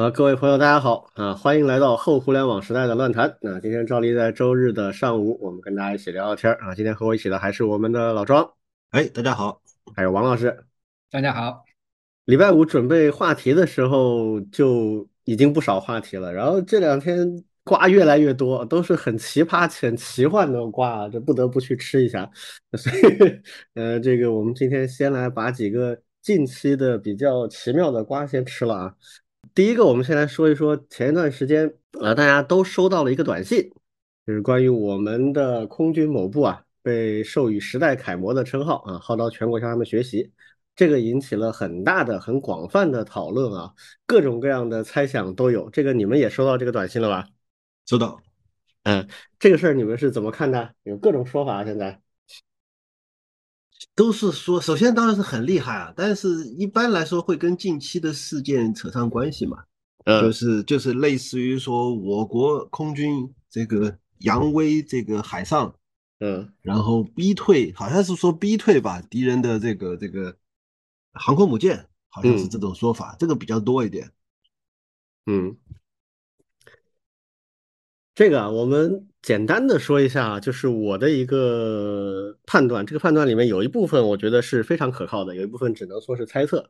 啊，各位朋友，大家好啊！欢迎来到后互联网时代的乱谈。那今天照例在周日的上午，我们跟大家一起聊聊天啊。今天和我一起的还是我们的老庄，哎，大家好，还有王老师，大家好。礼拜五准备话题的时候就已经不少话题了，然后这两天瓜越来越多，都是很奇葩、且奇幻的瓜，这不得不去吃一下。所以，呃，这个我们今天先来把几个近期的比较奇妙的瓜先吃了啊。第一个，我们先来说一说前一段时间啊，大家都收到了一个短信，就是关于我们的空军某部啊被授予时代楷模的称号啊，号召全国向他们学习。这个引起了很大的、很广泛的讨论啊，各种各样的猜想都有。这个你们也收到这个短信了吧？收到。嗯，这个事儿你们是怎么看的？有各种说法，现在。都是说，首先当然是很厉害啊，但是一般来说会跟近期的事件扯上关系嘛，就是就是类似于说我国空军这个扬威这个海上，嗯，然后逼退，好像是说逼退吧敌人的这个这个航空母舰，好像是这种说法，这个比较多一点，嗯。这个啊，我们简单的说一下啊，就是我的一个判断。这个判断里面有一部分我觉得是非常可靠的，有一部分只能说是猜测。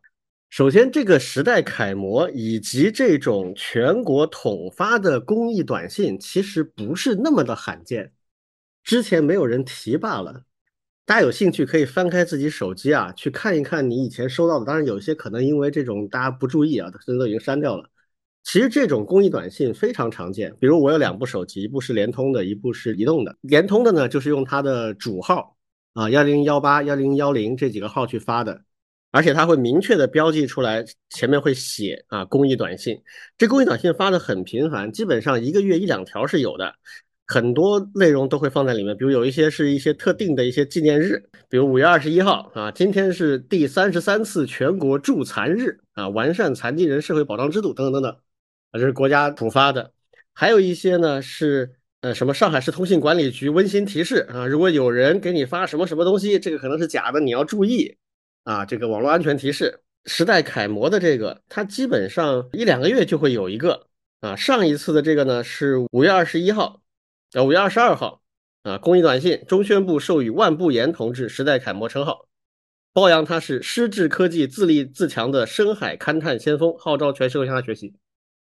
首先，这个时代楷模以及这种全国统发的公益短信，其实不是那么的罕见，之前没有人提罢了。大家有兴趣可以翻开自己手机啊，去看一看你以前收到的。当然，有些可能因为这种大家不注意啊，甚至都已经删掉了。其实这种公益短信非常常见，比如我有两部手机，一部是联通的，一部是移动的。联通的呢，就是用它的主号啊幺零幺八幺零幺零这几个号去发的，而且它会明确的标记出来，前面会写啊公益短信。这公益短信发的很频繁，基本上一个月一两条是有的，很多内容都会放在里面。比如有一些是一些特定的一些纪念日，比如五月二十一号啊，今天是第三十三次全国助残日啊，完善残疾人社会保障制度等等等等。啊，这是国家补发的，还有一些呢是呃什么上海市通信管理局温馨提示啊，如果有人给你发什么什么东西，这个可能是假的，你要注意啊，这个网络安全提示。时代楷模的这个，它基本上一两个月就会有一个啊，上一次的这个呢是五月二十一号，呃五月二十二号啊，公益短信，中宣部授予万步言同志时代楷模称号，褒扬他是失智科技自立自强的深海勘探先锋，号召全社会向他学习。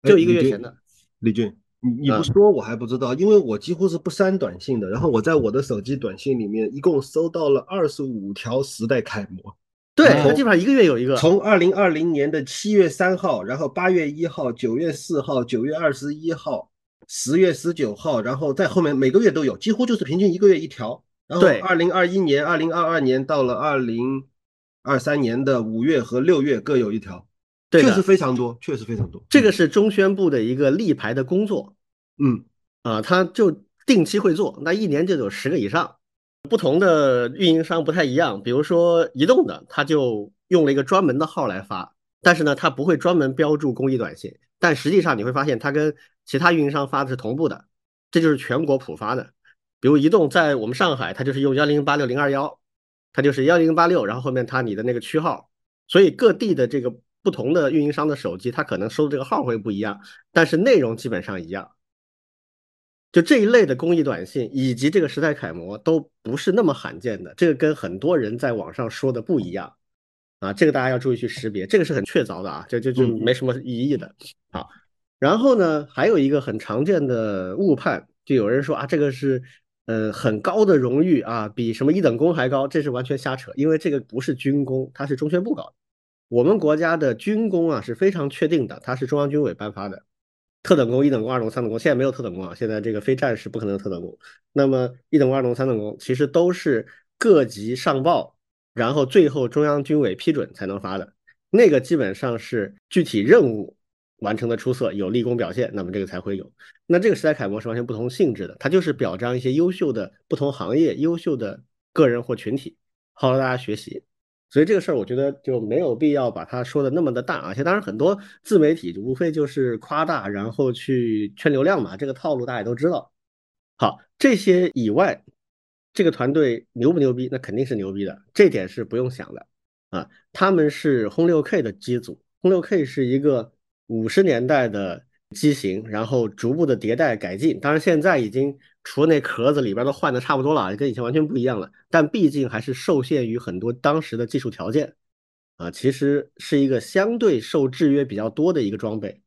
就一个月前的，李俊，你你不说我还不知道，因为我几乎是不删短信的。然后我在我的手机短信里面一共收到了二十五条时代楷模，对，基本上一个月有一个。从二零二零年的七月三号，然后八月一号、九月四号、九月二十一号、十月十九号，然后在后面每个月都有，几乎就是平均一个月一条。然后二零二一年、二零二二年到了二零二三年的五月和六月各有一条。确实非常多，确实非常多。这个是中宣部的一个立牌的工作，嗯啊，他就定期会做，那一年就有十个以上。不同的运营商不太一样，比如说移动的，他就用了一个专门的号来发，但是呢，他不会专门标注公益短信，但实际上你会发现，它跟其他运营商发的是同步的，这就是全国普发的。比如移动在我们上海，它就是用幺零八六零二幺，它就是幺零八六，然后后面它你的那个区号，所以各地的这个。不同的运营商的手机，它可能收的这个号会不一样，但是内容基本上一样。就这一类的公益短信以及这个时代楷模都不是那么罕见的，这个跟很多人在网上说的不一样啊，这个大家要注意去识别，这个是很确凿的啊，这就就没什么疑义的。好，然后呢，还有一个很常见的误判，就有人说啊，这个是呃很高的荣誉啊，比什么一等功还高，这是完全瞎扯，因为这个不是军功，它是中宣部搞的。我们国家的军功啊是非常确定的，它是中央军委颁发的，特等功、一等功、二等功、三等功，现在没有特等功啊，现在这个非战士不可能有特等功。那么一等功、二等功、三等功其实都是各级上报，然后最后中央军委批准才能发的。那个基本上是具体任务完成的出色，有立功表现，那么这个才会有。那这个时代楷模是完全不同性质的，它就是表彰一些优秀的不同行业优秀的个人或群体，号召大家学习。所以这个事儿，我觉得就没有必要把它说的那么的大，而且当然很多自媒体无非就是夸大，然后去圈流量嘛，这个套路大家都知道。好，这些以外，这个团队牛不牛逼？那肯定是牛逼的，这点是不用想的啊。他们是轰六 K 的机组，轰六 K 是一个五十年代的机型，然后逐步的迭代改进。当然，现在已经除了那壳子里边都换的差不多了，跟以前完全不一样了。但毕竟还是受限于很多当时的技术条件，啊，其实是一个相对受制约比较多的一个装备。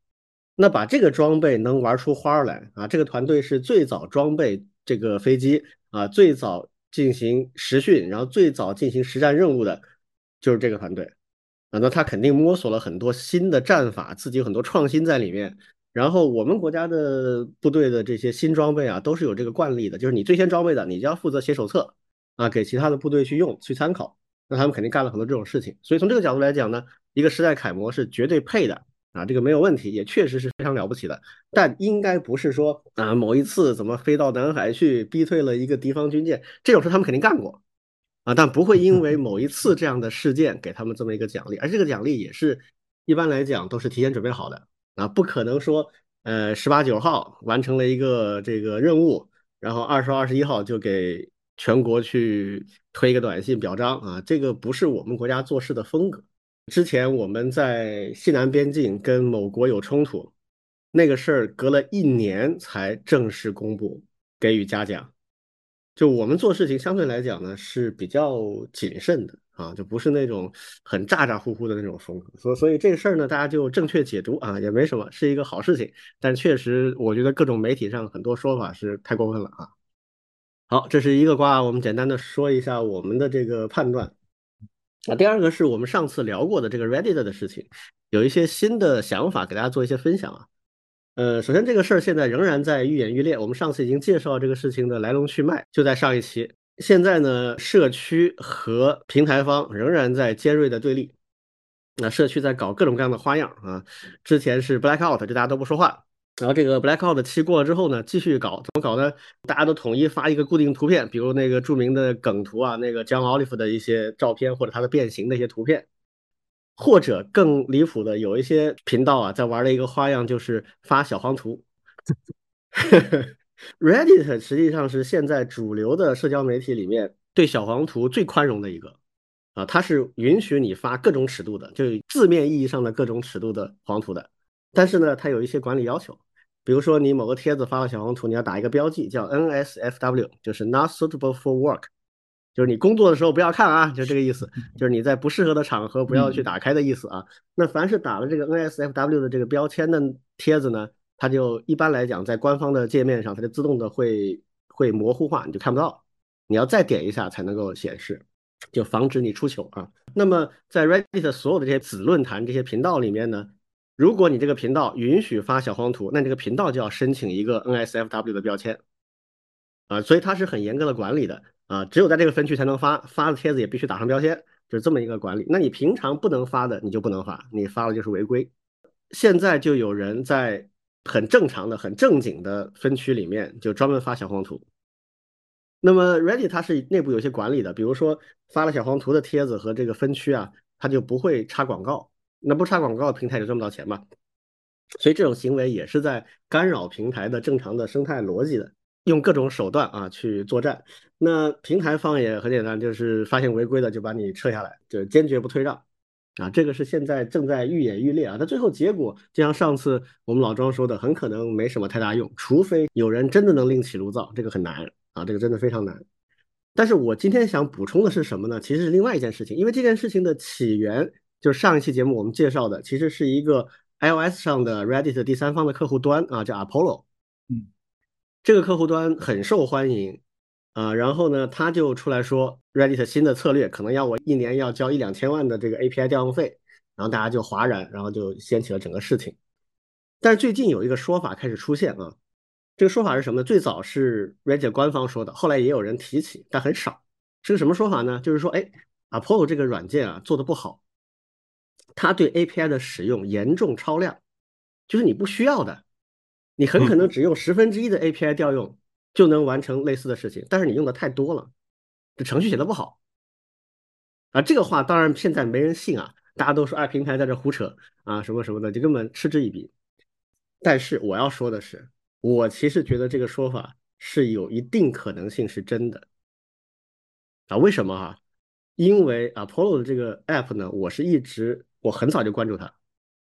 那把这个装备能玩出花来啊，这个团队是最早装备这个飞机啊，最早进行实训，然后最早进行实战任务的，就是这个团队啊。那他肯定摸索了很多新的战法，自己有很多创新在里面。然后我们国家的部队的这些新装备啊，都是有这个惯例的，就是你最先装备的，你就要负责写手册啊，给其他的部队去用去参考。那他们肯定干了很多这种事情。所以从这个角度来讲呢，一个时代楷模是绝对配的啊，这个没有问题，也确实是非常了不起的。但应该不是说啊，某一次怎么飞到南海去逼退了一个敌方军舰，这种事他们肯定干过。啊，但不会因为某一次这样的事件给他们这么一个奖励，而这个奖励也是一般来讲都是提前准备好的啊，不可能说呃十八九号完成了一个这个任务，然后二十二十一号就给全国去推一个短信表彰啊，这个不是我们国家做事的风格。之前我们在西南边境跟某国有冲突，那个事儿隔了一年才正式公布给予嘉奖。就我们做事情相对来讲呢是比较谨慎的啊，就不是那种很咋咋呼呼的那种风格，所所以这个事儿呢，大家就正确解读啊，也没什么，是一个好事情。但确实，我觉得各种媒体上很多说法是太过分了啊。好，这是一个瓜，我们简单的说一下我们的这个判断。啊，第二个是我们上次聊过的这个 Reddit 的事情，有一些新的想法给大家做一些分享啊。呃，首先这个事儿现在仍然在愈演愈烈。我们上次已经介绍这个事情的来龙去脉，就在上一期。现在呢，社区和平台方仍然在尖锐的对立。那社区在搞各种各样的花样啊。之前是 blackout，就大家都不说话。然后这个 blackout 期过了之后呢，继续搞，怎么搞呢？大家都统一发一个固定图片，比如那个著名的梗图啊，那个 John Olive 的一些照片，或者他的变形的一些图片。或者更离谱的，有一些频道啊，在玩的一个花样就是发小黄图。Reddit 实际上是现在主流的社交媒体里面对小黄图最宽容的一个啊，它是允许你发各种尺度的，就字面意义上的各种尺度的黄图的。但是呢，它有一些管理要求，比如说你某个帖子发了小黄图，你要打一个标记叫 NSFW，就是 Not Suitable for Work。就是你工作的时候不要看啊，就这个意思。就是你在不适合的场合不要去打开的意思啊。那凡是打了这个 NSFW 的这个标签的帖子呢，它就一般来讲在官方的界面上，它就自动的会会模糊化，你就看不到。你要再点一下才能够显示，就防止你出糗啊。那么在 Reddit 所有的这些子论坛这些频道里面呢，如果你这个频道允许发小黄图，那这个频道就要申请一个 NSFW 的标签啊，所以它是很严格的管理的。啊，只有在这个分区才能发，发的帖子也必须打上标签，就是这么一个管理。那你平常不能发的，你就不能发，你发了就是违规。现在就有人在很正常的、很正经的分区里面，就专门发小黄图。那么 Reddit 它是内部有些管理的，比如说发了小黄图的帖子和这个分区啊，它就不会插广告。那不插广告，平台就赚不到钱嘛。所以这种行为也是在干扰平台的正常的生态逻辑的。用各种手段啊去作战，那平台方也很简单，就是发现违规的就把你撤下来，就坚决不退让啊。这个是现在正在愈演愈烈啊。那最后结果就像上次我们老庄说的，很可能没什么太大用，除非有人真的能另起炉灶，这个很难啊，这个真的非常难。但是我今天想补充的是什么呢？其实是另外一件事情，因为这件事情的起源就是上一期节目我们介绍的，其实是一个 iOS 上的 Reddit 第三方的客户端啊，叫 Apollo。嗯这个客户端很受欢迎，啊，然后呢，他就出来说，Reddit 新的策略可能要我一年要交一两千万的这个 API 调用费，然后大家就哗然，然后就掀起了整个事情。但是最近有一个说法开始出现啊，这个说法是什么呢？最早是 Reddit 官方说的，后来也有人提起，但很少。是个什么说法呢？就是说，哎，Apollo 这个软件啊做的不好，它对 API 的使用严重超量，就是你不需要的。你很可能只用十分之一的 API 调用就能完成类似的事情，但是你用的太多了，这程序写的不好啊。这个话当然现在没人信啊，大家都说哎平台在这胡扯啊什么什么的，就根本嗤之以鼻。但是我要说的是，我其实觉得这个说法是有一定可能性是真的啊。为什么哈？因为 Apollo 的这个 App 呢，我是一直我很早就关注它。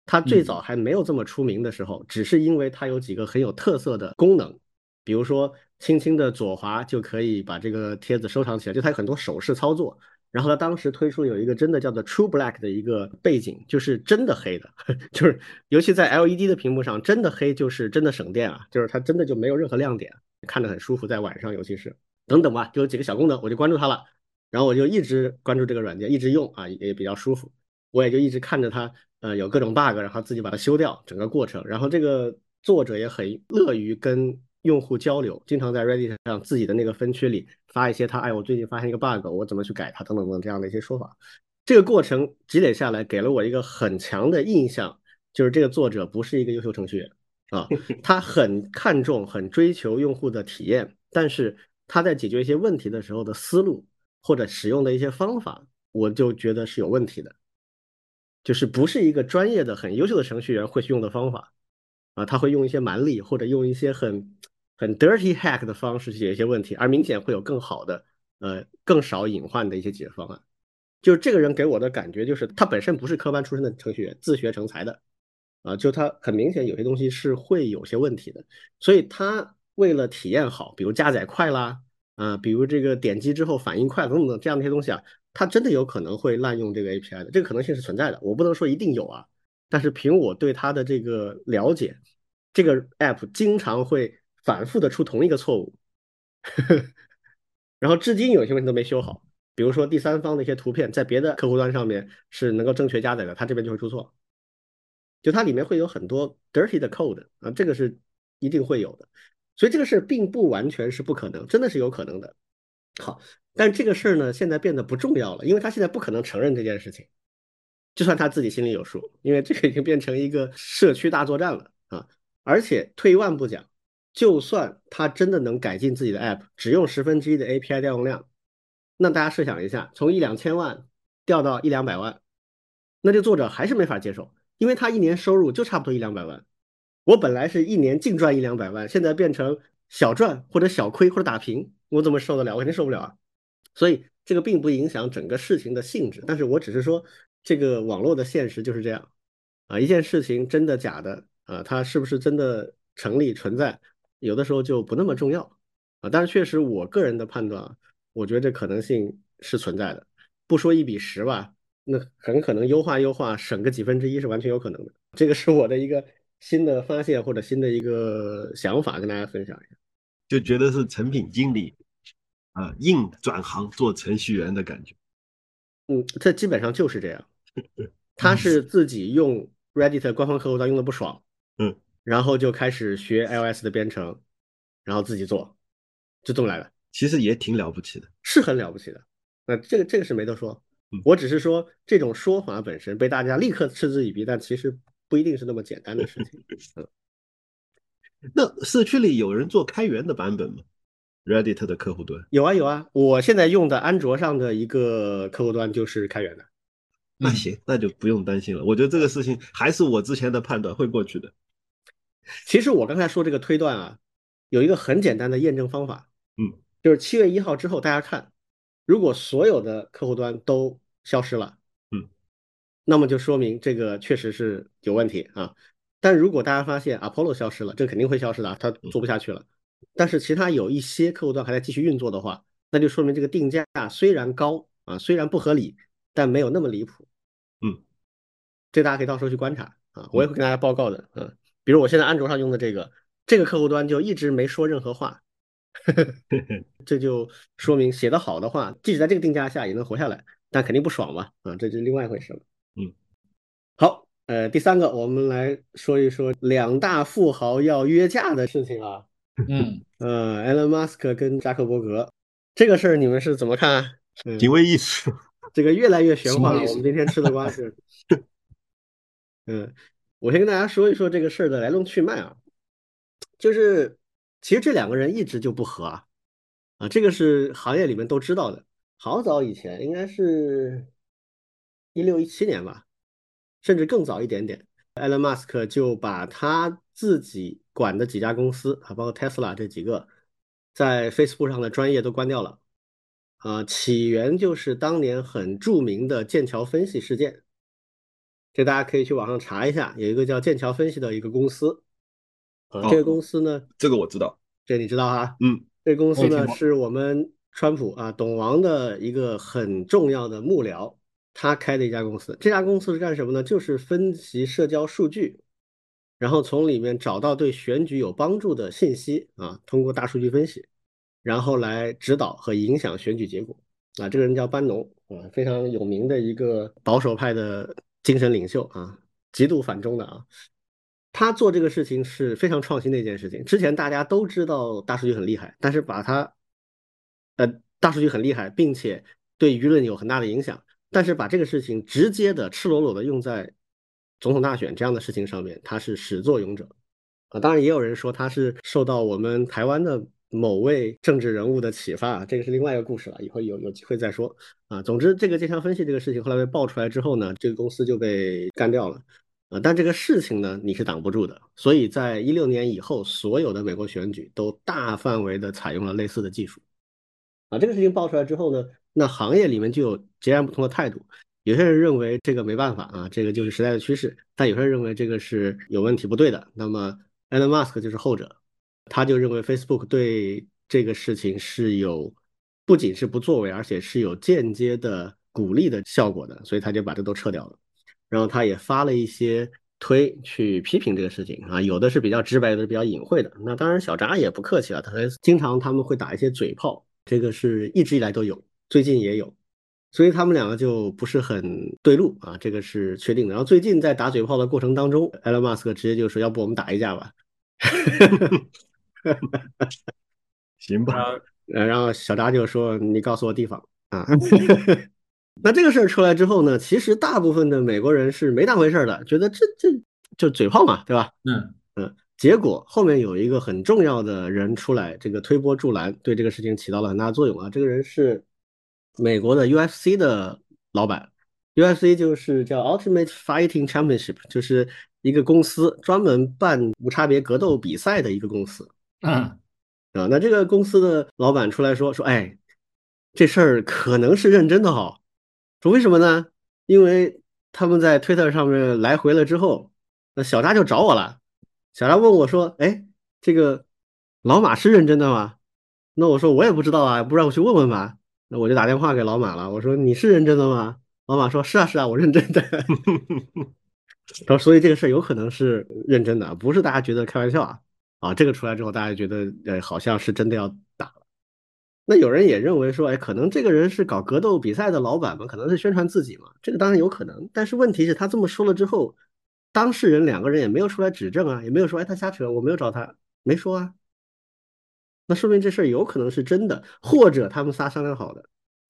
它最早还没有这么出名的时候，只是因为它有几个很有特色的功能，比如说轻轻的左滑就可以把这个贴子收藏起来，就它有很多手势操作。然后它当时推出有一个真的叫做 True Black 的一个背景，就是真的黑的，就是尤其在 LED 的屏幕上，真的黑就是真的省电啊，就是它真的就没有任何亮点，看着很舒服，在晚上尤其是等等吧，就有几个小功能，我就关注它了，然后我就一直关注这个软件，一直用啊，也比较舒服，我也就一直看着它，呃，有各种 bug，然后自己把它修掉，整个过程，然后这个作者也很乐于跟。用户交流，经常在 Reddit 上自己的那个分区里发一些他，哎，我最近发现一个 bug，我怎么去改它，等等等这样的一些说法。这个过程积累下来，给了我一个很强的印象，就是这个作者不是一个优秀程序员啊，他很看重、很追求用户的体验，但是他在解决一些问题的时候的思路或者使用的一些方法，我就觉得是有问题的，就是不是一个专业的、很优秀的程序员会去用的方法啊，他会用一些蛮力或者用一些很。很 dirty hack 的方式去解决一些问题，而明显会有更好的、呃更少隐患的一些解决方案。就这个人给我的感觉就是，他本身不是科班出身的程序员，自学成才的，啊，就他很明显有些东西是会有些问题的。所以他为了体验好，比如加载快啦，啊，比如这个点击之后反应快等等这样的一些东西啊，他真的有可能会滥用这个 API 的，这个可能性是存在的。我不能说一定有啊，但是凭我对他的这个了解，这个 app 经常会。反复的出同一个错误，然后至今有些问题都没修好。比如说第三方的一些图片，在别的客户端上面是能够正确加载的，它这边就会出错。就它里面会有很多 dirty 的 code 啊，这个是一定会有的。所以这个事并不完全是不可能，真的是有可能的。好，但这个事儿呢，现在变得不重要了，因为他现在不可能承认这件事情，就算他自己心里有数，因为这个已经变成一个社区大作战了啊！而且退一万步讲。就算他真的能改进自己的 App，只用十分之一的 API 调用量，那大家设想一下，从一两千万掉到一两百万，那这作者还是没法接受，因为他一年收入就差不多一两百万。我本来是一年净赚一两百万，现在变成小赚或者小亏或者打平，我怎么受得了？我肯定受不了啊！所以这个并不影响整个事情的性质，但是我只是说，这个网络的现实就是这样啊，一件事情真的假的啊，它是不是真的成立存在？有的时候就不那么重要啊，但是确实我个人的判断，我觉得这可能性是存在的。不说一比十吧，那很可能优化优化省个几分之一是完全有可能的。这个是我的一个新的发现或者新的一个想法，跟大家分享一下。就觉得是成品经理啊，硬转行做程序员的感觉。嗯，这基本上就是这样。他是自己用 Reddit 官方客户端用的不爽。嗯。然后就开始学 iOS 的编程，然后自己做，就这么来的。其实也挺了不起的，是很了不起的。那这个这个是没得说，我只是说这种说法本身被大家立刻嗤之以鼻，但其实不一定是那么简单的事情。嗯，那社区里有人做开源的版本吗？Reddit 的客户端有啊有啊，我现在用的安卓上的一个客户端就是开源的。那行，那就不用担心了。我觉得这个事情还是我之前的判断会过去的。其实我刚才说这个推断啊，有一个很简单的验证方法，嗯，就是七月一号之后，大家看，如果所有的客户端都消失了，嗯，那么就说明这个确实是有问题啊。但如果大家发现 Apollo 消失了，这肯定会消失的，它做不下去了。但是其他有一些客户端还在继续运作的话，那就说明这个定价虽然高啊，虽然不合理，但没有那么离谱，嗯，这大家可以到时候去观察啊，我也会跟大家报告的，嗯。比如我现在安卓上用的这个，这个客户端就一直没说任何话，这就说明写的好的话，即使在这个定价下也能活下来，但肯定不爽嘛，啊，这是另外一回事了。嗯，好，呃，第三个我们来说一说两大富豪要约架的事情啊。嗯，呃，埃隆·马斯克跟扎克伯格这个事儿你们是怎么看？挺有意思，这个越来越玄幻了。我们今天吃的瓜是，嗯。我先跟大家说一说这个事儿的来龙去脉啊，就是其实这两个人一直就不和啊，啊，这个是行业里面都知道的。好早以前，应该是一六一七年吧，甚至更早一点点，埃隆·马斯克就把他自己管的几家公司啊，包括 Tesla 这几个，在 Facebook 上的专业都关掉了。啊，起源就是当年很著名的剑桥分析事件。这大家可以去网上查一下，有一个叫剑桥分析的一个公司，啊，这个公司呢，这个我知道，这你知道哈？嗯，这公司呢是我们川普啊董王的一个很重要的幕僚，他开的一家公司。这家公司是干什么呢？就是分析社交数据，然后从里面找到对选举有帮助的信息啊，通过大数据分析，然后来指导和影响选举结果。啊，这个人叫班农啊，非常有名的一个保守派的精神领袖啊，极度反中的啊。他做这个事情是非常创新的一件事情。之前大家都知道大数据很厉害，但是把它，呃，大数据很厉害，并且对舆论有很大的影响，但是把这个事情直接的、赤裸裸的用在总统大选这样的事情上面，他是始作俑者啊。当然，也有人说他是受到我们台湾的。某位政治人物的启发啊，这个是另外一个故事了，以后有有机会再说啊。总之，这个剑桥分析这个事情后来被爆出来之后呢，这个公司就被干掉了啊。但这个事情呢，你是挡不住的。所以在一六年以后，所有的美国选举都大范围的采用了类似的技术啊。这个事情爆出来之后呢，那行业里面就有截然不同的态度。有些人认为这个没办法啊，这个就是时代的趋势；但有些人认为这个是有问题、不对的。那么，Elon Musk 就是后者。他就认为 Facebook 对这个事情是有不仅是不作为，而且是有间接的鼓励的效果的，所以他就把这都撤掉了。然后他也发了一些推去批评这个事情啊，有的是比较直白，有的比较隐晦的。那当然小扎也不客气了，他经常他们会打一些嘴炮，这个是一直以来都有，最近也有，所以他们两个就不是很对路啊，这个是确定的。然后最近在打嘴炮的过程当中，，Elon Musk 直接就说：“要不我们打一架吧？” 行吧，呃，然后小扎就说：“你告诉我地方啊。”那这个事儿出来之后呢，其实大部分的美国人是没当回事的，觉得这这就嘴炮嘛，对吧？嗯嗯。结果后面有一个很重要的人出来，这个推波助澜，对这个事情起到了很大作用啊。这个人是美国的 UFC 的老板，UFC 就是叫 Ultimate Fighting Championship，就是一个公司，专门办无差别格斗比赛的一个公司。嗯啊，那这个公司的老板出来说说，哎，这事儿可能是认真的哈。说为什么呢？因为他们在推特上面来回了之后，那小扎就找我了。小扎问我说，哎，这个老马是认真的吗？那我说我也不知道啊，不然我去问问吧。那我就打电话给老马了，我说你是认真的吗？老马说是啊是啊，我认真的。他说所以这个事儿有可能是认真的，不是大家觉得开玩笑啊。啊，这个出来之后，大家觉得，呃，好像是真的要打了。那有人也认为说，哎，可能这个人是搞格斗比赛的老板嘛，可能是宣传自己嘛，这个当然有可能。但是问题是，他这么说了之后，当事人两个人也没有出来指证啊，也没有说，哎，他瞎扯，我没有找他，没说啊。那说明这事儿有可能是真的，或者他们仨商量好的，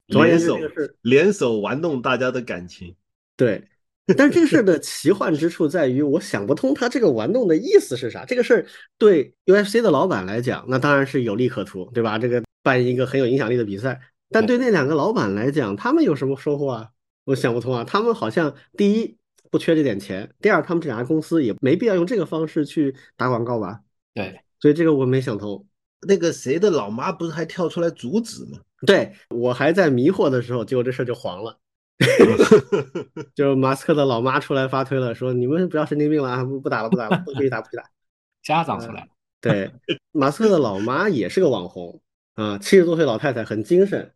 联手联手玩弄大家的感情，对。但是这个事儿的奇幻之处在于，我想不通他这个玩弄的意思是啥。这个事儿对 UFC 的老板来讲，那当然是有利可图，对吧？这个办一个很有影响力的比赛，但对那两个老板来讲，他们有什么收获啊？我想不通啊。他们好像第一不缺这点钱，第二他们这两家公司也没必要用这个方式去打广告吧？对，所以这个我没想通。那个谁的老妈不是还跳出来阻止吗？对我还在迷惑的时候，结果这事儿就黄了。就马斯克的老妈出来发推了，说你们不要神经病了啊，不不打了，不打了，不许打，不许打。家长出来了。对，马斯克的老妈也是个网红啊，七十多岁老太太，很精神，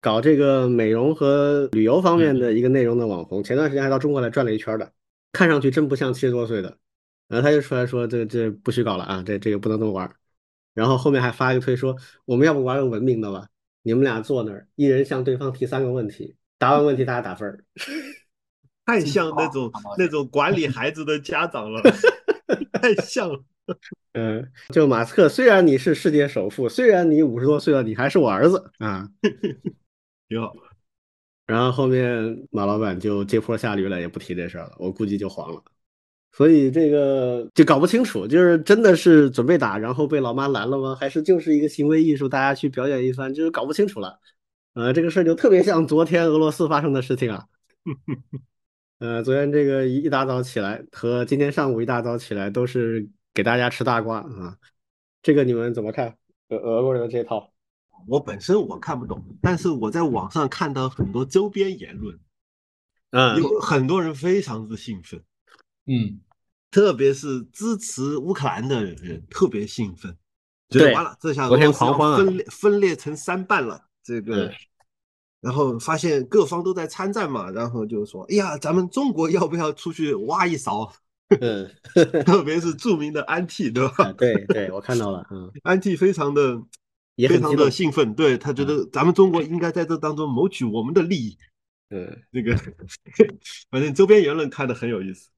搞这个美容和旅游方面的一个内容的网红。前段时间还到中国来转了一圈的，看上去真不像七十多岁的。然后他就出来说，这这不许搞了啊，这这个不能这么玩。然后后面还发一个推说，我们要不玩个文明的吧？你们俩坐那儿，一人向对方提三个问题。答完问题，大家打分儿，太像那种 那种管理孩子的家长了，太像了。嗯，就马斯克，虽然你是世界首富，虽然你五十多岁了，你还是我儿子啊，挺好。然后后面马老板就接坡下驴了，也不提这事儿了，我估计就黄了。所以这个就搞不清楚，就是真的是准备打，然后被老妈拦了吗？还是就是一个行为艺术，大家去表演一番，就是搞不清楚了。呃，这个事儿就特别像昨天俄罗斯发生的事情啊。呃，昨天这个一大早起来和今天上午一大早起来都是给大家吃大瓜啊。这个你们怎么看？俄俄国人的这套？我本身我看不懂，但是我在网上看到很多周边言论，嗯，有很多人非常之兴奋，嗯，特别是支持乌克兰的人特别兴奋，觉得完了，这下昨天狂欢分裂分裂成三半了，这个，然后发现各方都在参战嘛，然后就说，哎呀，咱们中国要不要出去挖一勺？嗯，特别是著名的安替，对吧？对对，我看到了，嗯，安替非常的也非常的兴奋，对他觉得咱们中国应该在这当中谋取我们的利益。嗯，这个反正周边言论看的很有意思。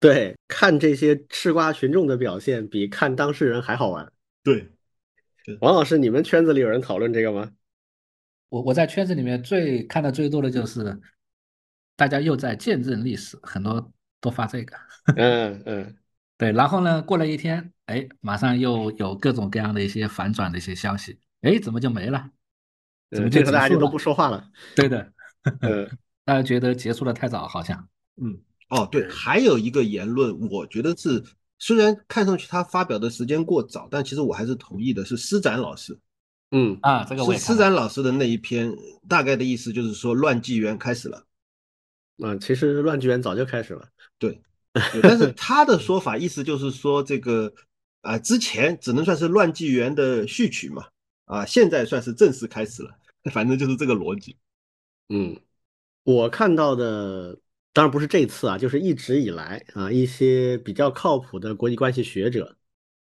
对，看这些吃瓜群众的表现，比看当事人还好玩。对，王老师，你们圈子里有人讨论这个吗？我我在圈子里面最看的最多的就是大家又在见证历史，很多都发这个。嗯嗯，对，然后呢，过了一天，哎，马上又有各种各样的一些反转的一些消息，哎，怎么就没了？怎么就大家就都不说话了？对的。嗯，大家觉得结束的太早，好像。嗯，哦，对，还有一个言论，我觉得是，虽然看上去他发表的时间过早，但其实我还是同意的，是施展老师。嗯啊，这个是施展老师的那一篇，大概的意思就是说乱纪元开始了。啊，其实乱纪元早就开始了。对，但是他的说法意思就是说这个啊，之前只能算是乱纪元的序曲嘛，啊，现在算是正式开始了，反正就是这个逻辑。嗯，我看到的当然不是这次啊，就是一直以来啊，一些比较靠谱的国际关系学者，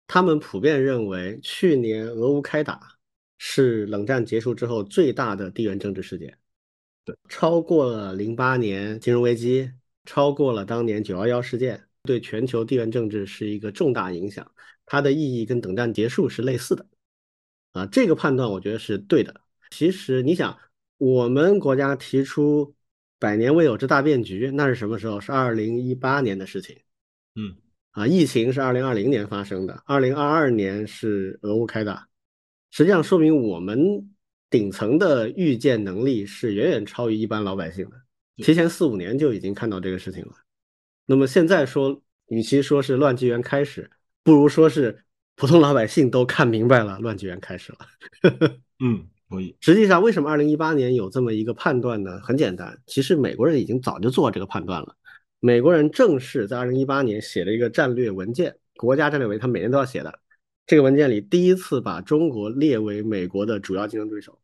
他们普遍认为，去年俄乌开打是冷战结束之后最大的地缘政治事件，对，超过了零八年金融危机，超过了当年九幺幺事件，对全球地缘政治是一个重大影响，它的意义跟冷战结束是类似的，啊，这个判断我觉得是对的。其实你想。我们国家提出百年未有之大变局，那是什么时候？是二零一八年的事情。嗯，啊，疫情是二零二零年发生的，二零二二年是俄乌开打，实际上说明我们顶层的预见能力是远远超于一般老百姓的，提前四五年就已经看到这个事情了。那么现在说，与其说是乱纪元开始，不如说是普通老百姓都看明白了，乱纪元开始了。嗯。可以。实际上，为什么二零一八年有这么一个判断呢？很简单，其实美国人已经早就做这个判断了。美国人正式在二零一八年写了一个战略文件，国家战略文件，他每年都要写的。这个文件里第一次把中国列为美国的主要竞争对手，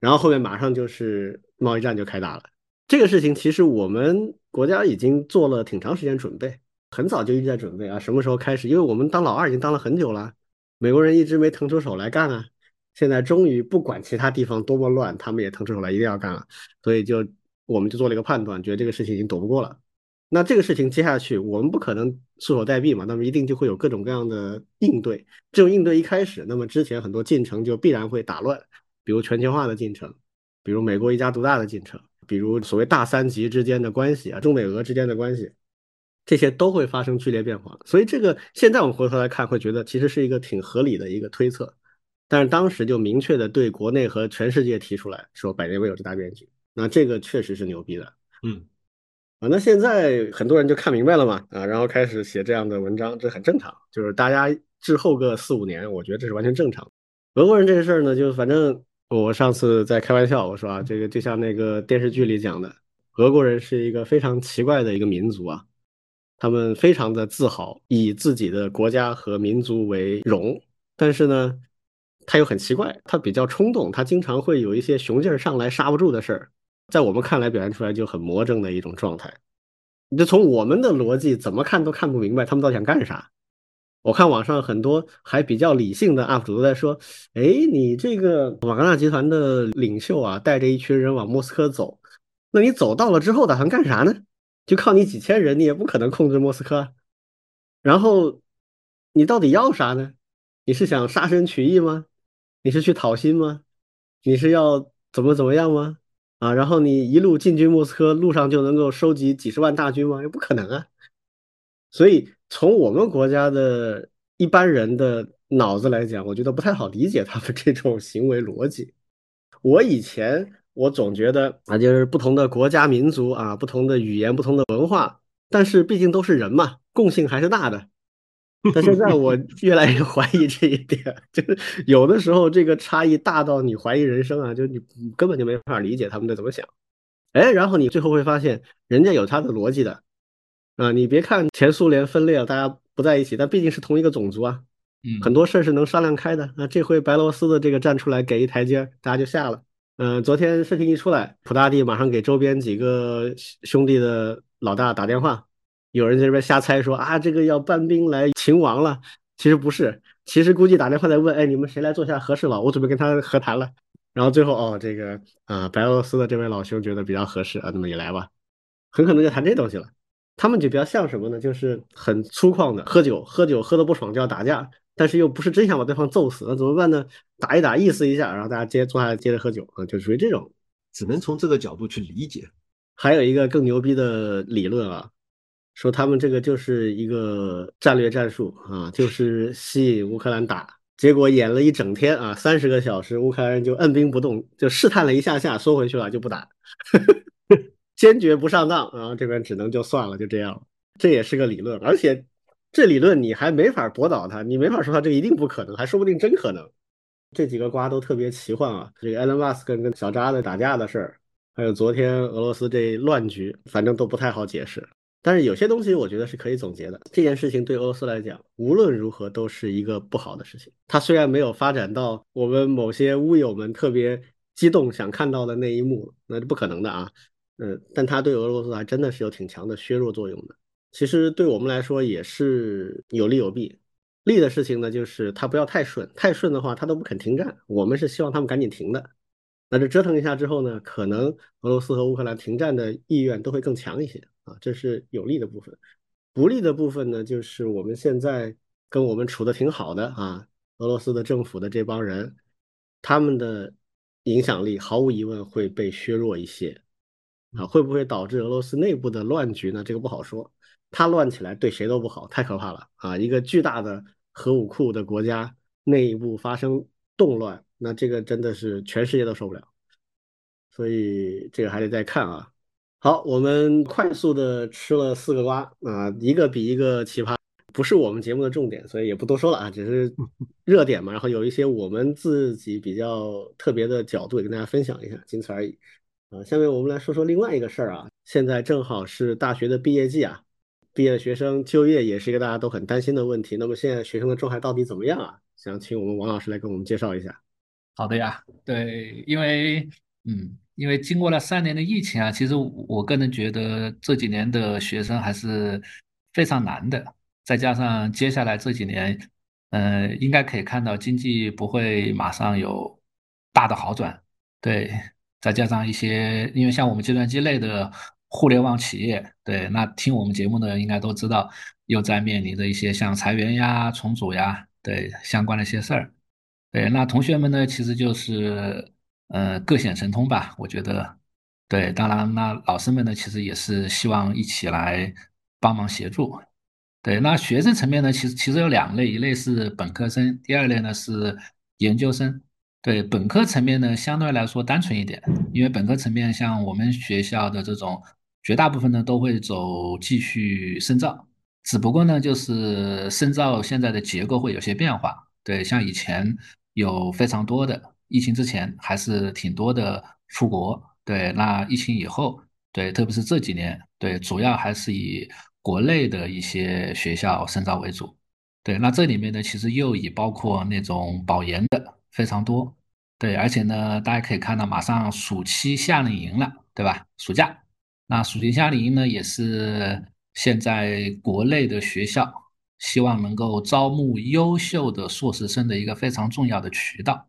然后后面马上就是贸易战就开打了。这个事情其实我们国家已经做了挺长时间准备，很早就一直在准备啊，什么时候开始？因为我们当老二已经当了很久了，美国人一直没腾出手来干啊。现在终于不管其他地方多么乱，他们也腾出手来，一定要干了。所以就我们就做了一个判断，觉得这个事情已经躲不过了。那这个事情接下去，我们不可能束手待毙嘛，那么一定就会有各种各样的应对。这种应对一开始，那么之前很多进程就必然会打乱，比如全球化的进程，比如美国一家独大的进程，比如所谓大三级之间的关系啊，中美俄之间的关系，这些都会发生剧烈变化。所以这个现在我们回头来看，会觉得其实是一个挺合理的一个推测。但是当时就明确的对国内和全世界提出来说百年未有之大变局，那这个确实是牛逼的，嗯，啊，那现在很多人就看明白了嘛，啊，然后开始写这样的文章，这很正常，就是大家滞后个四五年，我觉得这是完全正常。俄国人这个事儿呢，就反正我上次在开玩笑，我说啊，这个就像那个电视剧里讲的，俄国人是一个非常奇怪的一个民族啊，他们非常的自豪，以自己的国家和民族为荣，但是呢。他又很奇怪，他比较冲动，他经常会有一些雄劲儿上来刹不住的事儿，在我们看来表现出来就很魔怔的一种状态。你就从我们的逻辑怎么看都看不明白他们到底想干啥。我看网上很多还比较理性的 UP 主都在说：“哎，你这个瓦格纳集团的领袖啊，带着一群人往莫斯科走，那你走到了之后打算干啥呢？就靠你几千人，你也不可能控制莫斯科。然后你到底要啥呢？你是想杀身取义吗？”你是去讨薪吗？你是要怎么怎么样吗？啊，然后你一路进军莫斯科，路上就能够收集几十万大军吗？也不可能啊。所以从我们国家的一般人的脑子来讲，我觉得不太好理解他们这种行为逻辑。我以前我总觉得啊，就是不同的国家民族啊，不同的语言，不同的文化，但是毕竟都是人嘛，共性还是大的。但现在我越来越怀疑这一点，就是有的时候这个差异大到你怀疑人生啊，就你根本就没法理解他们在怎么想。哎，然后你最后会发现，人家有他的逻辑的，啊，你别看前苏联分裂了，大家不在一起，但毕竟是同一个种族啊，嗯，很多事儿是能商量开的。那这回白罗斯的这个站出来给一台阶，大家就下了。嗯，昨天视频一出来，普大帝马上给周边几个兄弟的老大打电话，有人在这边瞎猜说啊，这个要搬兵来秦王了，其实不是，其实估计打电话在问，哎，你们谁来坐下合适了？我准备跟他和谈了。然后最后哦，这个啊，白俄罗斯的这位老兄觉得比较合适啊，那么你来吧，很可能就谈这东西了。他们就比较像什么呢？就是很粗犷的喝酒，喝酒喝的不爽就要打架，但是又不是真想把对方揍死，那怎么办呢？打一打，意思一下，然后大家接坐下来接着喝酒啊，就属于这种，只能从这个角度去理解。还有一个更牛逼的理论啊，说他们这个就是一个战略战术啊，就是吸引乌克兰打。结果演了一整天啊，三十个小时，乌克兰人就按兵不动，就试探了一下下，缩回去了，就不打，坚决不上当。然后这边只能就算了，就这样。这也是个理论，而且这理论你还没法驳倒他，你没法说他这一定不可能，还说不定真可能。这几个瓜都特别奇幻啊，这个埃隆·马斯克跟小扎的打架的事儿，还有昨天俄罗斯这乱局，反正都不太好解释。但是有些东西我觉得是可以总结的。这件事情对俄罗斯来讲，无论如何都是一个不好的事情。它虽然没有发展到我们某些乌友们特别激动想看到的那一幕，那是不可能的啊。嗯，但它对俄罗斯还真的是有挺强的削弱作用的。其实对我们来说也是有利有弊。利的事情呢，就是它不要太顺，太顺的话它都不肯停战。我们是希望他们赶紧停的。那这折腾一下之后呢，可能俄罗斯和乌克兰停战的意愿都会更强一些。啊，这是有利的部分，不利的部分呢，就是我们现在跟我们处的挺好的啊，俄罗斯的政府的这帮人，他们的影响力毫无疑问会被削弱一些，啊，会不会导致俄罗斯内部的乱局呢？这个不好说，它乱起来对谁都不好，太可怕了啊！一个巨大的核武库的国家内部发生动乱，那这个真的是全世界都受不了，所以这个还得再看啊。好，我们快速的吃了四个瓜啊，一个比一个奇葩，不是我们节目的重点，所以也不多说了啊，只是 热点嘛。然后有一些我们自己比较特别的角度，也跟大家分享一下，仅此而已啊。下面我们来说说另外一个事儿啊，现在正好是大学的毕业季啊，毕业学生就业也是一个大家都很担心的问题。那么现在学生的状态到底怎么样啊？想请我们王老师来给我们介绍一下。好的呀，对，因为嗯。因为经过了三年的疫情啊，其实我个人觉得这几年的学生还是非常难的。再加上接下来这几年，嗯，应该可以看到经济不会马上有大的好转。对，再加上一些，因为像我们计算机类的互联网企业，对，那听我们节目的应该都知道，又在面临着一些像裁员呀、重组呀，对相关的一些事儿。对，那同学们呢，其实就是。呃，各显神通吧，我觉得，对，当然，那老师们呢，其实也是希望一起来帮忙协助。对，那学生层面呢，其实其实有两类，一类是本科生，第二类呢是研究生。对，本科层面呢，相对来说单纯一点，因为本科层面像我们学校的这种，绝大部分呢都会走继续深造，只不过呢，就是深造现在的结构会有些变化。对，像以前有非常多的。疫情之前还是挺多的出国，对，那疫情以后，对，特别是这几年，对，主要还是以国内的一些学校深造为主，对，那这里面呢，其实又以包括那种保研的非常多，对，而且呢，大家可以看到，马上暑期夏令营了，对吧？暑假，那暑期夏令营呢，也是现在国内的学校希望能够招募优秀的硕士生的一个非常重要的渠道。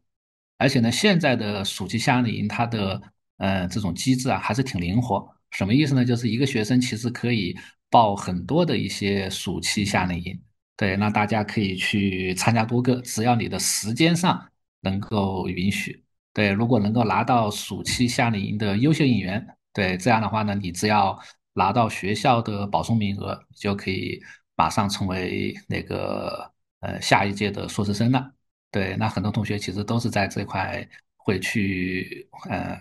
而且呢，现在的暑期夏令营它的呃这种机制啊还是挺灵活。什么意思呢？就是一个学生其实可以报很多的一些暑期夏令营。对，那大家可以去参加多个，只要你的时间上能够允许。对，如果能够拿到暑期夏令营的优秀应援，对，这样的话呢，你只要拿到学校的保送名额，就可以马上成为那个呃下一届的硕士生了。对，那很多同学其实都是在这块会去呃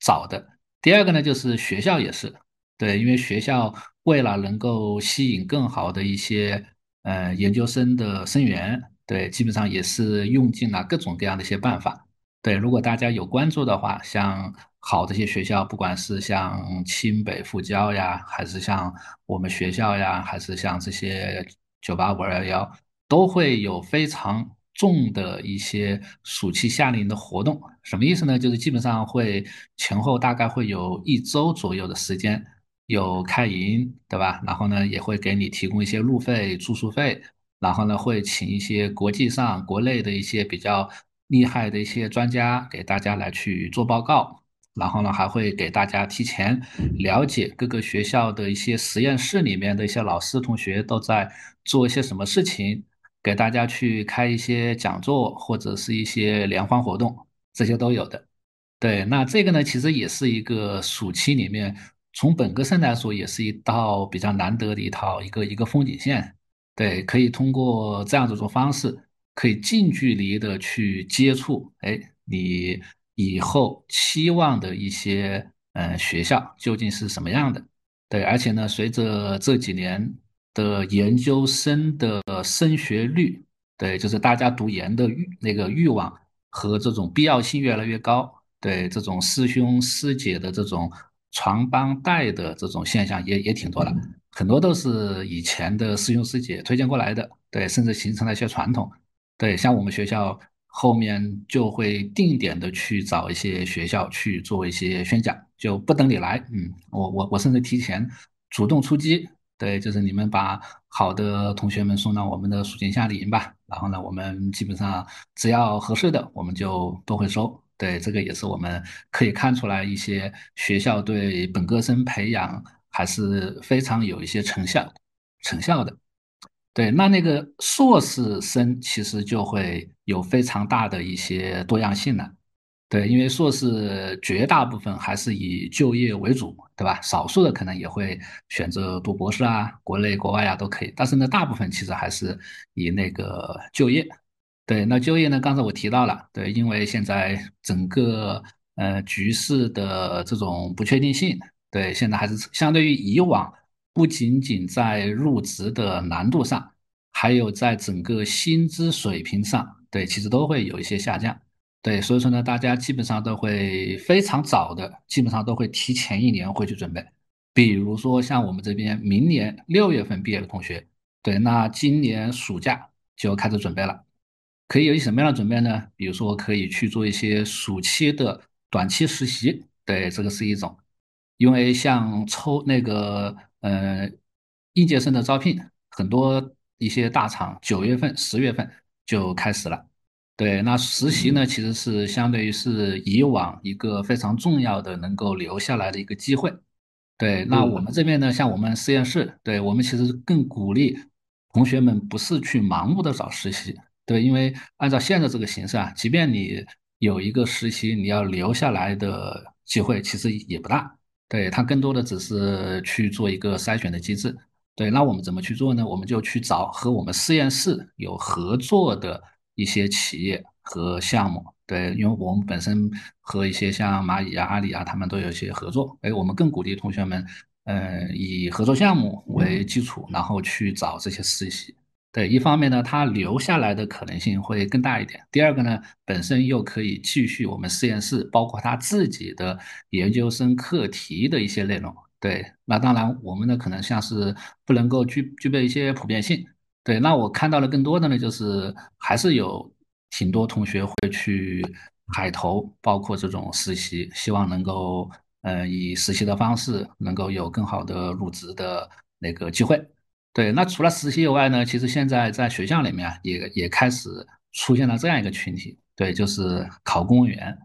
找的。第二个呢，就是学校也是，对，因为学校为了能够吸引更好的一些呃研究生的生源，对，基本上也是用尽了各种各样的一些办法。对，如果大家有关注的话，像好这些学校，不管是像清北复交呀，还是像我们学校呀，还是像这些九八五二幺，都会有非常重的一些暑期夏令营的活动。什么意思呢？就是基本上会前后大概会有一周左右的时间有开营，对吧？然后呢，也会给你提供一些路费、住宿费，然后呢，会请一些国际上、国内的一些比较。厉害的一些专家给大家来去做报告，然后呢，还会给大家提前了解各个学校的一些实验室里面的一些老师同学都在做一些什么事情，给大家去开一些讲座或者是一些联欢活动，这些都有的。对，那这个呢，其实也是一个暑期里面从本科生来说，也是一道比较难得的一套一个一个风景线。对，可以通过这样的一种方式。可以近距离的去接触，哎，你以后期望的一些嗯学校究竟是什么样的？对，而且呢，随着这几年的研究生的升学率，对，就是大家读研的欲那个欲望和这种必要性越来越高，对，这种师兄师姐的这种传帮带的这种现象也也挺多的，很多都是以前的师兄师姐推荐过来的，对，甚至形成了一些传统。对，像我们学校后面就会定点的去找一些学校去做一些宣讲，就不等你来，嗯，我我我甚至提前主动出击，对，就是你们把好的同学们送到我们的暑期夏令营吧，然后呢，我们基本上只要合适的，我们就都会收，对，这个也是我们可以看出来一些学校对本科生培养还是非常有一些成效成效的。对，那那个硕士生其实就会有非常大的一些多样性了。对，因为硕士绝大部分还是以就业为主，对吧？少数的可能也会选择读博士啊，国内国外啊都可以。但是呢，大部分其实还是以那个就业。对，那就业呢，刚才我提到了，对，因为现在整个呃局势的这种不确定性，对，现在还是相对于以往。不仅仅在入职的难度上，还有在整个薪资水平上，对，其实都会有一些下降。对，所以说呢，大家基本上都会非常早的，基本上都会提前一年会去准备。比如说像我们这边明年六月份毕业的同学，对，那今年暑假就开始准备了。可以有一些什么样的准备呢？比如说可以去做一些暑期的短期实习，对，这个是一种。因为像抽那个。呃，应届生的招聘很多，一些大厂九月份、十月份就开始了。对，那实习呢，其实是相对于是以往一个非常重要的能够留下来的一个机会。对，那我们这边呢，像我们实验室，对我们其实更鼓励同学们不是去盲目的找实习。对，因为按照现在这个形式啊，即便你有一个实习，你要留下来的机会其实也不大。对它更多的只是去做一个筛选的机制。对，那我们怎么去做呢？我们就去找和我们实验室有合作的一些企业和项目。对，因为我们本身和一些像蚂蚁啊、阿里啊，他们都有一些合作。哎，我们更鼓励同学们，呃，以合作项目为基础，然后去找这些实习。对，一方面呢，他留下来的可能性会更大一点。第二个呢，本身又可以继续我们实验室，包括他自己的研究生课题的一些内容。对，那当然我们呢，可能像是不能够具具备一些普遍性。对，那我看到了更多的呢，就是还是有挺多同学会去海投，包括这种实习，希望能够呃以实习的方式能够有更好的入职的那个机会。对，那除了实习以外呢，其实现在在学校里面也也开始出现了这样一个群体，对，就是考公务员。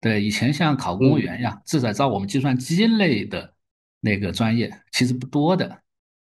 对，以前像考公务员呀，至少招我们计算机类的那个专业其实不多的。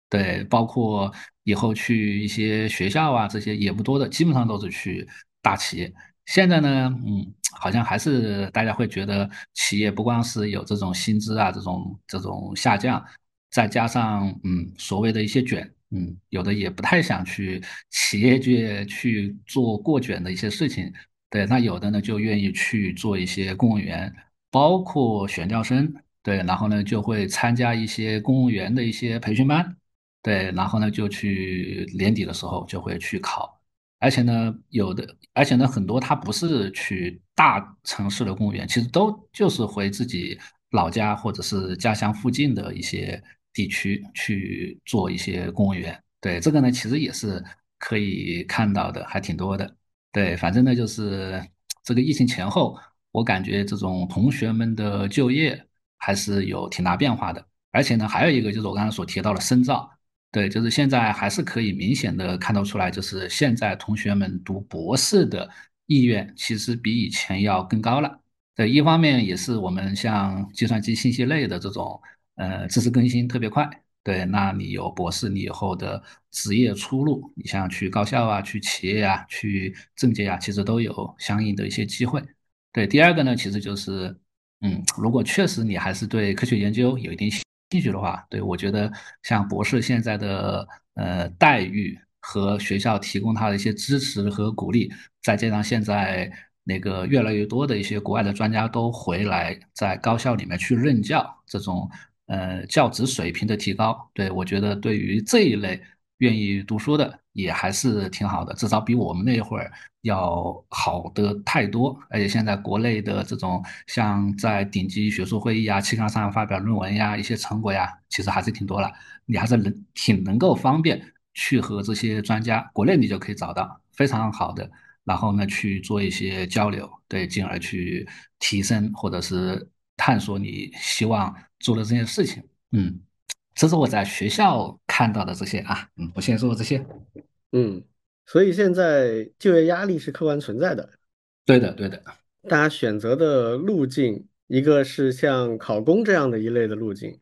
对，包括以后去一些学校啊，这些也不多的，基本上都是去大企业。现在呢，嗯，好像还是大家会觉得企业不光是有这种薪资啊，这种这种下降，再加上嗯所谓的一些卷。嗯，有的也不太想去企业界去做过卷的一些事情，对，那有的呢就愿意去做一些公务员，包括选调生，对，然后呢就会参加一些公务员的一些培训班，对，然后呢就去年底的时候就会去考，而且呢，有的，而且呢，很多他不是去大城市的公务员，其实都就是回自己老家或者是家乡附近的一些地区去做一些公务员。对这个呢，其实也是可以看到的，还挺多的。对，反正呢，就是这个疫情前后，我感觉这种同学们的就业还是有挺大变化的。而且呢，还有一个就是我刚才所提到的深造，对，就是现在还是可以明显的看到出来，就是现在同学们读博士的意愿其实比以前要更高了。对，一方面也是我们像计算机信息类的这种，呃，知识更新特别快。对，那你有博士，你以后的职业出路，你像去高校啊、去企业啊、去政界啊，其实都有相应的一些机会。对，第二个呢，其实就是，嗯，如果确实你还是对科学研究有一定兴趣的话，对我觉得像博士现在的呃待遇和学校提供他的一些支持和鼓励，再加上现在那个越来越多的一些国外的专家都回来在高校里面去任教，这种。呃，教职水平的提高，对我觉得对于这一类愿意读书的也还是挺好的，至少比我们那会儿要好的太多。而且现在国内的这种像在顶级学术会议啊、期刊上发表论文呀、一些成果呀，其实还是挺多了。你还是能挺能够方便去和这些专家，国内你就可以找到非常好的，然后呢去做一些交流，对，进而去提升或者是探索你希望。做的这件事情，嗯，这是我在学校看到的这些啊，嗯，我先说这些，嗯，所以现在就业压力是客观存在的，对的，对的，大家选择的路径，一个是像考公这样的一类的路径，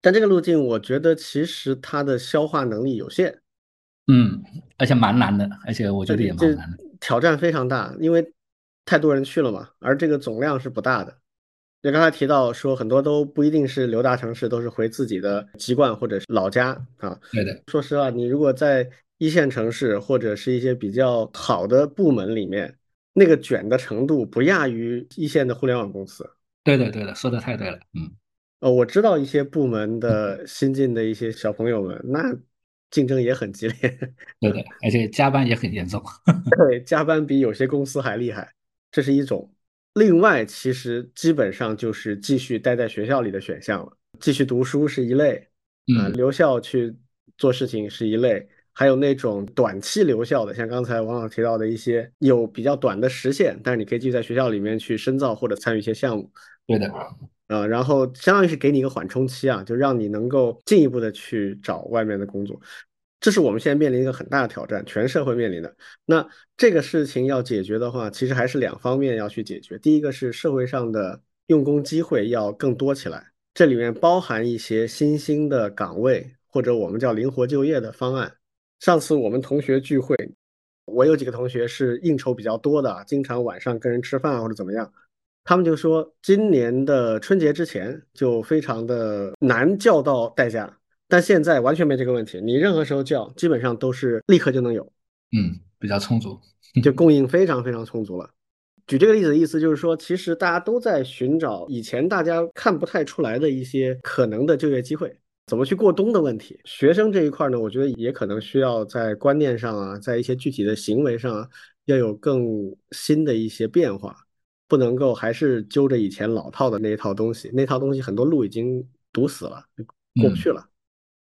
但这个路径我觉得其实它的消化能力有限，嗯，而且蛮难的，而且我觉得也蛮难的，挑战非常大，因为太多人去了嘛，而这个总量是不大的。就刚才提到说，很多都不一定是留大城市，都是回自己的籍贯或者是老家啊。对的。说实话，你如果在一线城市或者是一些比较好的部门里面，那个卷的程度不亚于一线的互联网公司。对的，对的，说的太对了。嗯。呃，我知道一些部门的新进的一些小朋友们，那竞争也很激烈。对的，而且加班也很严重。对，加班比有些公司还厉害，这是一种。另外，其实基本上就是继续待在学校里的选项了。继续读书是一类，啊，留校去做事情是一类，还有那种短期留校的，像刚才王老提到的一些有比较短的时限，但是你可以继续在学校里面去深造或者参与一些项目。对的，啊，然后相当于是给你一个缓冲期啊，就让你能够进一步的去找外面的工作。这是我们现在面临一个很大的挑战，全社会面临的。那这个事情要解决的话，其实还是两方面要去解决。第一个是社会上的用工机会要更多起来，这里面包含一些新兴的岗位，或者我们叫灵活就业的方案。上次我们同学聚会，我有几个同学是应酬比较多的，经常晚上跟人吃饭或者怎么样，他们就说今年的春节之前就非常的难叫到代驾。但现在完全没这个问题，你任何时候叫，基本上都是立刻就能有，嗯，比较充足，就供应非常非常充足了。举这个例子的意思就是说，其实大家都在寻找以前大家看不太出来的一些可能的就业机会，怎么去过冬的问题。学生这一块呢，我觉得也可能需要在观念上啊，在一些具体的行为上啊，要有更新的一些变化，不能够还是揪着以前老套的那一套东西，那套东西很多路已经堵死了，过不去了。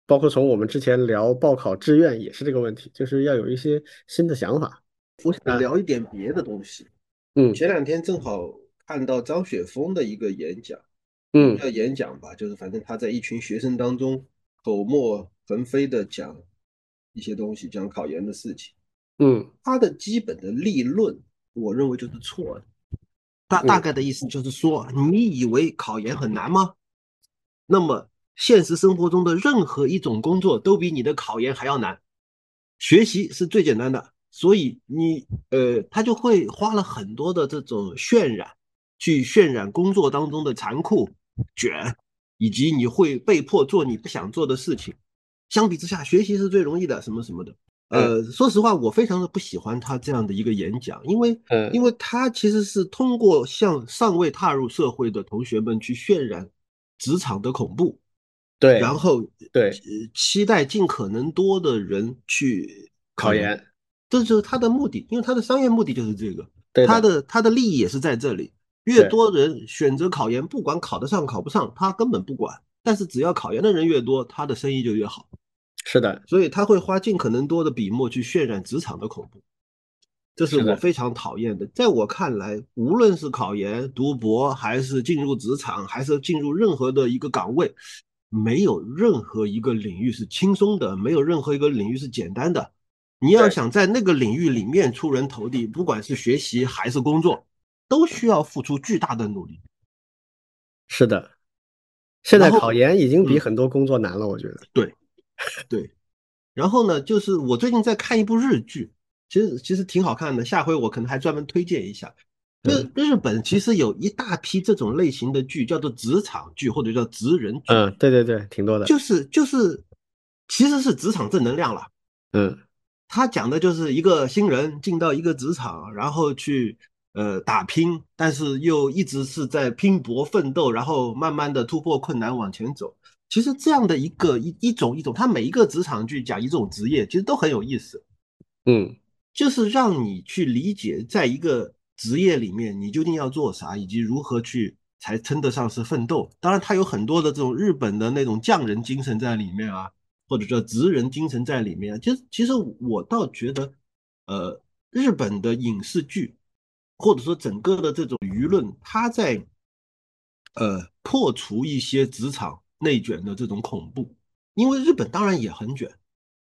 包括从我们之前聊报考志愿也是这个问题，就是要有一些新的想法。我想聊一点别的东西。嗯，前两天正好看到张雪峰的一个演讲，嗯，叫演讲吧，就是反正他在一群学生当中口沫横飞的讲一些东西，讲考研的事情。嗯，他的基本的立论，我认为就是错的。大大概的意思就是说，你以为考研很难吗？那么。现实生活中的任何一种工作都比你的考研还要难，学习是最简单的，所以你呃，他就会花了很多的这种渲染，去渲染工作当中的残酷、卷，以及你会被迫做你不想做的事情。相比之下，学习是最容易的，什么什么的。呃，说实话，我非常的不喜欢他这样的一个演讲，因为，因为他其实是通过向尚未踏入社会的同学们去渲染职场的恐怖。对，然后对，期待尽可能多的人去考研，这就是他的目的，因为他的商业目的就是这个，他的他的利益也是在这里。越多人选择考研，不管考得上考不上，他根本不管。但是只要考研的人越多，他的生意就越好。是的，所以他会花尽可能多的笔墨去渲染职场的恐怖，这是我非常讨厌的。在我看来，无论是考研、读博，还是进入职场，还是进入任何的一个岗位，没有任何一个领域是轻松的，没有任何一个领域是简单的。你要想在那个领域里面出人头地，不管是学习还是工作，都需要付出巨大的努力。是的。现在考研已经比很多工作难了，我觉得。对，对。然后呢，就是我最近在看一部日剧，其实其实挺好看的。下回我可能还专门推荐一下。日日本其实有一大批这种类型的剧，叫做职场剧或者叫职人剧。嗯，对对对，挺多的。就是就是，其实是职场正能量了。嗯，他讲的就是一个新人进到一个职场，然后去。呃，打拼，但是又一直是在拼搏奋斗，然后慢慢的突破困难往前走。其实这样的一个一一种一种，他每一个职场剧讲一种职业，其实都很有意思。嗯，就是让你去理解，在一个职业里面，你究竟要做啥，以及如何去才称得上是奋斗。当然，它有很多的这种日本的那种匠人精神在里面啊，或者叫职人精神在里面。其实，其实我倒觉得，呃，日本的影视剧。或者说整个的这种舆论，它在呃破除一些职场内卷的这种恐怖，因为日本当然也很卷，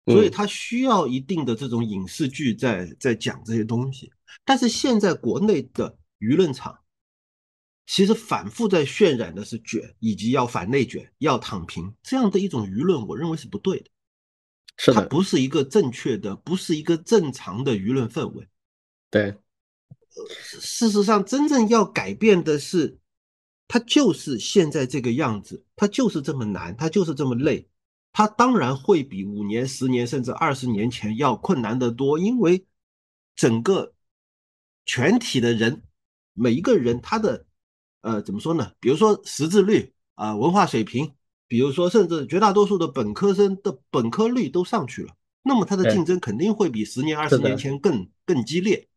所以它需要一定的这种影视剧在在讲这些东西。但是现在国内的舆论场，其实反复在渲染的是卷，以及要反内卷、要躺平这样的一种舆论，我认为是不对的，是它不是一个正确的，不是一个正常的舆论氛围，对。事实上，真正要改变的是，它就是现在这个样子，它就是这么难，它就是这么累，它当然会比五年、十年甚至二十年前要困难得多，因为整个全体的人，每一个人他的呃怎么说呢？比如说识字率啊，文化水平，比如说甚至绝大多数的本科生的本科率都上去了，那么他的竞争肯定会比十年、二十年前更更激烈。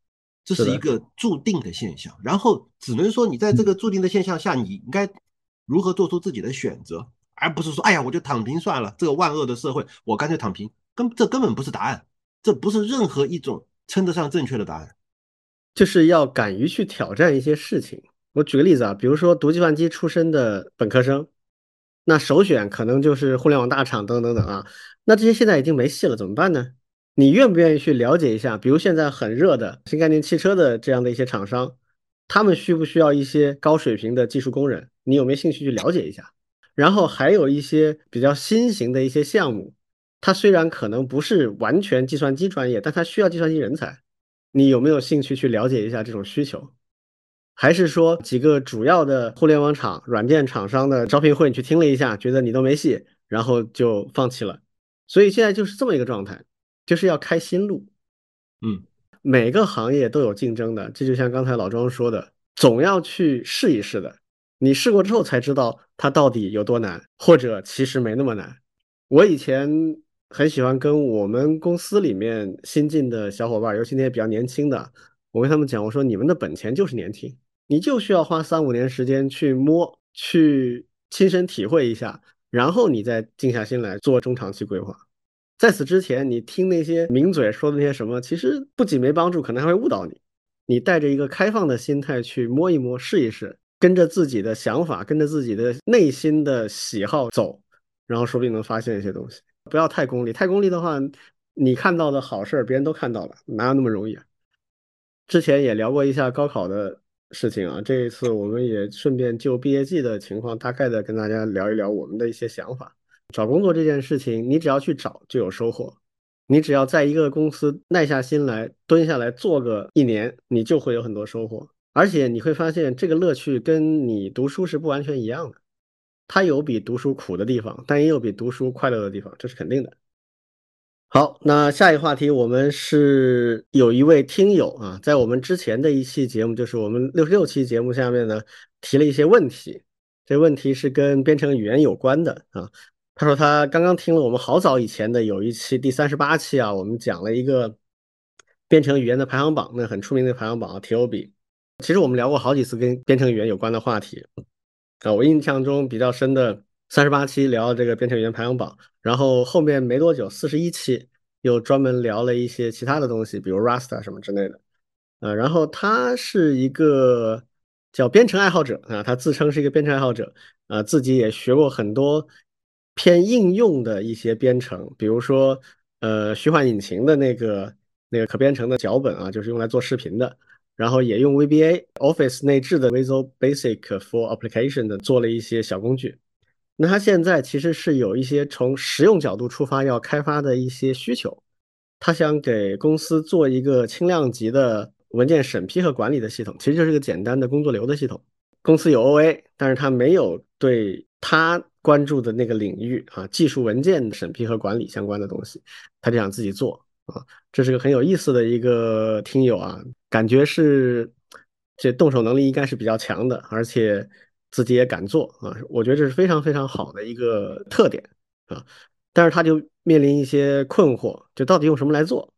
这是一个注定的现象，然后只能说你在这个注定的现象下，你应该如何做出自己的选择，而不是说，哎呀，我就躺平算了。这个万恶的社会，我干脆躺平，根这根本不是答案，这不是任何一种称得上正确的答案。就是要敢于去挑战一些事情。我举个例子啊，比如说读计算机出身的本科生，那首选可能就是互联网大厂等等等啊。那这些现在已经没戏了，怎么办呢？你愿不愿意去了解一下？比如现在很热的新概念汽车的这样的一些厂商，他们需不需要一些高水平的技术工人？你有没有兴趣去了解一下？然后还有一些比较新型的一些项目，它虽然可能不是完全计算机专业，但它需要计算机人才，你有没有兴趣去了解一下这种需求？还是说几个主要的互联网厂、软件厂商的招聘会，你去听了一下，觉得你都没戏，然后就放弃了？所以现在就是这么一个状态。就是要开新路，嗯，每个行业都有竞争的，这就像刚才老庄说的，总要去试一试的。你试过之后才知道它到底有多难，或者其实没那么难。我以前很喜欢跟我们公司里面新进的小伙伴，尤其那些比较年轻的，我跟他们讲，我说你们的本钱就是年轻，你就需要花三五年时间去摸，去亲身体会一下，然后你再静下心来做中长期规划。在此之前，你听那些名嘴说的那些什么，其实不仅没帮助，可能还会误导你。你带着一个开放的心态去摸一摸、试一试，跟着自己的想法、跟着自己的内心的喜好走，然后说不定能发现一些东西。不要太功利，太功利的话，你看到的好事儿别人都看到了，哪有那么容易啊？之前也聊过一下高考的事情啊，这一次我们也顺便就毕业季的情况，大概的跟大家聊一聊我们的一些想法。找工作这件事情，你只要去找就有收获。你只要在一个公司耐下心来蹲下来做个一年，你就会有很多收获。而且你会发现，这个乐趣跟你读书是不完全一样的。它有比读书苦的地方，但也有比读书快乐的地方，这是肯定的。好，那下一个话题，我们是有一位听友啊，在我们之前的一期节目，就是我们六十六期节目下面呢，提了一些问题。这问题是跟编程语言有关的啊。他说他刚刚听了我们好早以前的有一期第三十八期啊，我们讲了一个编程语言的排行榜，那很出名的排行榜 TOB。其实我们聊过好几次跟编程语言有关的话题啊，我印象中比较深的三十八期聊这个编程语言排行榜，然后后面没多久四十一期又专门聊了一些其他的东西，比如 Rust 什么之类的。呃，然后他是一个叫编程爱好者啊，他自称是一个编程爱好者，啊，自己也学过很多偏应用的一些编程，比如说呃虚幻引擎的那个那个可编程的脚本啊，就是用来做视频的，然后也用 VBA Office 内置的 Visual Basic for Application 的做了一些小工具。那他现在其实是有一些从实用角度出发要开发的一些需求，他想给公司做一个轻量级的。文件审批和管理的系统其实就是个简单的工作流的系统。公司有 OA，但是他没有对他关注的那个领域啊，技术文件审批和管理相关的东西，他就想自己做啊。这是个很有意思的一个听友啊，感觉是这动手能力应该是比较强的，而且自己也敢做啊。我觉得这是非常非常好的一个特点啊。但是他就面临一些困惑，就到底用什么来做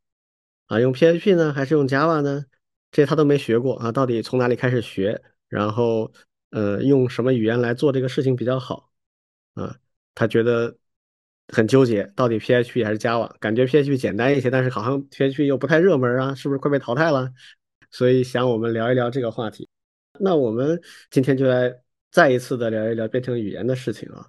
啊？用 PHP 呢，还是用 Java 呢？这他都没学过啊，到底从哪里开始学？然后，呃，用什么语言来做这个事情比较好？啊，他觉得很纠结，到底 PHP 还是 Java？感觉 PHP 简单一些，但是好像 PHP 又不太热门啊，是不是快被淘汰了？所以想我们聊一聊这个话题。那我们今天就来再一次的聊一聊编程语言的事情啊。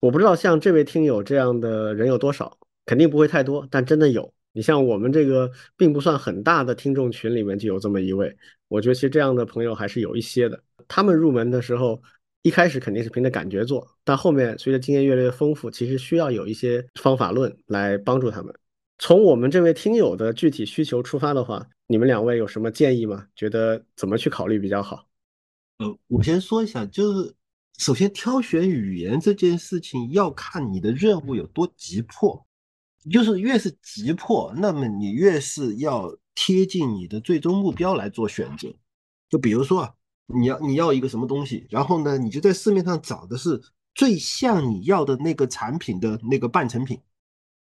我不知道像这位听友这样的人有多少，肯定不会太多，但真的有。你像我们这个并不算很大的听众群里面就有这么一位，我觉得其实这样的朋友还是有一些的。他们入门的时候，一开始肯定是凭着感觉做，但后面随着经验越来越丰富，其实需要有一些方法论来帮助他们。从我们这位听友的具体需求出发的话，你们两位有什么建议吗？觉得怎么去考虑比较好？呃，我先说一下，就是首先挑选语言这件事情要看你的任务有多急迫。就是越是急迫，那么你越是要贴近你的最终目标来做选择。就比如说啊，你要你要一个什么东西，然后呢，你就在市面上找的是最像你要的那个产品的那个半成品。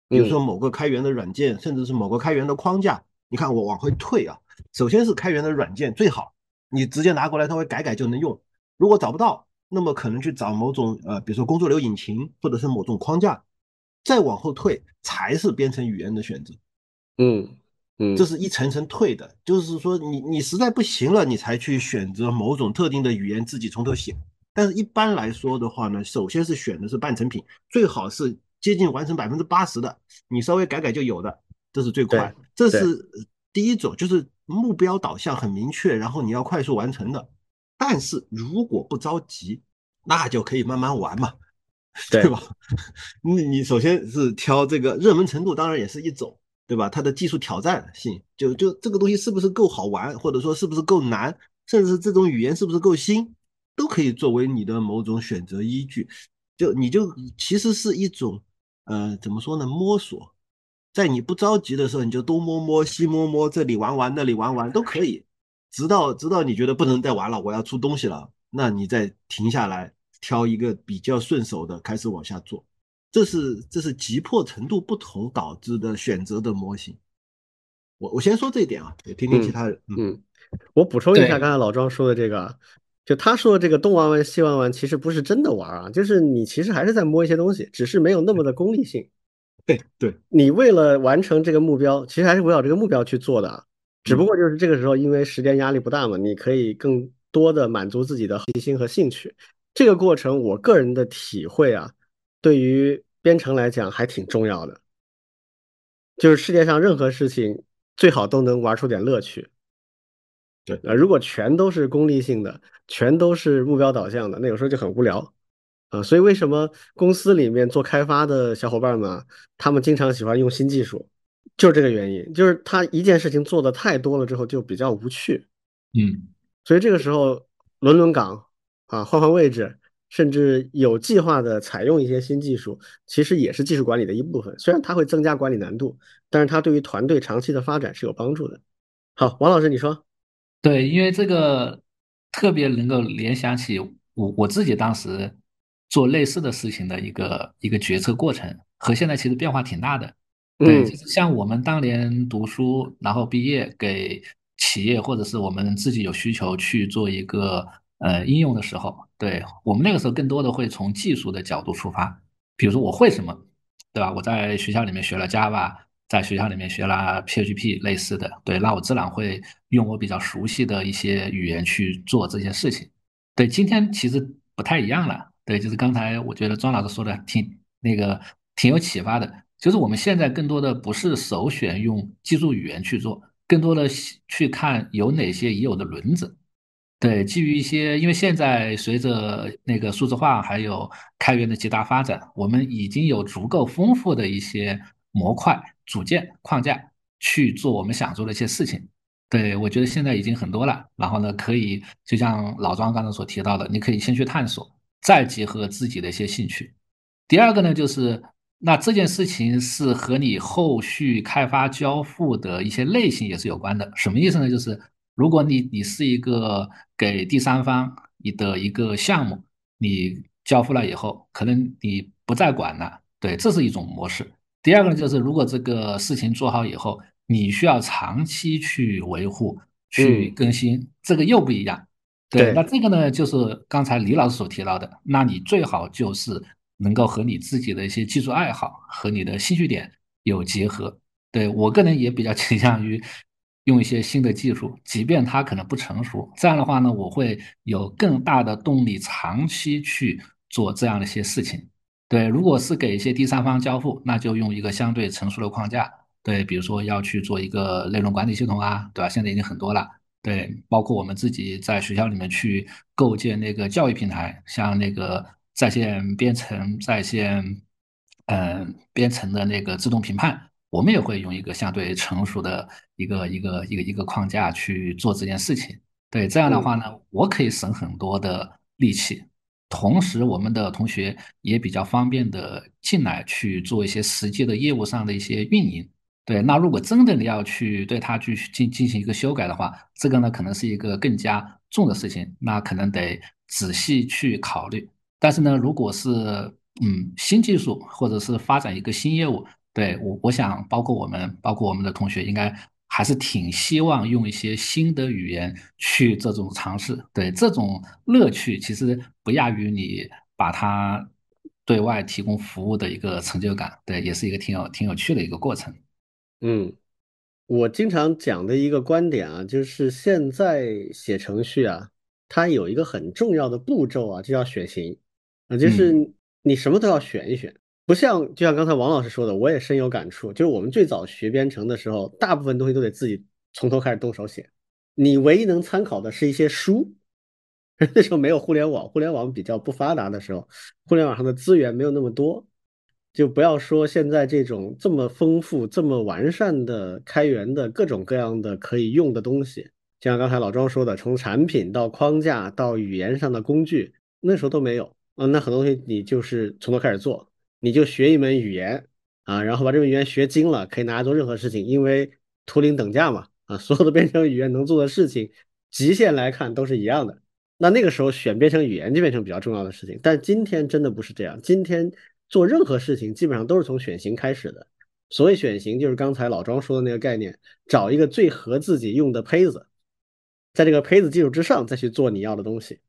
比如说某个开源的软件，甚至是某个开源的框架。你看我往回退啊，首先是开源的软件最好，你直接拿过来稍微改改就能用。如果找不到，那么可能去找某种呃，比如说工作流引擎或者是某种框架。再往后退才是编程语言的选择，嗯嗯，这是一层层退的，就是说你你实在不行了，你才去选择某种特定的语言自己从头写。但是一般来说的话呢，首先是选的是半成品，最好是接近完成百分之八十的，你稍微改改就有的，这是最快。这是第一种，就是目标导向很明确，然后你要快速完成的。但是如果不着急，那就可以慢慢玩嘛。对吧？你你首先是挑这个热门程度，当然也是一种，对吧？它的技术挑战性，就就这个东西是不是够好玩，或者说是不是够难，甚至是这种语言是不是够新，都可以作为你的某种选择依据。就你就其实是一种，呃，怎么说呢？摸索，在你不着急的时候，你就东摸摸西摸摸，这里玩玩那里玩玩都可以，直到直到你觉得不能再玩了，我要出东西了，那你再停下来。挑一个比较顺手的开始往下做，这是这是急迫程度不同导致的选择的模型。我我先说这一点啊，也听听其他人。嗯，我补充一下刚才老庄说的这个，就他说的这个东玩玩西玩玩，其实不是真的玩啊，就是你其实还是在摸一些东西，只是没有那么的功利性。对对，你为了完成这个目标，其实还是围绕这个目标去做的，只不过就是这个时候因为时间压力不大嘛，你可以更多的满足自己的好奇心和兴趣。这个过程，我个人的体会啊，对于编程来讲还挺重要的。就是世界上任何事情最好都能玩出点乐趣。对，啊，如果全都是功利性的，全都是目标导向的，那有时候就很无聊啊。所以为什么公司里面做开发的小伙伴们，他们经常喜欢用新技术，就是这个原因，就是他一件事情做的太多了之后就比较无趣。嗯，所以这个时候轮轮岗。啊，换换位置，甚至有计划的采用一些新技术，其实也是技术管理的一部分。虽然它会增加管理难度，但是它对于团队长期的发展是有帮助的。好，王老师，你说，对，因为这个特别能够联想起我我自己当时做类似的事情的一个一个决策过程，和现在其实变化挺大的。对，就是像我们当年读书，然后毕业给企业或者是我们自己有需求去做一个呃应用的时候，对我们那个时候更多的会从技术的角度出发，比如说我会什么，对吧？我在学校里面学了 Java。在学校里面学了 PHP 类似的，对，那我自然会用我比较熟悉的一些语言去做这些事情。对，今天其实不太一样了。对，就是刚才我觉得庄老师说的挺那个挺有启发的，就是我们现在更多的不是首选用技术语言去做，更多的去看有哪些已有的轮子。对，基于一些，因为现在随着那个数字化还有开源的极大发展，我们已经有足够丰富的一些模块。组件框架去做我们想做的一些事情，对我觉得现在已经很多了。然后呢，可以就像老庄刚才所提到的，你可以先去探索，再结合自己的一些兴趣。第二个呢，就是那这件事情是和你后续开发交付的一些类型也是有关的。什么意思呢？就是如果你你是一个给第三方你的一个项目，你交付了以后，可能你不再管了，对，这是一种模式。第二个呢，就是如果这个事情做好以后，你需要长期去维护、去更新，这个又不一样。对，那这个呢，就是刚才李老师所提到的，那你最好就是能够和你自己的一些技术爱好和你的兴趣点有结合。对我个人也比较倾向于用一些新的技术，即便它可能不成熟，这样的话呢，我会有更大的动力长期去做这样的一些事情。对，如果是给一些第三方交付，那就用一个相对成熟的框架。对，比如说要去做一个内容管理系统啊，对吧？现在已经很多了。对，包括我们自己在学校里面去构建那个教育平台，像那个在线编程、在线嗯编程的那个自动评判，我们也会用一个相对成熟的一个一个一个一个框架去做这件事情。对，这样的话呢，我可以省很多的力气。同时，我们的同学也比较方便的进来去做一些实际的业务上的一些运营。对，那如果真的你要去对它去进进行一个修改的话，这个呢可能是一个更加重的事情，那可能得仔细去考虑。但是呢，如果是嗯新技术或者是发展一个新业务，对我我想包括我们包括我们的同学应该。还是挺希望用一些新的语言去这种尝试，对这种乐趣其实不亚于你把它对外提供服务的一个成就感，对，也是一个挺有挺有趣的一个过程。嗯，我经常讲的一个观点啊，就是现在写程序啊，它有一个很重要的步骤啊，就叫选型啊，就是你什么都要选一选。不像，就像刚才王老师说的，我也深有感触。就是我们最早学编程的时候，大部分东西都得自己从头开始动手写。你唯一能参考的是一些书。那时候没有互联网，互联网比较不发达的时候，互联网上的资源没有那么多。就不要说现在这种这么丰富、这么完善的开源的各种各样的可以用的东西，就像刚才老庄说的，从产品到框架到语言上的工具，那时候都没有。嗯，那很多东西你就是从头开始做。你就学一门语言啊，然后把这门语言学精了，可以拿来做任何事情，因为图灵等价嘛啊，所有的编程语言能做的事情，极限来看都是一样的。那那个时候选编程语言就变成比较重要的事情，但今天真的不是这样，今天做任何事情基本上都是从选型开始的。所谓选型，就是刚才老庄说的那个概念，找一个最合自己用的胚子，在这个胚子基础之上再去做你要的东西。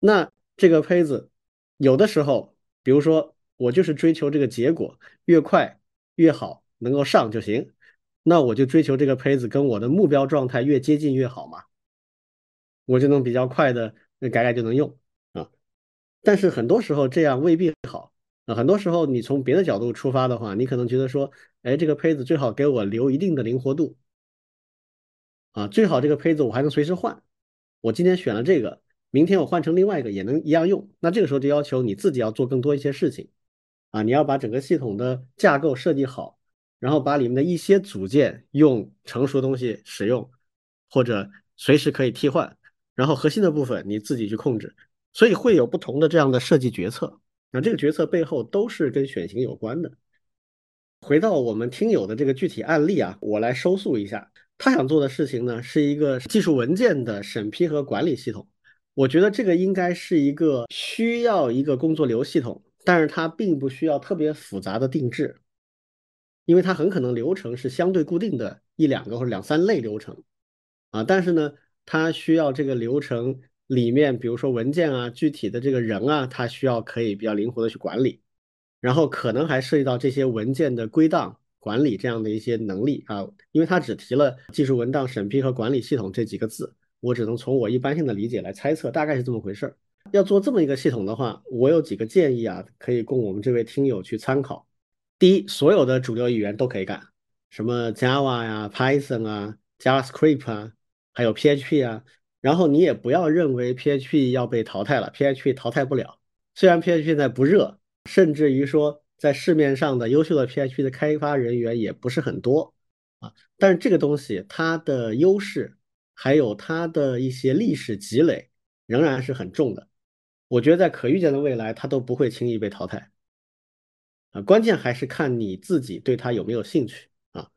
那这个胚子有的时候，比如说。我就是追求这个结果越快越好，能够上就行。那我就追求这个胚子跟我的目标状态越接近越好嘛，我就能比较快的改改就能用啊。但是很多时候这样未必好啊。很多时候你从别的角度出发的话，你可能觉得说，哎，这个胚子最好给我留一定的灵活度啊，最好这个胚子我还能随时换。我今天选了这个，明天我换成另外一个也能一样用。那这个时候就要求你自己要做更多一些事情。啊，你要把整个系统的架构设计好，然后把里面的一些组件用成熟的东西使用，或者随时可以替换，然后核心的部分你自己去控制，所以会有不同的这样的设计决策。那这个决策背后都是跟选型有关的。回到我们听友的这个具体案例啊，我来收束一下，他想做的事情呢是一个技术文件的审批和管理系统。我觉得这个应该是一个需要一个工作流系统。但是它并不需要特别复杂的定制，因为它很可能流程是相对固定的一两个或者两三类流程啊，但是呢，它需要这个流程里面，比如说文件啊、具体的这个人啊，它需要可以比较灵活的去管理，然后可能还涉及到这些文件的归档管理这样的一些能力啊，因为它只提了技术文档审批和管理系统这几个字，我只能从我一般性的理解来猜测，大概是这么回事儿。要做这么一个系统的话，我有几个建议啊，可以供我们这位听友去参考。第一，所有的主流语言都可以干，什么 Java 呀、Python 啊、JavaScript 啊，还有 PHP 啊。然后你也不要认为 PHP 要被淘汰了，PHP 淘汰不了。虽然 PHP 现在不热，甚至于说在市面上的优秀的 PHP 的开发人员也不是很多啊，但是这个东西它的优势还有它的一些历史积累仍然是很重的。我觉得在可预见的未来，它都不会轻易被淘汰，啊，关键还是看你自己对它有没有兴趣啊。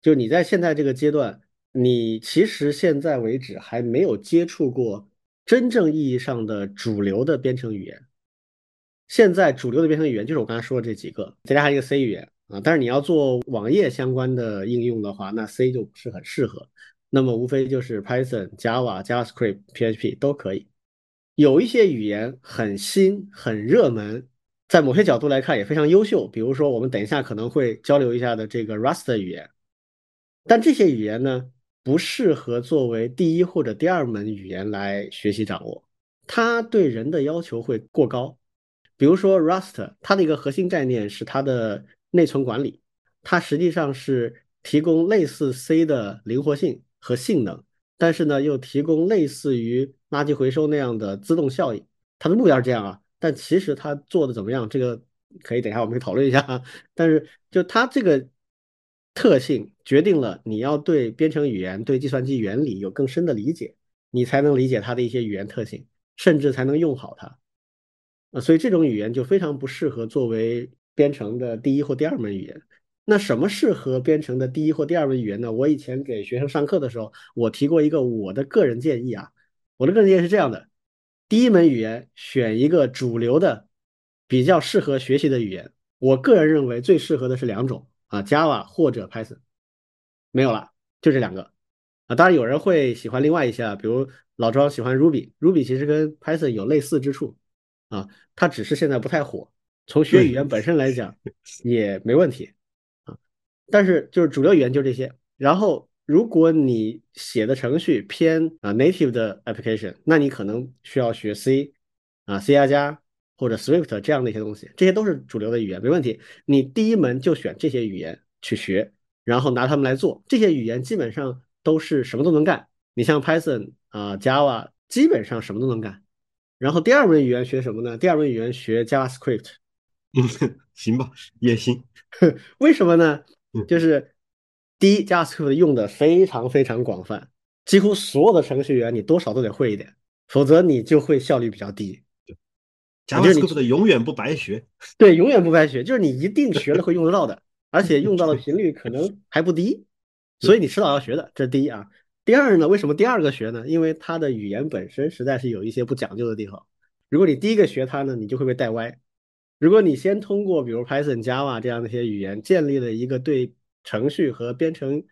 就你在现在这个阶段，你其实现在为止还没有接触过真正意义上的主流的编程语言。现在主流的编程语言就是我刚才说的这几个，再加上一个 C 语言啊。但是你要做网页相关的应用的话，那 C 就不是很适合。那么无非就是 Python、Java、JavaScript、PHP 都可以。有一些语言很新、很热门，在某些角度来看也非常优秀。比如说，我们等一下可能会交流一下的这个 Rust 语言，但这些语言呢，不适合作为第一或者第二门语言来学习掌握，它对人的要求会过高。比如说 Rust，它的一个核心概念是它的内存管理，它实际上是提供类似 C 的灵活性和性能。但是呢，又提供类似于垃圾回收那样的自动效应，它的目标是这样啊。但其实它做的怎么样，这个可以等一下我们可以讨论一下。但是就它这个特性，决定了你要对编程语言、对计算机原理有更深的理解，你才能理解它的一些语言特性，甚至才能用好它。呃，所以这种语言就非常不适合作为编程的第一或第二门语言。那什么适合编程的第一或第二门语言呢？我以前给学生上课的时候，我提过一个我的个人建议啊。我的个人建议是这样的：第一门语言选一个主流的、比较适合学习的语言。我个人认为最适合的是两种啊，Java 或者 Python，没有了，就这两个啊。当然有人会喜欢另外一些，比如老庄喜欢 Ruby，Ruby 其实跟 Python 有类似之处啊，它只是现在不太火。从学语言本身来讲，也没问题啊。但是就是主流语言就这些，然后如果你写的程序偏啊 native 的 application，那你可能需要学 C 啊 C 加加或者 Swift 这样的一些东西，这些都是主流的语言，没问题。你第一门就选这些语言去学，然后拿它们来做，这些语言基本上都是什么都能干。你像 Python 啊 Java 基本上什么都能干。然后第二门语言学什么呢？第二门语言学 JavaScript，嗯，行吧，也行。为什么呢？就是第一，JavaScript 用的非常非常广泛，几乎所有的程序员你多少都得会一点，否则你就会效率比较低。JavaScript 永远不白学，对，永远不白学，就是你一定学了会用得到的，而且用到的频率可能还不低，所以你迟早要学的，这是第一啊。第二呢，为什么第二个学呢？因为它的语言本身实在是有一些不讲究的地方，如果你第一个学它呢，你就会被带歪。如果你先通过比如 Python、Java 这样的一些语言建立了一个对程序和编程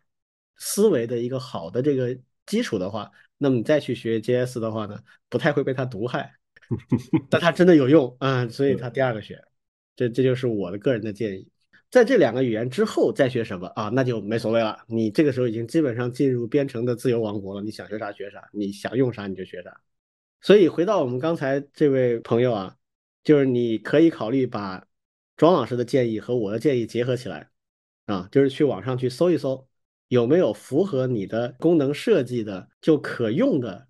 思维的一个好的这个基础的话，那么你再去学 JS 的话呢，不太会被它毒害。但它真的有用啊，所以它第二个学，这这就是我的个人的建议。在这两个语言之后再学什么啊，那就没所谓了。你这个时候已经基本上进入编程的自由王国了，你想学啥学啥，你想用啥你就学啥。所以回到我们刚才这位朋友啊。就是你可以考虑把庄老师的建议和我的建议结合起来，啊，就是去网上去搜一搜，有没有符合你的功能设计的就可用的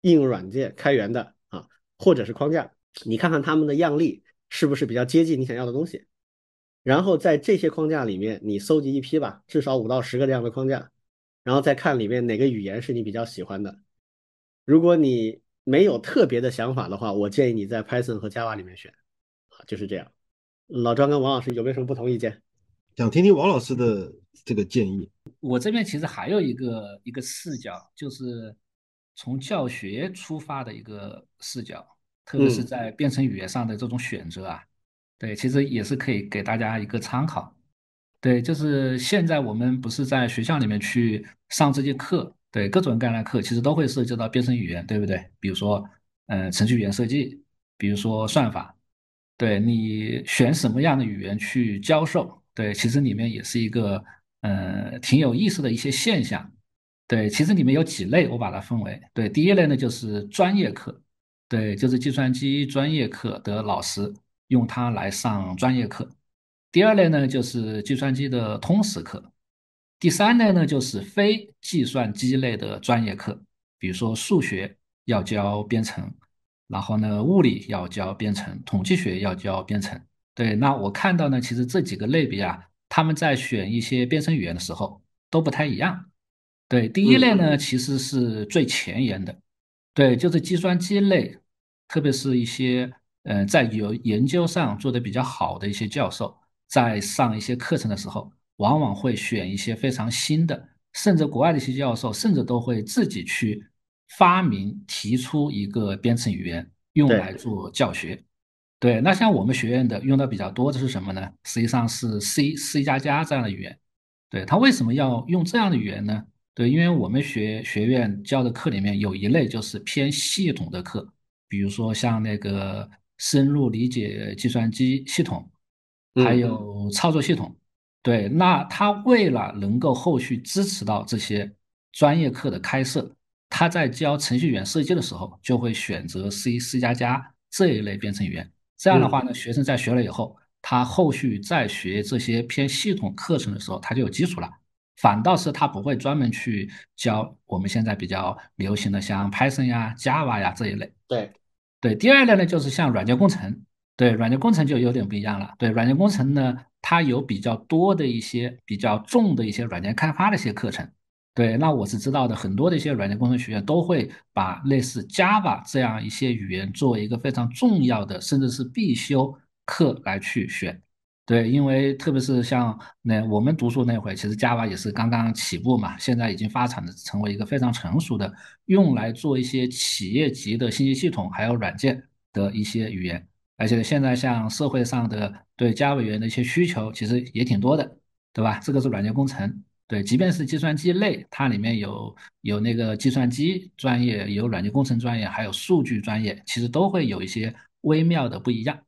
应用软件开源的啊，或者是框架，你看看他们的样例是不是比较接近你想要的东西，然后在这些框架里面你搜集一批吧，至少五到十个这样的框架，然后再看里面哪个语言是你比较喜欢的，如果你。没有特别的想法的话，我建议你在 Python 和 Java 里面选，啊，就是这样。老张跟王老师有没有什么不同意见？想听听王老师的这个建议。我这边其实还有一个一个视角，就是从教学出发的一个视角，特别是在编程语言上的这种选择啊，对，其实也是可以给大家一个参考。对，就是现在我们不是在学校里面去上这些课，对各种各样的课，其实都会涉及到编程语言，对不对？比如说，嗯，程序语言设计，比如说算法，对你选什么样的语言去教授，对，其实里面也是一个，呃，挺有意思的一些现象。对，其实里面有几类，我把它分为，对，第一类呢就是专业课，对，就是计算机专业课的老师用它来上专业课。第二类呢，就是计算机的通识课；第三类呢，就是非计算机类的专业课，比如说数学要教编程，然后呢，物理要教编程，统计学要教编程。对，那我看到呢，其实这几个类别啊，他们在选一些编程语言的时候都不太一样。对，第一类呢，其实是最前沿的，对，就是计算机类，特别是一些呃，在有研究上做的比较好的一些教授。在上一些课程的时候，往往会选一些非常新的，甚至国外的一些教授，甚至都会自己去发明、提出一个编程语言用来做教学。对，那像我们学院的用的比较多的是什么呢？实际上是 C、C 加加这样的语言。对，他为什么要用这样的语言呢？对，因为我们学学院教的课里面有一类就是偏系统的课，比如说像那个深入理解计算机系统。还有操作系统，对，那他为了能够后续支持到这些专业课的开设，他在教程序员设计的时候，就会选择 C、C 加加这一类编程语言。这样的话呢，学生在学了以后，他后续再学这些偏系统课程的时候，他就有基础了。反倒是他不会专门去教我们现在比较流行的像 Python 呀、Java 呀这一类。对，对，第二类呢，就是像软件工程。对软件工程就有点不一样了。对软件工程呢，它有比较多的一些比较重的一些软件开发的一些课程。对，那我是知道的，很多的一些软件工程学院都会把类似 Java 这样一些语言作为一个非常重要的，甚至是必修课来去选。对，因为特别是像那我们读书那会，其实 Java 也是刚刚起步嘛，现在已经发展的成为一个非常成熟的，用来做一些企业级的信息系统还有软件的一些语言。而且现在像社会上的对 Java 语言的一些需求，其实也挺多的，对吧？这个是软件工程，对，即便是计算机类，它里面有有那个计算机专业，有软件工程专业，还有数据专业，其实都会有一些微妙的不一样。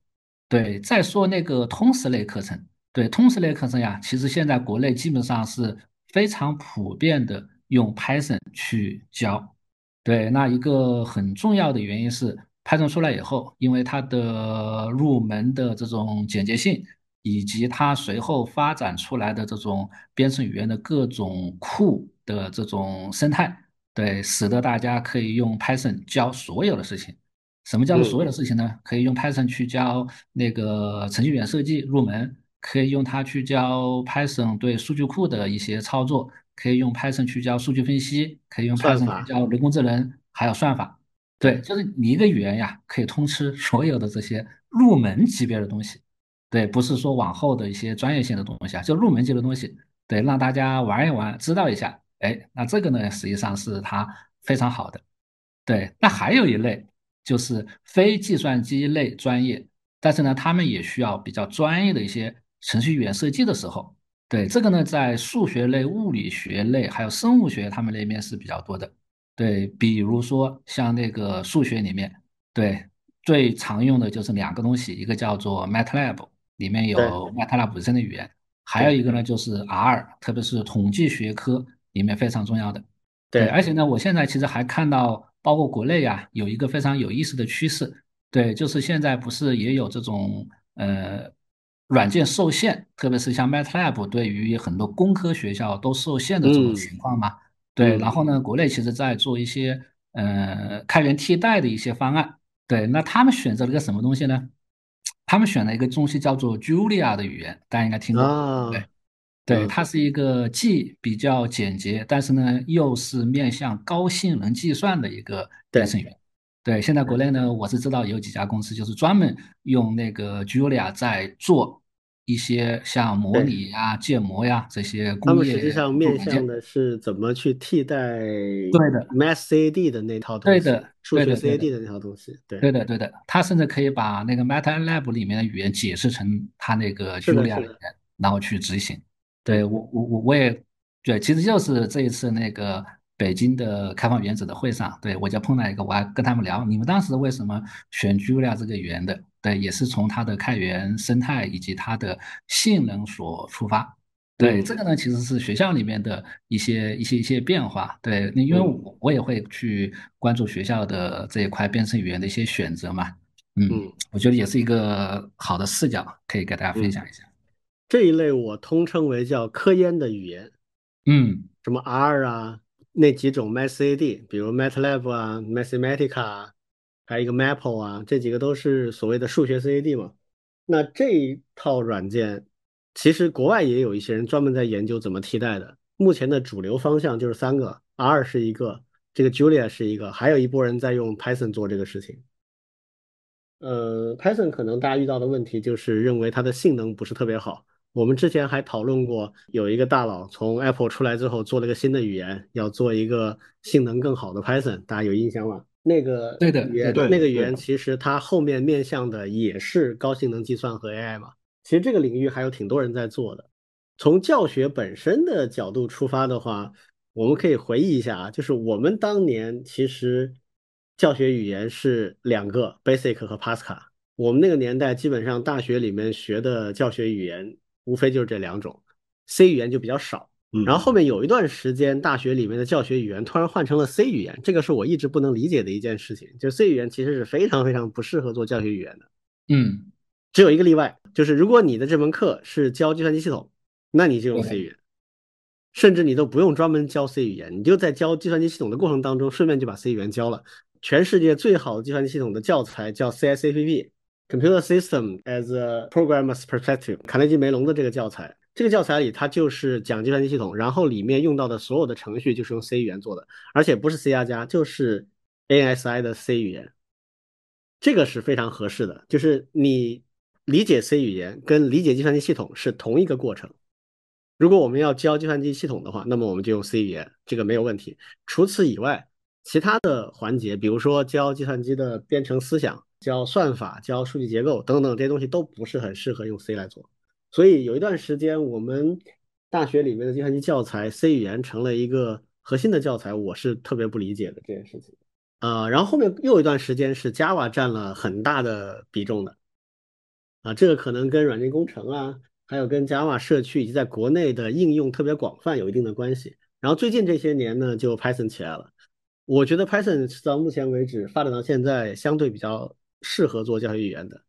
对，再说那个通识类课程，对，通识类课程呀，其实现在国内基本上是非常普遍的用 Python 去教。对，那一个很重要的原因是。Python 出来以后，因为它的入门的这种简洁性，以及它随后发展出来的这种编程语言的各种库的这种生态，对，使得大家可以用 Python 教所有的事情。什么叫做所有的事情呢？可以用 Python 去教那个程序员设计入门，可以用它去教 Python 对数据库的一些操作，可以用 Python 去教数据分析，可以用 Python 去教人工智能，还有算法。对，就是你一个语言呀，可以通吃所有的这些入门级别的东西。对，不是说往后的一些专业性的东西啊，就入门级的东西。对，让大家玩一玩，知道一下。哎，那这个呢，实际上是它非常好的。对，那还有一类就是非计算机类专业，但是呢，他们也需要比较专业的一些程序语言设计的时候，对这个呢，在数学类、物理学类还有生物学他们那边是比较多的。对，比如说像那个数学里面，对最常用的就是两个东西，一个叫做 MATLAB，里面有 MATLAB 本身的语言，还有一个呢就是 R，特别是统计学科里面非常重要的。对，而且呢，我现在其实还看到，包括国内呀，有一个非常有意思的趋势，对，就是现在不是也有这种呃软件受限，特别是像 MATLAB 对于很多工科学校都受限的这种情况吗？对，然后呢，国内其实在做一些呃开源替代的一些方案。对，那他们选择了个什么东西呢？他们选了一个东西叫做 Julia 的语言，大家应该听过。对，对，它是一个既比较简洁，但是呢又是面向高性能计算的一个编程语言。对，现在国内呢，我是知道有几家公司就是专门用那个 Julia 在做。一些像模拟呀、建模呀这些工业，他们实际上面向的是怎么去替代对的 MathCAD 的那套东西，对的数学 CAD 的那套东西，对对的对的，他甚至可以把那个 MATLAB 里面的语言解释成他那个 Julia 里面，然后去执行。对我我我我也对，其实就是这一次那个北京的开放原子的会上，对我就碰到一个，我还跟他们聊，你们当时为什么选 Julia 这个语言的？对，也是从它的开源生态以及它的性能所出发。对这个呢，其实是学校里面的一些一些一些变化。对，那因为我我也会去关注学校的这一块编程语言的一些选择嘛。嗯，我觉得也是一个好的视角，可以给大家分享一下。这一类我通称为叫科研的语言。嗯，什么 R 啊，那几种 MathCAD，比如 MATLAB 啊，Mathematica，还有一个 Maple 啊，这几个都是所谓的数学 CAD 嘛。那这一套软件。其实国外也有一些人专门在研究怎么替代的。目前的主流方向就是三个，R 是一个，这个 Julia 是一个，还有一波人在用 Python 做这个事情。呃，Python 可能大家遇到的问题就是认为它的性能不是特别好。我们之前还讨论过，有一个大佬从 Apple 出来之后做了个新的语言，要做一个性能更好的 Python，大家有印象吗？那个对的，语言那个语言其实它后面面向的也是高性能计算和 AI 嘛。其实这个领域还有挺多人在做的。从教学本身的角度出发的话，我们可以回忆一下啊，就是我们当年其实教学语言是两个，Basic 和 Pascal。我们那个年代基本上大学里面学的教学语言无非就是这两种，C 语言就比较少。然后后面有一段时间，大学里面的教学语言突然换成了 C 语言，这个是我一直不能理解的一件事情。就 C 语言其实是非常非常不适合做教学语言的。嗯。只有一个例外，就是如果你的这门课是教计算机系统，那你就用 C 语言，甚至你都不用专门教 C 语言，你就在教计算机系统的过程当中，顺便就把 C 语言教了。全世界最好的计算机系统的教材叫 CSAPP，Computer System as a Programmer's Perspective，卡内基梅隆的这个教材，这个教材里它就是讲计算机系统，然后里面用到的所有的程序就是用 C 语言做的，而且不是 C 加加，就是 ASI 的 C 语言，这个是非常合适的，就是你。理解 C 语言跟理解计算机系统是同一个过程。如果我们要教计算机系统的话，那么我们就用 C 语言，这个没有问题。除此以外，其他的环节，比如说教计算机的编程思想、教算法、教数据结构等等这些东西，都不是很适合用 C 来做。所以有一段时间，我们大学里面的计算机教材，C 语言成了一个核心的教材，我是特别不理解的这件事情。呃，然后后面又有一段时间是 Java 占了很大的比重的。啊，这个可能跟软件工程啊，还有跟 Java 社区以及在国内的应用特别广泛有一定的关系。然后最近这些年呢，就 Python 起来了。我觉得 Python 到目前为止发展到现在，相对比较适合做教学语言的。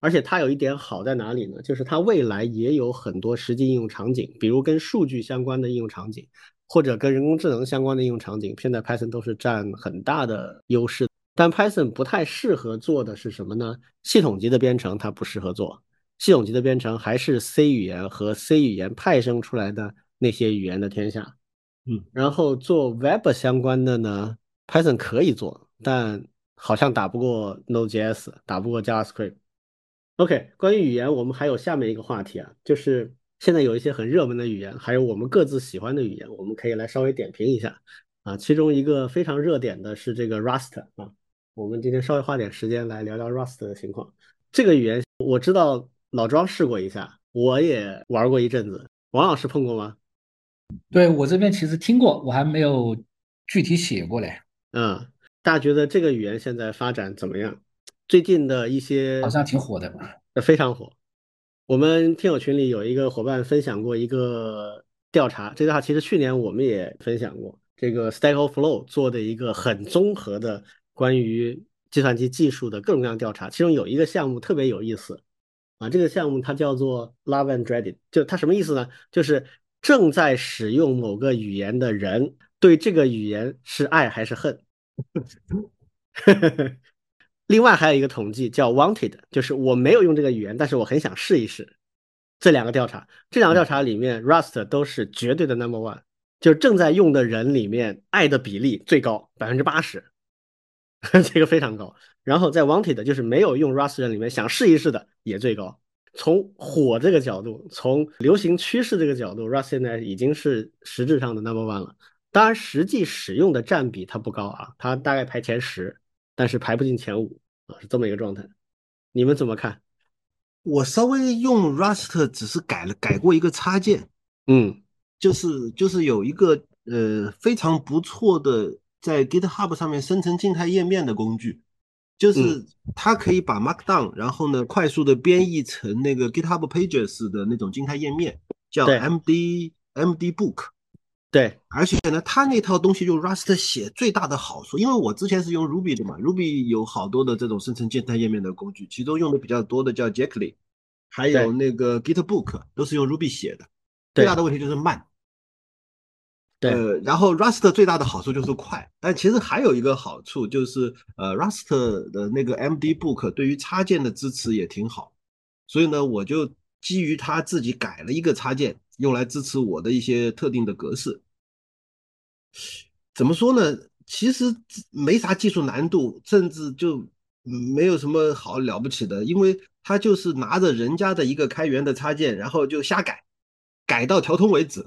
而且它有一点好在哪里呢？就是它未来也有很多实际应用场景，比如跟数据相关的应用场景，或者跟人工智能相关的应用场景，现在 Python 都是占很大的优势。但 Python 不太适合做的是什么呢？系统级的编程它不适合做，系统级的编程还是 C 语言和 C 语言派生出来的那些语言的天下。嗯，然后做 Web 相关的呢，Python 可以做，但好像打不过 Node.js，打不过 JavaScript。OK，关于语言，我们还有下面一个话题啊，就是现在有一些很热门的语言，还有我们各自喜欢的语言，我们可以来稍微点评一下啊。其中一个非常热点的是这个 Rust 啊。我们今天稍微花点时间来聊聊 Rust 的情况。这个语言我知道老庄试过一下，我也玩过一阵子。王老师碰过吗？对我这边其实听过，我还没有具体写过嘞。嗯，大家觉得这个语言现在发展怎么样？最近的一些好像挺火的，非常火。我们听友群里有一个伙伴分享过一个调查，这个话其实去年我们也分享过，这个 Stack Overflow 做的一个很综合的。关于计算机技术的各种各样调查，其中有一个项目特别有意思啊，这个项目它叫做 Love and Dreaded，就它什么意思呢？就是正在使用某个语言的人对这个语言是爱还是恨。另外还有一个统计叫 Wanted，就是我没有用这个语言，但是我很想试一试。这两个调查，这两个调查里面 Rust 都是绝对的 Number One，就是正在用的人里面爱的比例最高，百分之八十。这个非常高，然后在 Wanted 就是没有用 Rust 人里面想试一试的也最高。从火这个角度，从流行趋势这个角度，Rust 现在已经是实质上的 Number One 了。当然，实际使用的占比它不高啊，它大概排前十，但是排不进前五啊，是这么一个状态。你们怎么看？我稍微用 Rust 只是改了改过一个插件，嗯，就是就是有一个呃非常不错的在 GitHub 上面生成静态页面的工具，就是它可以把 Markdown，然后呢快速的编译成那个 GitHub Pages 的那种静态页面，叫 MD MD Book。对，而且呢，它那套东西用 Rust 写最大的好处，因为我之前是用 Ruby 的嘛，Ruby 有好多的这种生成静态页面的工具，其中用的比较多的叫 Jekyll，还有那个 Gitbook 都是用 Ruby 写的。最大的问题就是慢。对，呃，然后 Rust 最大的好处就是快，但其实还有一个好处就是，呃，Rust 的那个 MD Book 对于插件的支持也挺好，所以呢，我就基于它自己改了一个插件。用来支持我的一些特定的格式，怎么说呢？其实没啥技术难度，甚至就没有什么好了不起的，因为他就是拿着人家的一个开源的插件，然后就瞎改，改到调通为止。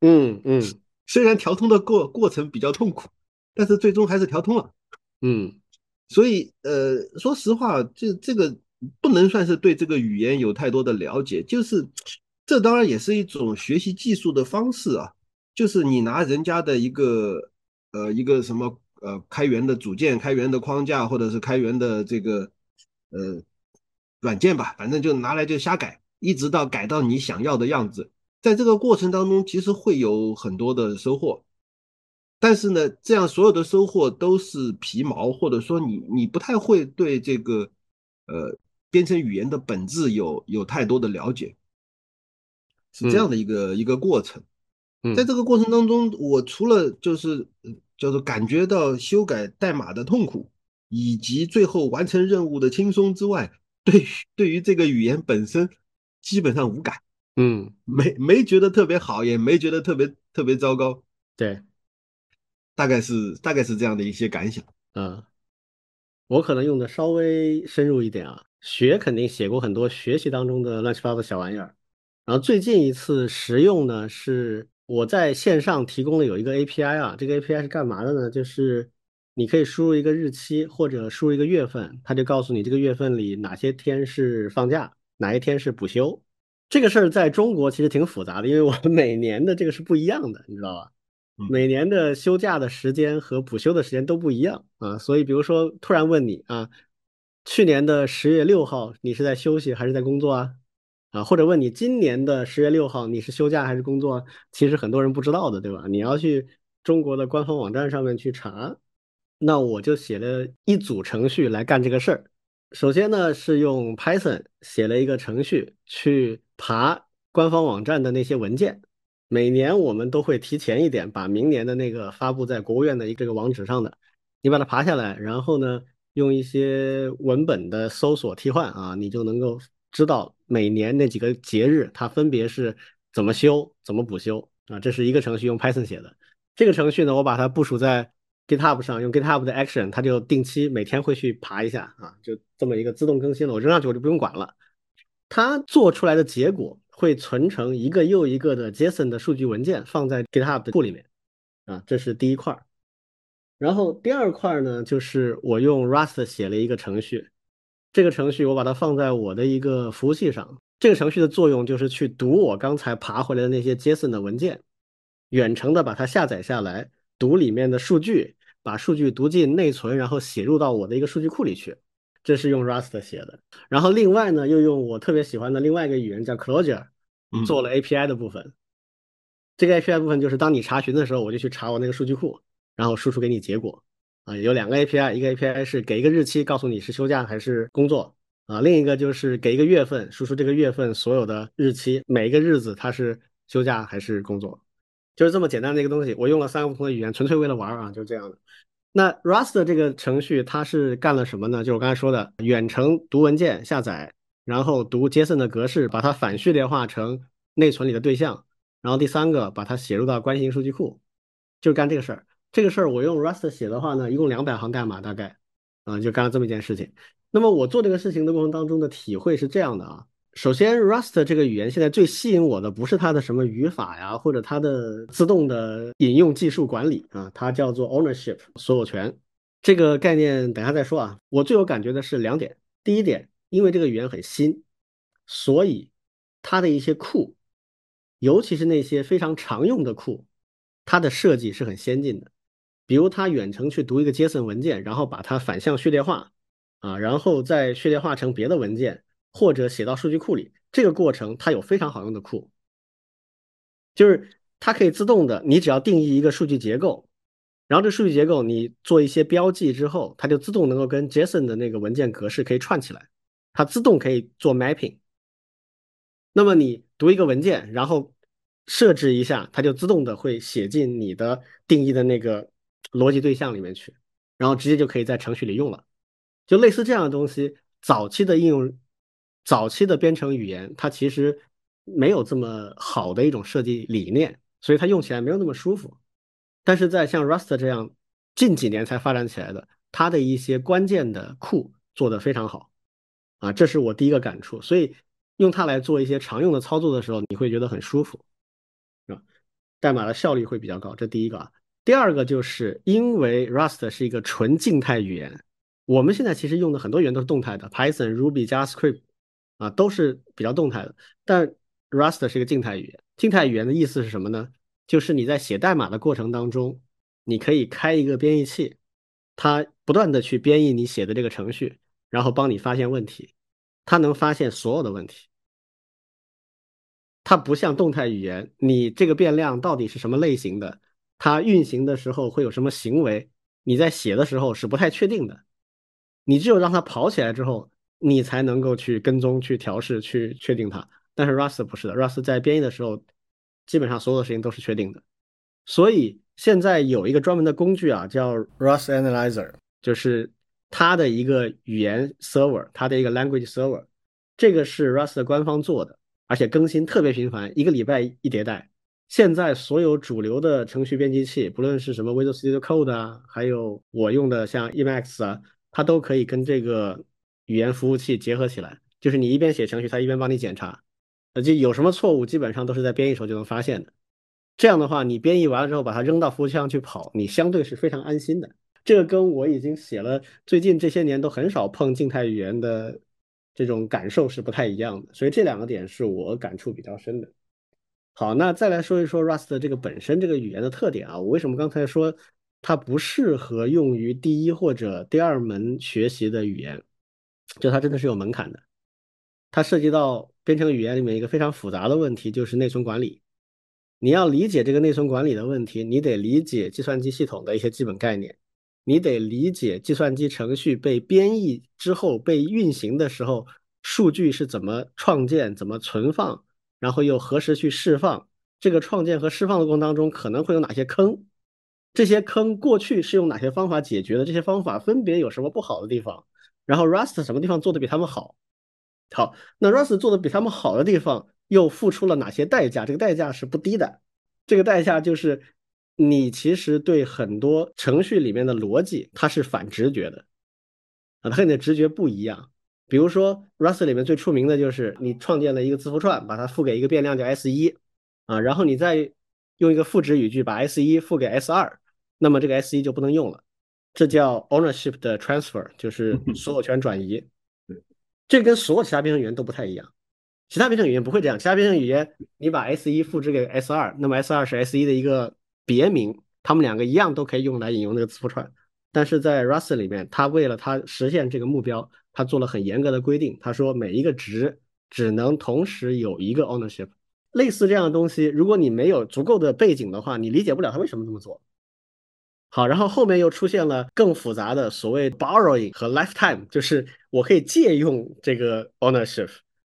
嗯嗯，虽然调通的过过程比较痛苦，但是最终还是调通了。嗯，所以呃，说实话，这这个不能算是对这个语言有太多的了解，就是。这当然也是一种学习技术的方式啊，就是你拿人家的一个呃一个什么呃开源的组件、开源的框架或者是开源的这个呃软件吧，反正就拿来就瞎改，一直到改到你想要的样子。在这个过程当中，其实会有很多的收获，但是呢，这样所有的收获都是皮毛，或者说你你不太会对这个呃编程语言的本质有有太多的了解。是这样的一个一个过程，在这个过程当中，我除了就是叫做感觉到修改代码的痛苦，以及最后完成任务的轻松之外，对对于这个语言本身基本上无感，嗯，没没觉得特别好，也没觉得特别特别糟糕，对，大概是大概是这样的一些感想，嗯，我可能用的稍微深入一点啊，学肯定写过很多学习当中的乱七八糟小玩意儿。然后最近一次实用呢，是我在线上提供的有一个 API 啊，这个 API 是干嘛的呢？就是你可以输入一个日期或者输入一个月份，它就告诉你这个月份里哪些天是放假，哪一天是补休。这个事儿在中国其实挺复杂的，因为我们每年的这个是不一样的，你知道吧？每年的休假的时间和补休的时间都不一样啊，所以比如说突然问你啊，去年的十月六号你是在休息还是在工作啊？啊，或者问你今年的十月六号你是休假还是工作？其实很多人不知道的，对吧？你要去中国的官方网站上面去查。那我就写了一组程序来干这个事儿。首先呢，是用 Python 写了一个程序去爬官方网站的那些文件。每年我们都会提前一点把明年的那个发布在国务院的一个网址上的，你把它爬下来，然后呢，用一些文本的搜索替换啊，你就能够。知道每年那几个节日，它分别是怎么休、怎么补休啊？这是一个程序用 Python 写的。这个程序呢，我把它部署在 GitHub 上，用 GitHub 的 Action，它就定期每天会去爬一下啊，就这么一个自动更新了。我扔上去我就不用管了。它做出来的结果会存成一个又一个的 JSON 的数据文件，放在 GitHub 的库里面啊，这是第一块。然后第二块呢，就是我用 Rust 写了一个程序。这个程序我把它放在我的一个服务器上。这个程序的作用就是去读我刚才爬回来的那些 JSON 的文件，远程的把它下载下来，读里面的数据，把数据读进内存，然后写入到我的一个数据库里去。这是用 Rust 写的。然后另外呢，又用我特别喜欢的另外一个语言叫 Clojure 做了 API 的部分。这个 API 部分就是当你查询的时候，我就去查我那个数据库，然后输出给你结果。啊，有两个 API，一个 API 是给一个日期，告诉你是休假还是工作啊，另一个就是给一个月份，输出这个月份所有的日期，每一个日子它是休假还是工作，就是这么简单的一个东西。我用了三个不同的语言，纯粹为了玩啊，就是这样的。那 Rust 这个程序它是干了什么呢？就是我刚才说的，远程读文件下载，然后读 JSON 的格式，把它反序列化成内存里的对象，然后第三个把它写入到关系型数据库，就是干这个事儿。这个事儿我用 Rust 写的话呢，一共两百行代码大概，啊，就干了这么一件事情。那么我做这个事情的过程当中的体会是这样的啊，首先 Rust 这个语言现在最吸引我的不是它的什么语法呀，或者它的自动的引用技术管理啊，它叫做 ownership 所有权这个概念，等下再说啊。我最有感觉的是两点，第一点，因为这个语言很新，所以它的一些库尤其是那些非常常用的库，它的设计是很先进的。比如它远程去读一个 JSON 文件，然后把它反向序列化，啊，然后再序列化成别的文件，或者写到数据库里，这个过程它有非常好用的库，就是它可以自动的，你只要定义一个数据结构，然后这数据结构你做一些标记之后，它就自动能够跟 JSON 的那个文件格式可以串起来，它自动可以做 mapping。那么你读一个文件，然后设置一下，它就自动的会写进你的定义的那个逻辑对象里面去，然后直接就可以在程序里用了。就类似这样的东西，早期的应用，早期的编程语言，它其实没有这么好的一种设计理念，所以它用起来没有那么舒服。但是在像 Rust 这样近几年才发展起来的，它的一些关键的库做得非常好，啊，这是我第一个感触。所以。用它来做一些常用的操作的时候，你会觉得很舒服，是吧？代码的效率会比较高，这第一个啊。第二个就是因为 Rust 是一个纯静态语言，我们现在其实用的很多语言都是动态的，Python、Ruby、JavaScript 啊都是比较动态的，但 Rust 是一个静态语言。静态语言的意思是什么呢？就是你在写代码的过程当中，你可以开一个编译器，它不断的去编译你写的这个程序，然后帮你发现问题。它能发现所有的问题，它不像动态语言，你这个变量到底是什么类型的，它运行的时候会有什么行为，你在写的时候是不太确定的。你只有让它跑起来之后，你才能够去跟踪、去调试、去确定它。但是 Rust 不是的，Rust 在编译的时候，基本上所有的事情都是确定的。所以现在有一个专门的工具啊，叫 Rust Analyzer，就是。它的一个语言 server，它的一个 language server，这个是 Rust 官方做的，而且更新特别频繁，一个礼拜一迭代。现在所有主流的程序编辑器，不论是什么 Visual Studio Code 啊，还有我用的像 Emacs 啊，它都可以跟这个语言服务器结合起来，就是你一边写程序，它一边帮你检查，呃，就有什么错误，基本上都是在编译时候就能发现的。这样的话，你编译完了之后，把它扔到服务器上去跑，你相对是非常安心的。这个跟我已经写了最近这些年都很少碰静态语言的这种感受是不太一样的，所以这两个点是我感触比较深的。好，那再来说一说 Rust 这个本身这个语言的特点啊，我为什么刚才说它不适合用于第一或者第二门学习的语言？就它真的是有门槛的，它涉及到编程语言里面一个非常复杂的问题，就是内存管理。你要理解这个内存管理的问题，你得理解计算机系统的一些基本概念。你得理解计算机程序被编译之后被运行的时候，数据是怎么创建、怎么存放，然后又何时去释放。这个创建和释放的过程当中可能会有哪些坑？这些坑过去是用哪些方法解决的？这些方法分别有什么不好的地方？然后 Rust 什么地方做的比他们好？好，那 Rust 做的比他们好的地方又付出了哪些代价？这个代价是不低的。这个代价就是。你其实对很多程序里面的逻辑，它是反直觉的啊，它和你的直觉不一样。比如说，Rust 里面最出名的就是你创建了一个字符串，把它赋给一个变量叫 s 一啊，然后你再用一个赋值语句把 s 一赋给 s 二，那么这个 s 一就不能用了，这叫 ownership 的 transfer，就是 所有权转移。这跟所有其他编程语言都不太一样，其他编程语言不会这样，其他编程语言你把 s 一复制给 s 二，那么 s 二是 s 一的一个。别名，他们两个一样都可以用来引用那个字符串，但是在 Rust 里面，它为了它实现这个目标，他做了很严格的规定。他说每一个值只能同时有一个 ownership。类似这样的东西，如果你没有足够的背景的话，你理解不了他为什么这么做。好，然后后面又出现了更复杂的所谓 borrowing 和 lifetime，就是我可以借用这个 ownership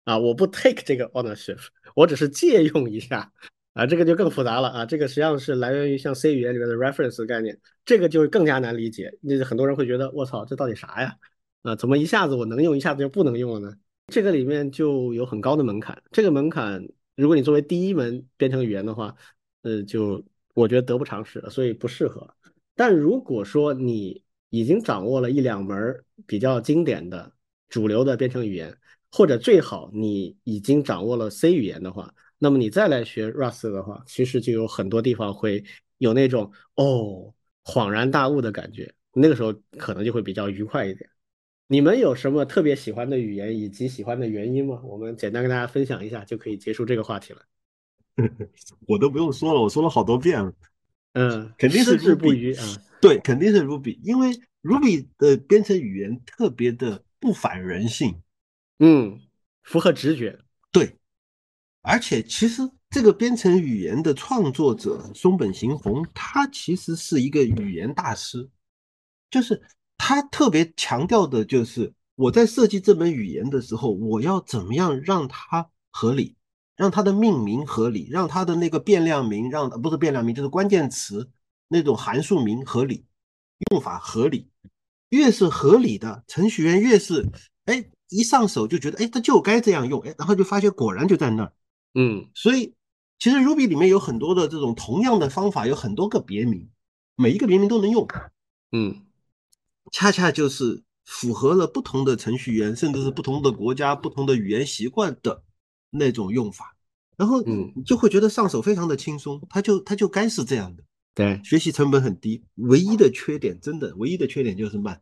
啊，我不 take 这个 ownership，我只是借用一下。啊，这个就更复杂了啊！这个实际上是来源于像 C 语言里面的 reference 概念，这个就更加难理解。那很多人会觉得，我操，这到底啥呀？啊，怎么一下子我能用，一下子就不能用了呢？这个里面就有很高的门槛。这个门槛，如果你作为第一门编程语言的话，呃，就我觉得得不偿失了，所以不适合。但如果说你已经掌握了一两门比较经典的主流的编程语言，或者最好你已经掌握了 C 语言的话，那么你再来学 Rust 的话，其实就有很多地方会有那种哦恍然大悟的感觉，那个时候可能就会比较愉快一点。你们有什么特别喜欢的语言以及喜欢的原因吗？我们简单跟大家分享一下就可以结束这个话题了。我都不用说了，我说了好多遍了。嗯，肯定是 Ruby 啊，对，肯定是 Ruby，因为 Ruby 的编程语言特别的不反人性，嗯，符合直觉。对，而且其实这个编程语言的创作者松本行弘，他其实是一个语言大师，就是他特别强调的就是我在设计这门语言的时候，我要怎么样让它合理。让它的命名合理，让它的那个变量名，让不是变量名，就是关键词那种函数名合理，用法合理，越是合理的程序员越是哎一上手就觉得哎他就该这样用哎，然后就发现果然就在那儿，嗯，所以其实 Ruby 里面有很多的这种同样的方法，有很多个别名，每一个别名都能用，嗯，恰恰就是符合了不同的程序员，甚至是不同的国家、不同的语言习惯的。那种用法，然后嗯，你就会觉得上手非常的轻松，它就它就该是这样的。对，学习成本很低，唯一的缺点真的唯一的缺点就是慢。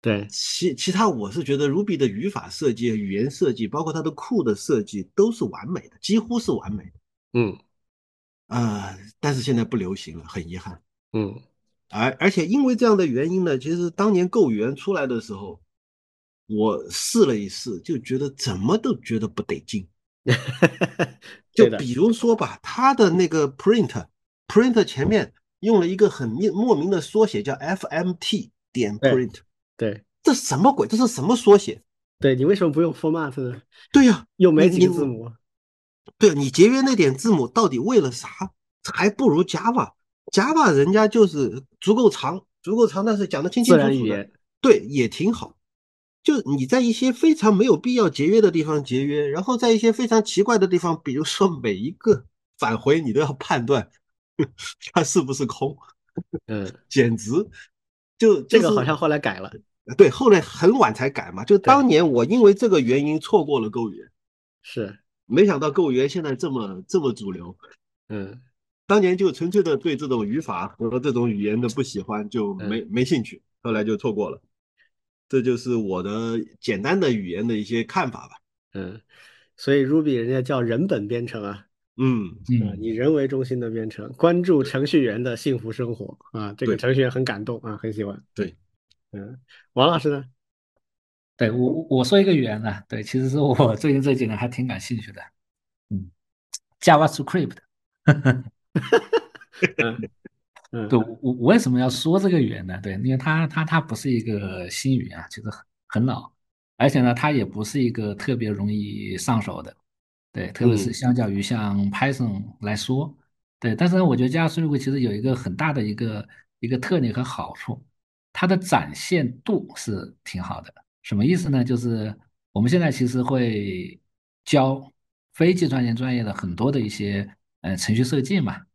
对，其其他我是觉得 Ruby 的语法设计、语言设计，包括它的库的设计都是完美的，几乎是完美的。嗯，啊，但是现在不流行了，很遗憾。嗯，而而且因为这样的原因呢，其实当年构语言出来的时候，我试了一试，就觉得怎么都觉得不得劲。就比如说吧，它的那个 print，print 前面用了一个很莫名的缩写，叫 fmt 点 print。对，这什么鬼？这是什么缩写？对你为什么不用 format 呢？对呀，又没几个字母。对你节约那点字母到底为了啥？还不如 Java，Java 人家就是足够长，足够长，但是讲的清清楚楚的。对，也挺好。就你在一些非常没有必要节约的地方节约，然后在一些非常奇怪的地方，比如说每一个返回你都要判断 它是不是空，嗯，简直就这个好像后来改了，对，后来很晚才改嘛。就当年我因为这个原因错过了购语言，是没想到购语言现在这么这么主流，嗯，当年就纯粹的对这种语法和这种语言的不喜欢，就没没兴趣，后来就错过了。这就是我的简单的语言的一些看法吧。嗯，所以 Ruby 人家叫人本编程啊，嗯啊，以人为中心的编程，关注程序员的幸福生活啊，这个程序员很感动啊，很喜欢。对，嗯，王老师呢？对我我说一个语言呢，对，其实是我最近这几年还挺感兴趣的，嗯，JavaScript。嗯。对我我为什么要说这个语言呢？对，因为它它它不是一个新语言啊，其实很很老，而且呢，它也不是一个特别容易上手的，对，特别是相较于像 Python 来说，对，但是呢，我觉得 JavaScript 其实有一个很大的一个一个特点和好处，它的展现度是挺好的。什么意思呢？就是我们现在其实会教非计算机专业的很多的一些呃程序设计嘛。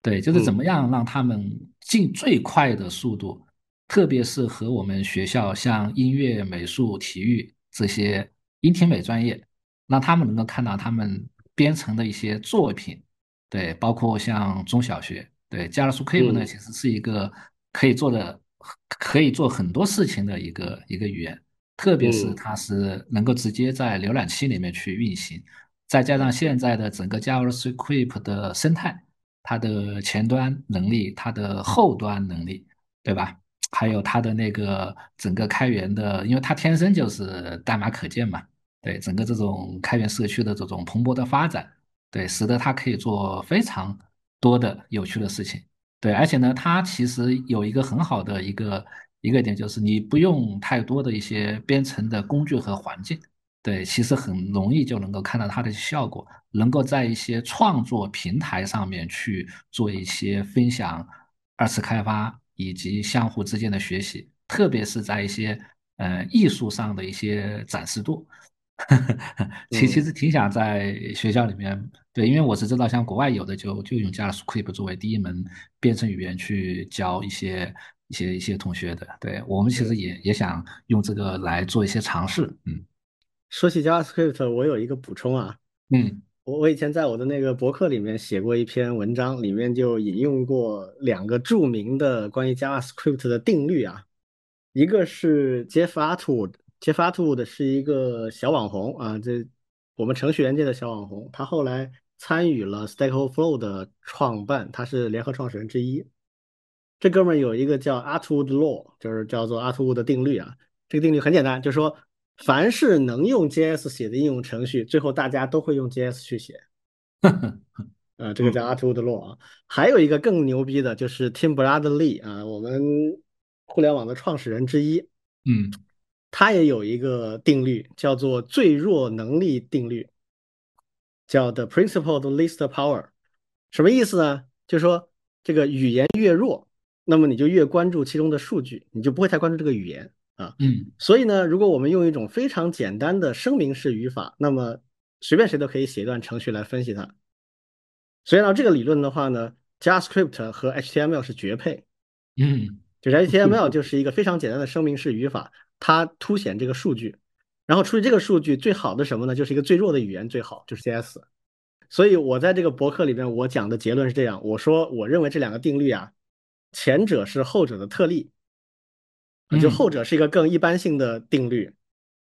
对，就是怎么样让他们尽最快的速度，特别是和我们学校像音乐、美术、体育这些音体美专业，让他们能够看到他们编程的一些作品。对，包括像中小学，对，JavaScript 呢，其实是一个可以做的、可以做很多事情的一个一个语言，特别是它是能够直接在浏览器里面去运行，再加上现在的整个 JavaScript 的生态。它的前端能力，它的后端能力，对吧？还有它的那个整个开源的，因为它天生就是代码可见嘛，对，整个这种开源社区的这种蓬勃的发展，对，使得它可以做非常多的有趣的事情，对，而且呢，它其实有一个很好的一个一个点，就是你不用太多的一些编程的工具和环境。对，其实很容易就能够看到它的效果，能够在一些创作平台上面去做一些分享、二次开发以及相互之间的学习，特别是在一些呃艺术上的一些展示度。其其实挺想在学校里面，对，因为我是知道，像国外有的就就用 JavaScript 作为第一门编程语言去教一些一些一些同学的。对我们其实也也想用这个来做一些尝试，嗯。说起 JavaScript，我有一个补充啊，嗯，我我以前在我的那个博客里面写过一篇文章，里面就引用过两个著名的关于 JavaScript 的定律啊，一个是 Jeff Atwood，Jeff Atwood 是一个小网红啊，这我们程序员界的小网红，他后来参与了 Stack Overflow 的创办，他是联合创始人之一。这哥们儿有一个叫 Atwood Law，就是叫做阿图伍的定律啊。这个定律很简单，就是说，凡是能用 JS 写的应用程序，最后大家都会用 JS 去写。啊，这个叫 Atwood Law 啊。还有一个更牛逼的，就是 Tim Berners-Lee 啊，我们互联网的创始人之一。嗯，他也有一个定律，叫做最弱能力定律，叫 The Principle of Least Power。什么意思呢？就是说，这个语言越弱。那么你就越关注其中的数据，你就不会太关注这个语言啊。嗯，所以呢，如果我们用一种非常简单的声明式语法，那么随便谁都可以写一段程序来分析它。所以呢，这个理论的话呢，JavaScript 和 HTML 是绝配。嗯，就是 HTML 就是一个非常简单的声明式语法，它凸显这个数据，然后处理这个数据最好的什么呢？就是一个最弱的语言最好，就是 CS。所以我在这个博客里面我讲的结论是这样，我说我认为这两个定律啊。前者是后者的特例，就后者是一个更一般性的定律。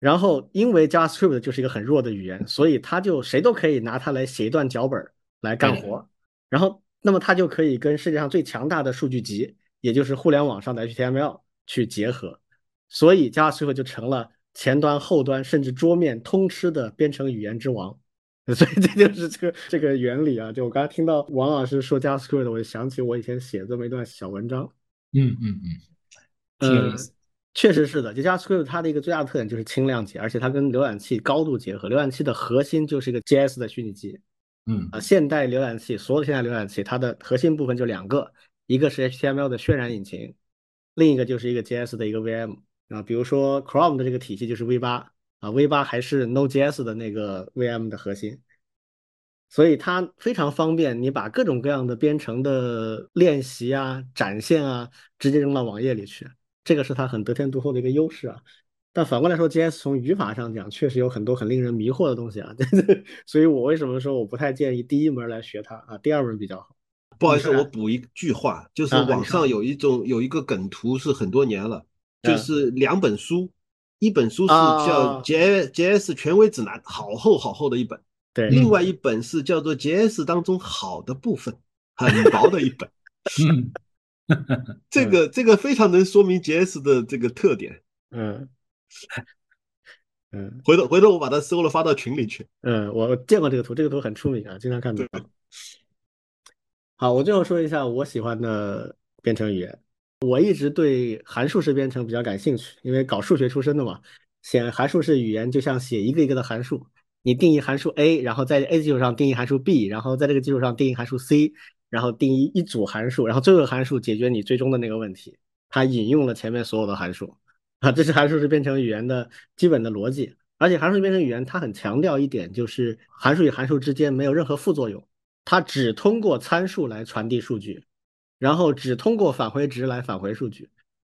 然后，因为 JavaScript 就是一个很弱的语言，所以它就谁都可以拿它来写一段脚本来干活。然后，那么它就可以跟世界上最强大的数据集，也就是互联网上的 HTML 去结合。所以，JavaScript 就成了前端、后端甚至桌面通吃的编程语言之王。所以这就是这个这个原理啊！就我刚才听到王老师说 JavaScript，我就想起我以前写这么一段小文章。嗯嗯嗯，呃，确实是的。就 JavaScript 它的一个最大的特点就是轻量级，而且它跟浏览器高度结合。浏览器的核心就是一个 JS 的虚拟机。嗯啊，现代浏览器，所有的现代浏览器，它的核心部分就两个，一个是 HTML 的渲染引擎，另一个就是一个 JS 的一个 VM 啊。比如说 Chrome 的这个体系就是 V 八。啊，V 八还是 Node.js 的那个 VM 的核心，所以它非常方便，你把各种各样的编程的练习啊、展现啊，直接扔到网页里去，这个是它很得天独厚的一个优势啊。但反过来说，JS 从语法上讲，确实有很多很令人迷惑的东西啊。所以我为什么说我不太建议第一门来学它啊？第二门比较好。不好意思，我补一句话，就是网上有一种有一个梗图是很多年了，就是两本书。一本书是叫《J JS 权威指南》，好厚好厚的一本。对，另外一本是叫做《JS 当中好的部分》，很薄的一本。嗯，这个这个非常能说明 JS 的这个特点。嗯嗯，回头回头我把它搜了发到群里去。嗯，我见过这个图，这个图很出名啊，经常看到。好，我最后说一下我喜欢的编程语言。我一直对函数式编程比较感兴趣，因为搞数学出身的嘛。写函数式语言就像写一个一个的函数，你定义函数 A，然后在 A 基础上定义函数 B，然后在这个基础上定义函数 C，然后定义一组函数，然后最后函数解决你最终的那个问题。它引用了前面所有的函数啊，这是函数式编程语言的基本的逻辑。而且函数式编程语言它很强调一点，就是函数与函数之间没有任何副作用，它只通过参数来传递数据。然后只通过返回值来返回数据，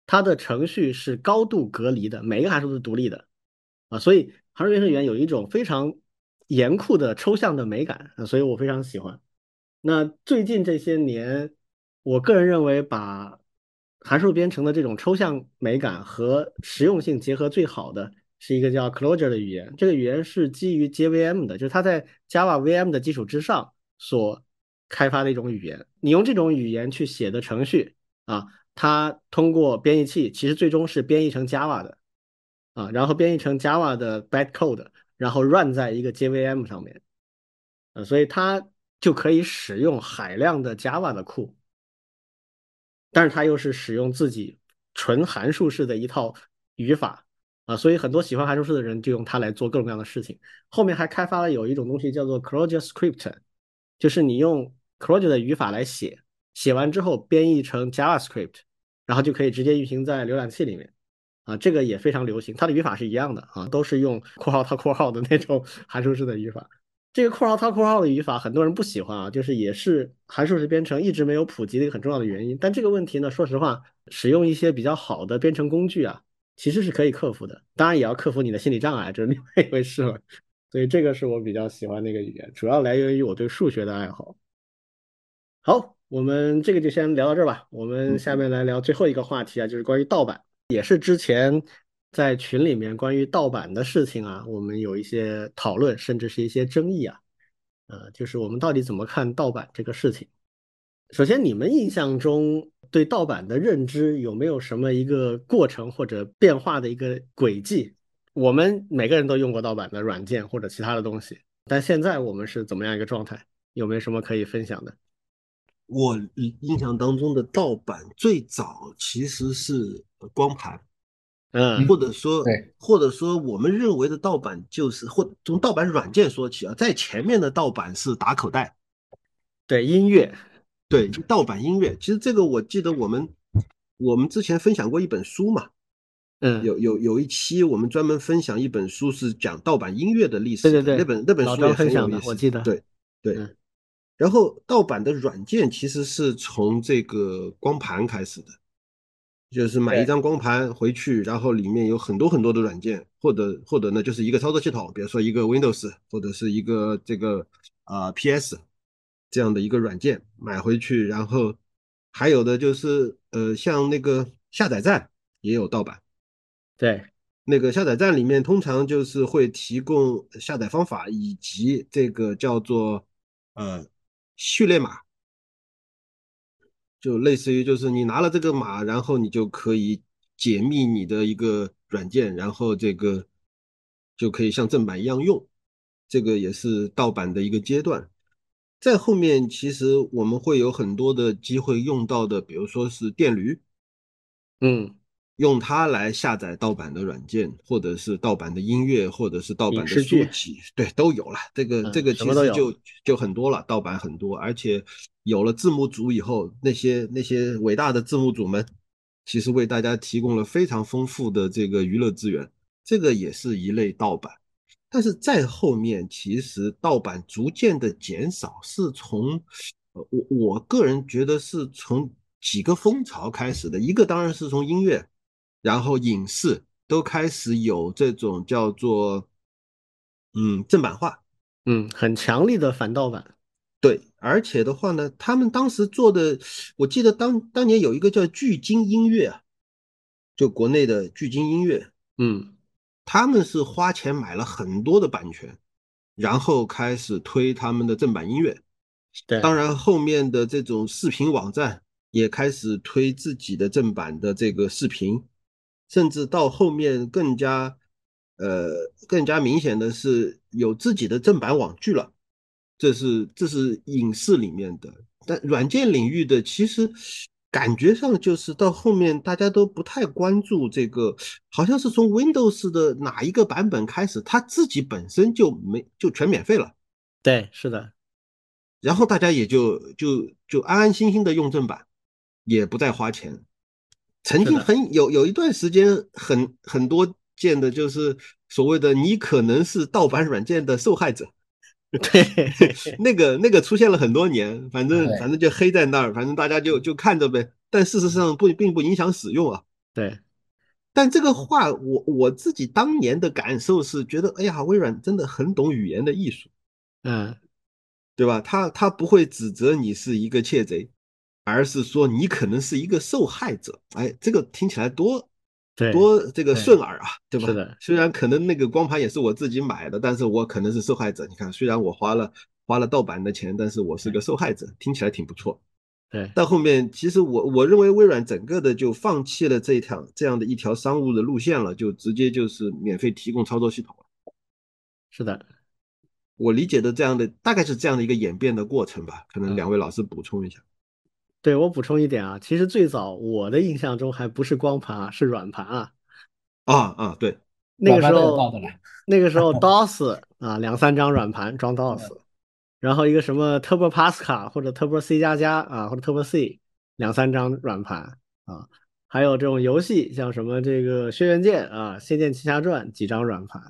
它的程序是高度隔离的，每一个函数都是独立的啊，所以函数编程语言有一种非常严酷的抽象的美感，所以我非常喜欢。那最近这些年，我个人认为把函数编程的这种抽象美感和实用性结合最好的是一个叫 Clojure 的语言，这个语言是基于 JVM 的，就是它在 Java VM 的基础之上所。开发的一种语言，你用这种语言去写的程序啊，它通过编译器，其实最终是编译成 Java 的啊，然后编译成 Java 的 bytecode，然后 run 在一个 JVM 上面啊，所以它就可以使用海量的 Java 的库，但是它又是使用自己纯函数式的一套语法啊，所以很多喜欢函数式的人就用它来做各种各样的事情。后面还开发了有一种东西叫做 Clojure Script，就是你用 Clojure 的语法来写，写完之后编译成 JavaScript，然后就可以直接运行在浏览器里面，啊，这个也非常流行。它的语法是一样的啊，都是用括号套括号的那种 函数式的语法。这个括号套括号的语法很多人不喜欢啊，就是也是函数式编程一直没有普及的一个很重要的原因。但这个问题呢，说实话，使用一些比较好的编程工具啊，其实是可以克服的。当然也要克服你的心理障碍，这是另外一回事了。所以这个是我比较喜欢的一个语言，主要来源于我对数学的爱好。好，我们这个就先聊到这儿吧。我们下面来聊最后一个话题啊，就是关于盗版，也是之前在群里面关于盗版的事情啊，我们有一些讨论，甚至是一些争议啊。呃，就是我们到底怎么看盗版这个事情。首先，你们印象中对盗版的认知有没有什么一个过程或者变化的一个轨迹？我们每个人都用过盗版的软件或者其他的东西，但现在我们是怎么样一个状态？有没有什么可以分享的？我印象当中的盗版最早其实是光盘，嗯，或者说，或者说我们认为的盗版就是或从盗版软件说起啊，在前面的盗版是打口袋，对，音乐。对盗版音乐，其实这个我记得我们我们之前分享过一本书嘛，嗯，有有有一期我们专门分享一本书是讲盗版音乐的历史，对对对，那本那本书也分享的，我记得，对对。然后盗版的软件其实是从这个光盘开始的，就是买一张光盘回去，然后里面有很多很多的软件，或者或者呢就是一个操作系统，比如说一个 Windows 或者是一个这个啊 PS。这样的一个软件买回去，然后还有的就是呃，像那个下载站也有盗版，对，那个下载站里面通常就是会提供下载方法以及这个叫做呃序列码，就类似于就是你拿了这个码，然后你就可以解密你的一个软件，然后这个就可以像正版一样用，这个也是盗版的一个阶段。在后面，其实我们会有很多的机会用到的，比如说是电驴，嗯，用它来下载盗版的软件，或者是盗版的音乐，或者是盗版的书籍，对，都有了。这个这个其实就就很多了，盗版很多，而且有了字幕组以后，那些那些伟大的字幕组们，其实为大家提供了非常丰富的这个娱乐资源，这个也是一类盗版。但是再后面，其实盗版逐渐的减少，是从，呃，我我个人觉得是从几个风潮开始的。一个当然是从音乐，然后影视都开始有这种叫做，嗯，正版化，嗯，很强力的反盗版。对，而且的话呢，他们当时做的，我记得当当年有一个叫聚金音乐啊，就国内的聚金音乐，嗯。他们是花钱买了很多的版权，然后开始推他们的正版音乐。对，当然后面的这种视频网站也开始推自己的正版的这个视频，甚至到后面更加，呃，更加明显的是有自己的正版网剧了。这是这是影视里面的，但软件领域的其实。感觉上就是到后面大家都不太关注这个，好像是从 Windows 的哪一个版本开始，它自己本身就没就全免费了。对，是的。然后大家也就就就安安心心的用正版，也不再花钱。曾经很有有一段时间很很多见的就是所谓的你可能是盗版软件的受害者。对，那个那个出现了很多年，反正反正就黑在那儿，反正大家就就看着呗。但事实上不并不影响使用啊。对，但这个话我我自己当年的感受是觉得，哎呀，微软真的很懂语言的艺术，嗯，对吧？他他不会指责你是一个窃贼，而是说你可能是一个受害者。哎，这个听起来多。多这个顺耳啊，对吧？是的，虽然可能那个光盘也是我自己买的，但是我可能是受害者。你看，虽然我花了花了盗版的钱，但是我是个受害者，听起来挺不错。对，到后面其实我我认为微软整个的就放弃了这一条这样的一条商务的路线了，就直接就是免费提供操作系统了。是的，我理解的这样的大概是这样的一个演变的过程吧。可能两位老师补充一下。对我补充一点啊，其实最早我的印象中还不是光盘啊，是软盘啊。啊啊，对，那个时候那个时候 DOS 啊，两三张软盘装 DOS，然后一个什么 Turbo Pascal 或者 Turbo C 加加啊，或者 Turbo C 两三张软盘啊，还有这种游戏，像什么这个《轩辕剑》啊，《仙剑奇侠传》几张软盘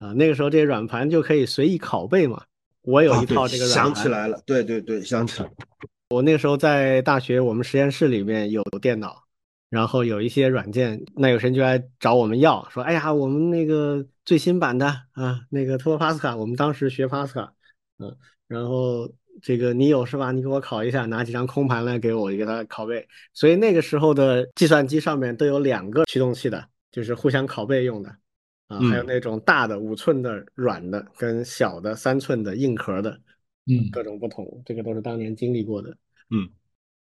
啊，那个时候这些软盘就可以随意拷贝嘛。我有一套这个软盘，想起来了，对对对，想起来。我那个时候在大学，我们实验室里面有电脑，然后有一些软件，那有神就来找我们要，说：“哎呀，我们那个最新版的啊，那个 Turbo Pascal，我们当时学 Pascal，嗯，然后这个你有是吧？你给我拷一下，拿几张空盘来给我，给他拷贝。所以那个时候的计算机上面都有两个驱动器的，就是互相拷贝用的。啊，还有那种大的五寸的软的，跟小的三寸的硬壳的，嗯，各种不同，这个都是当年经历过的，嗯，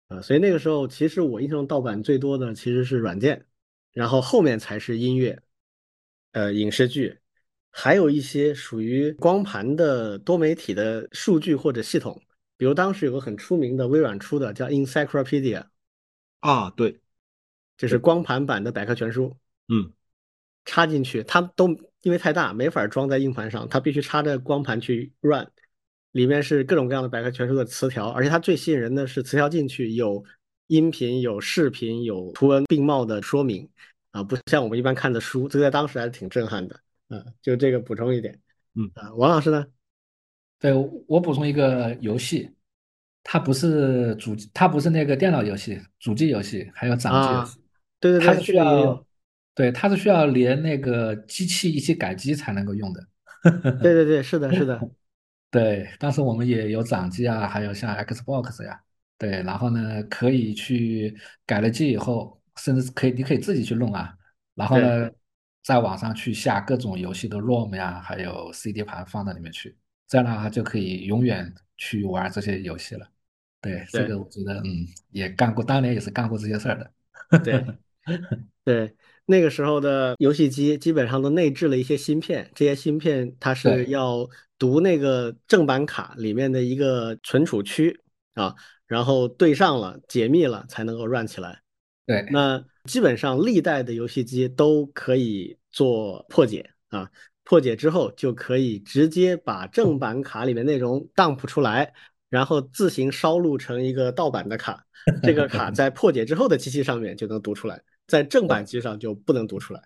啊，所以那个时候其实我印象中盗版最多的其实是软件，然后后面才是音乐，呃，影视剧，还有一些属于光盘的多媒体的数据或者系统，比如当时有个很出名的微软出的叫 Encyclopedia，啊，对，这是光盘版的百科全书，嗯。插进去，它都因为太大，没法装在硬盘上，它必须插着光盘去 run。里面是各种各样的百科全书的词条，而且它最吸引人的是词条进去有音频、有视频、有图文并茂的说明啊，不像我们一般看的书，这个在当时还是挺震撼的。嗯，就这个补充一点。嗯啊，王老师呢？对我补充一个游戏，它不是主，它不是那个电脑游戏，主机游戏，还有掌机游戏。对对对，它是需要。对，它是需要连那个机器一起改机才能够用的。对对对，是的，是的。对，当时我们也有掌机啊，还有像 Xbox 呀。对，然后呢，可以去改了机以后，甚至可以，你可以自己去弄啊。然后呢，在网上去下各种游戏的 ROM 呀，还有 CD 盘放到里面去，这样的话就可以永远去玩这些游戏了。对，这个我觉得，嗯，也干过，当年也是干过这些事儿的。对，对。那个时候的游戏机基本上都内置了一些芯片，这些芯片它是要读那个正版卡里面的一个存储区啊，然后对上了解密了才能够 run 起来。对，那基本上历代的游戏机都可以做破解啊，破解之后就可以直接把正版卡里面内容 dump 出来，然后自行烧录成一个盗版的卡，这个卡 在破解之后的机器上面就能读出来。在正版机上就不能读出来，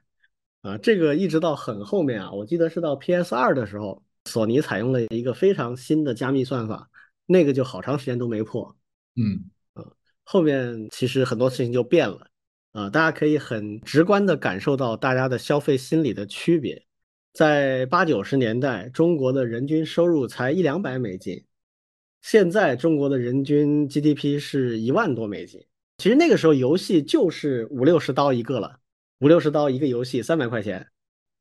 啊，这个一直到很后面啊，我记得是到 PS 二的时候，索尼采用了一个非常新的加密算法，那个就好长时间都没破，嗯，啊，后面其实很多事情就变了，啊，大家可以很直观的感受到大家的消费心理的区别，在八九十年代，中国的人均收入才一两百美金，现在中国的人均 GDP 是一万多美金。其实那个时候游戏就是五六十刀一个了，五六十刀一个游戏三百块钱，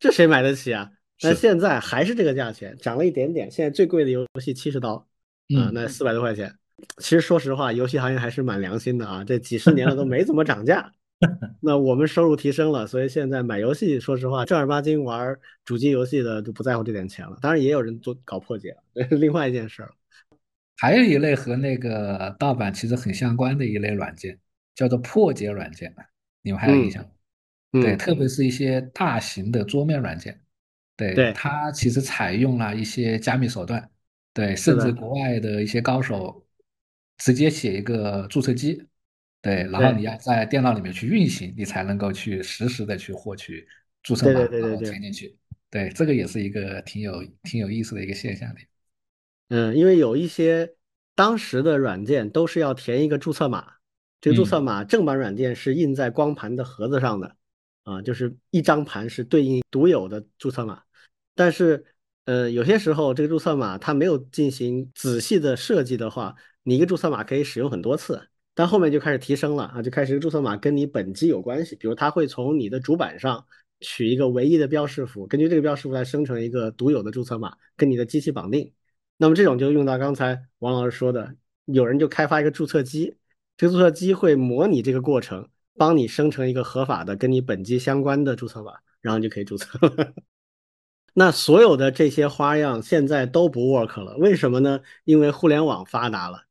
这谁买得起啊？那现在还是这个价钱，涨了一点点。现在最贵的游戏七十刀，啊，那四百多块钱。其实说实话，游戏行业还是蛮良心的啊，这几十年了都没怎么涨价。那我们收入提升了，所以现在买游戏，说实话正儿八经玩主机游戏的就不在乎这点钱了。当然也有人做搞破解，这 是另外一件事儿。还有一类和那个盗版其实很相关的一类软件。叫做破解软件，你们还有印象？对，特别是一些大型的桌面软件，对它其实采用了一些加密手段，对，甚至国外的一些高手直接写一个注册机，对，然后你要在电脑里面去运行，你才能够去实时的去获取注册码，然后填进去。对，这个也是一个挺有挺有意思的一个现象的。嗯，因为有一些当时的软件都是要填一个注册码。这个注册码正版软件是印在光盘的盒子上的，啊，就是一张盘是对应独有的注册码。但是，呃，有些时候这个注册码它没有进行仔细的设计的话，你一个注册码可以使用很多次。但后面就开始提升了啊，就开始注册码跟你本机有关系，比如它会从你的主板上取一个唯一的标识符，根据这个标识符来生成一个独有的注册码，跟你的机器绑定。那么这种就用到刚才王老师说的，有人就开发一个注册机。这个注册机会模拟这个过程，帮你生成一个合法的跟你本机相关的注册码，然后你就可以注册了。那所有的这些花样现在都不 work 了，为什么呢？因为互联网发达了，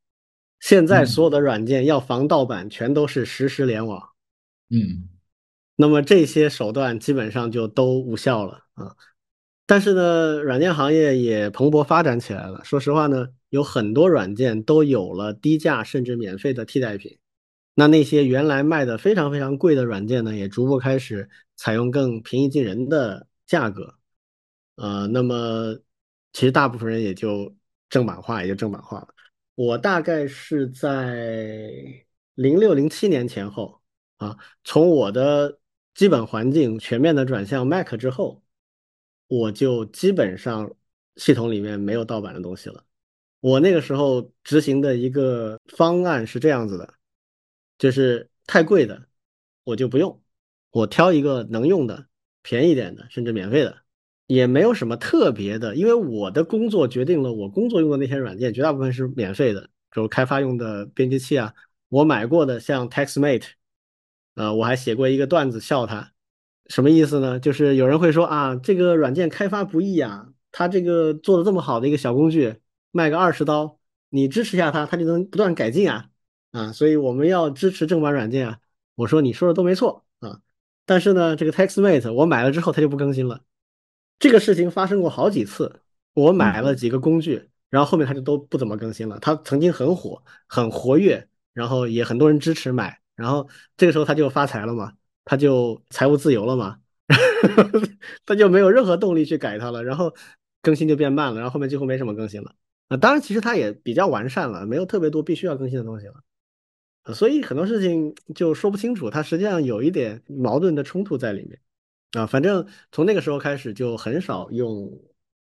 现在所有的软件要防盗版，全都是实时联网。嗯，那么这些手段基本上就都无效了啊。但是呢，软件行业也蓬勃发展起来了。说实话呢。有很多软件都有了低价甚至免费的替代品，那那些原来卖的非常非常贵的软件呢，也逐步开始采用更平易近人的价格，呃，那么其实大部分人也就正版化，也就正版化了。我大概是在零六零七年前后啊，从我的基本环境全面的转向 Mac 之后，我就基本上系统里面没有盗版的东西了。我那个时候执行的一个方案是这样子的，就是太贵的我就不用，我挑一个能用的，便宜点的，甚至免费的，也没有什么特别的。因为我的工作决定了我工作用的那些软件，绝大部分是免费的，比如开发用的编辑器啊，我买过的像 TextMate，呃，我还写过一个段子笑它，什么意思呢？就是有人会说啊，这个软件开发不易啊，它这个做的这么好的一个小工具，卖个二十刀，你支持一下它，它就能不断改进啊。啊，所以我们要支持正版软件啊！我说你说的都没错啊，但是呢，这个 TextMate 我买了之后它就不更新了，这个事情发生过好几次。我买了几个工具，然后后面它就都不怎么更新了。它曾经很火、很活跃，然后也很多人支持买，然后这个时候它就发财了嘛，它就财务自由了嘛，他就没有任何动力去改它了，然后更新就变慢了，然后后面几乎没什么更新了。啊，当然其实它也比较完善了，没有特别多必须要更新的东西了。所以很多事情就说不清楚，它实际上有一点矛盾的冲突在里面啊。反正从那个时候开始就很少用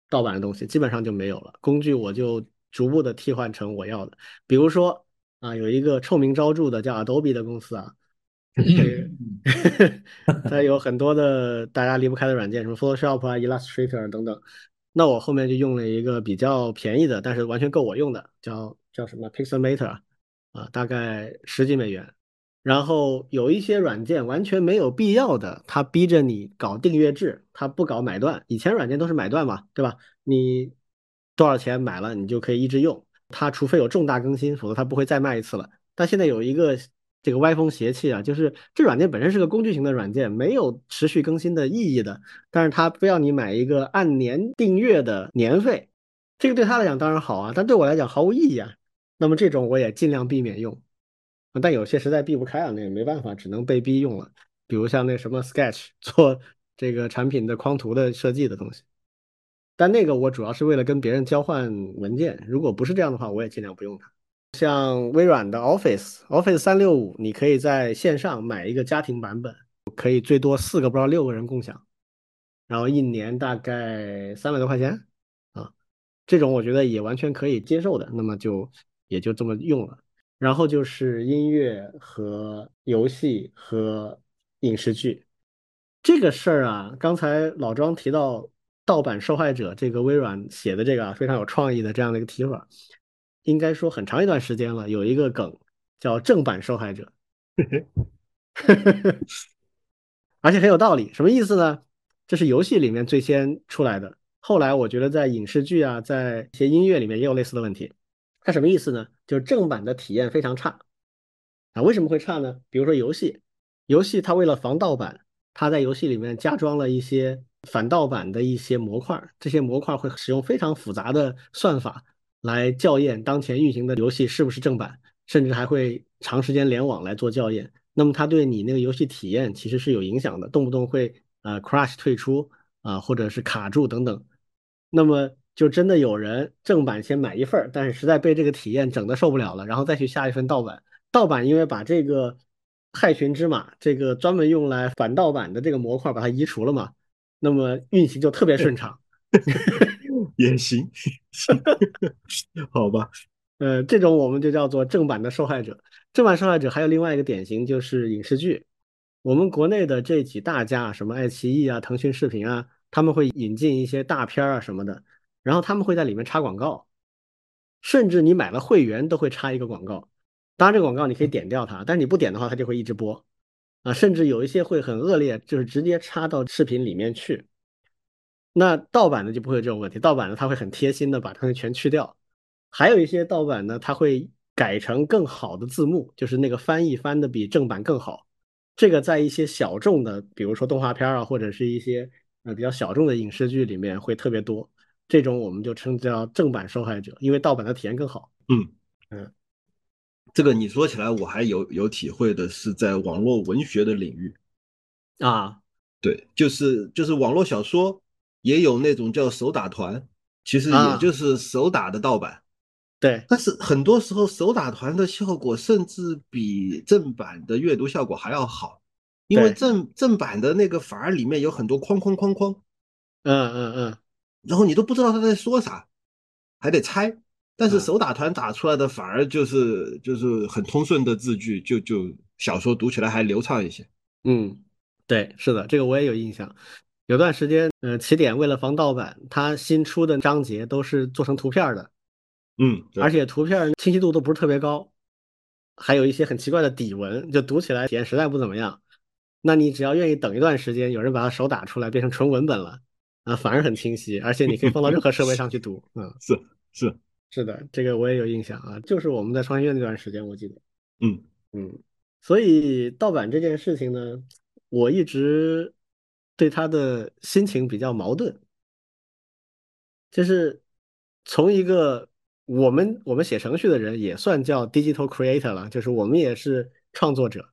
盗版的东西，基本上就没有了。工具我就逐步的替换成我要的。比如说啊，有一个臭名昭著的叫 Adobe 的公司啊，它有很多的大家离不开的软件，什么 Photoshop 啊、Illustrator 等等。那我后面就用了一个比较便宜的，但是完全够我用的，叫叫什么 Pixelmator。啊，大概十几美元，然后有一些软件完全没有必要的，它逼着你搞订阅制，它不搞买断。以前软件都是买断嘛，对吧？你多少钱买了，你就可以一直用。它除非有重大更新，否则它不会再卖一次了。但现在有一个这个歪风邪气啊，就是这软件本身是个工具型的软件，没有持续更新的意义的，但是它非要你买一个按年订阅的年费，这个对他来讲当然好啊，但对我来讲毫无意义啊。那么这种我也尽量避免用，但有些实在避不开啊，那也没办法，只能被逼用了。比如像那什么 Sketch 做这个产品的框图的设计的东西，但那个我主要是为了跟别人交换文件，如果不是这样的话，我也尽量不用它。像微软的 Office Office 三六五，你可以在线上买一个家庭版本，可以最多四个不知道六个人共享，然后一年大概三百多块钱啊，这种我觉得也完全可以接受的。那么就。也就这么用了，然后就是音乐和游戏和影视剧这个事儿啊。刚才老庄提到盗版受害者，这个微软写的这个非常有创意的这样的一个提法，应该说很长一段时间了。有一个梗叫正版受害者，而且很有道理。什么意思呢？这是游戏里面最先出来的，后来我觉得在影视剧啊，在一些音乐里面也有类似的问题。它什么意思呢？就是正版的体验非常差啊！为什么会差呢？比如说游戏，游戏它为了防盗版，它在游戏里面加装了一些反盗版的一些模块，这些模块会使用非常复杂的算法来校验当前运行的游戏是不是正版，甚至还会长时间联网来做校验。那么它对你那个游戏体验其实是有影响的，动不动会呃 crash 退出啊，或者是卡住等等。那么就真的有人正版先买一份儿，但是实在被这个体验整的受不了了，然后再去下一份盗版。盗版因为把这个害群之马，这个专门用来反盗版的这个模块把它移除了嘛，那么运行就特别顺畅。也行，好吧。呃，这种我们就叫做正版的受害者。正版受害者还有另外一个典型就是影视剧，我们国内的这几大家，什么爱奇艺啊、腾讯视频啊，他们会引进一些大片啊什么的。然后他们会在里面插广告，甚至你买了会员都会插一个广告。当然，这个广告你可以点掉它，但是你不点的话，它就会一直播啊。甚至有一些会很恶劣，就是直接插到视频里面去。那盗版的就不会有这种问题，盗版的它会很贴心的把它们全去掉。还有一些盗版呢，它会改成更好的字幕，就是那个翻译翻的比正版更好。这个在一些小众的，比如说动画片啊，或者是一些呃比较小众的影视剧里面会特别多。这种我们就称叫正版受害者，因为盗版的体验更好。嗯嗯，这个你说起来我还有有体会的是在网络文学的领域啊，对，就是就是网络小说也有那种叫手打团，其实也就是手打的盗版。对，但是很多时候手打团的效果甚至比正版的阅读效果还要好，因为正正版的那个反而里面有很多框框框框。嗯嗯嗯。然后你都不知道他在说啥，还得猜。但是手打团打出来的反而就是就是很通顺的字句，就就小说读起来还流畅一些。嗯，对，是的，这个我也有印象。有段时间，呃，起点为了防盗版，它新出的章节都是做成图片的，嗯，而且图片清晰度都不是特别高，还有一些很奇怪的底纹，就读起来体验实在不怎么样。那你只要愿意等一段时间，有人把它手打出来变成纯文本了，啊，反而很清晰，而且你可以放到任何设备上去读。嗯，是是是的，这个我也有印象啊，就是我们在创新院那段时间，我记得。嗯嗯，所以盗版这件事情呢，我一直对他的心情比较矛盾，就是从一个我们我们写程序的人也算叫 digital creator 了，就是我们也是创作者。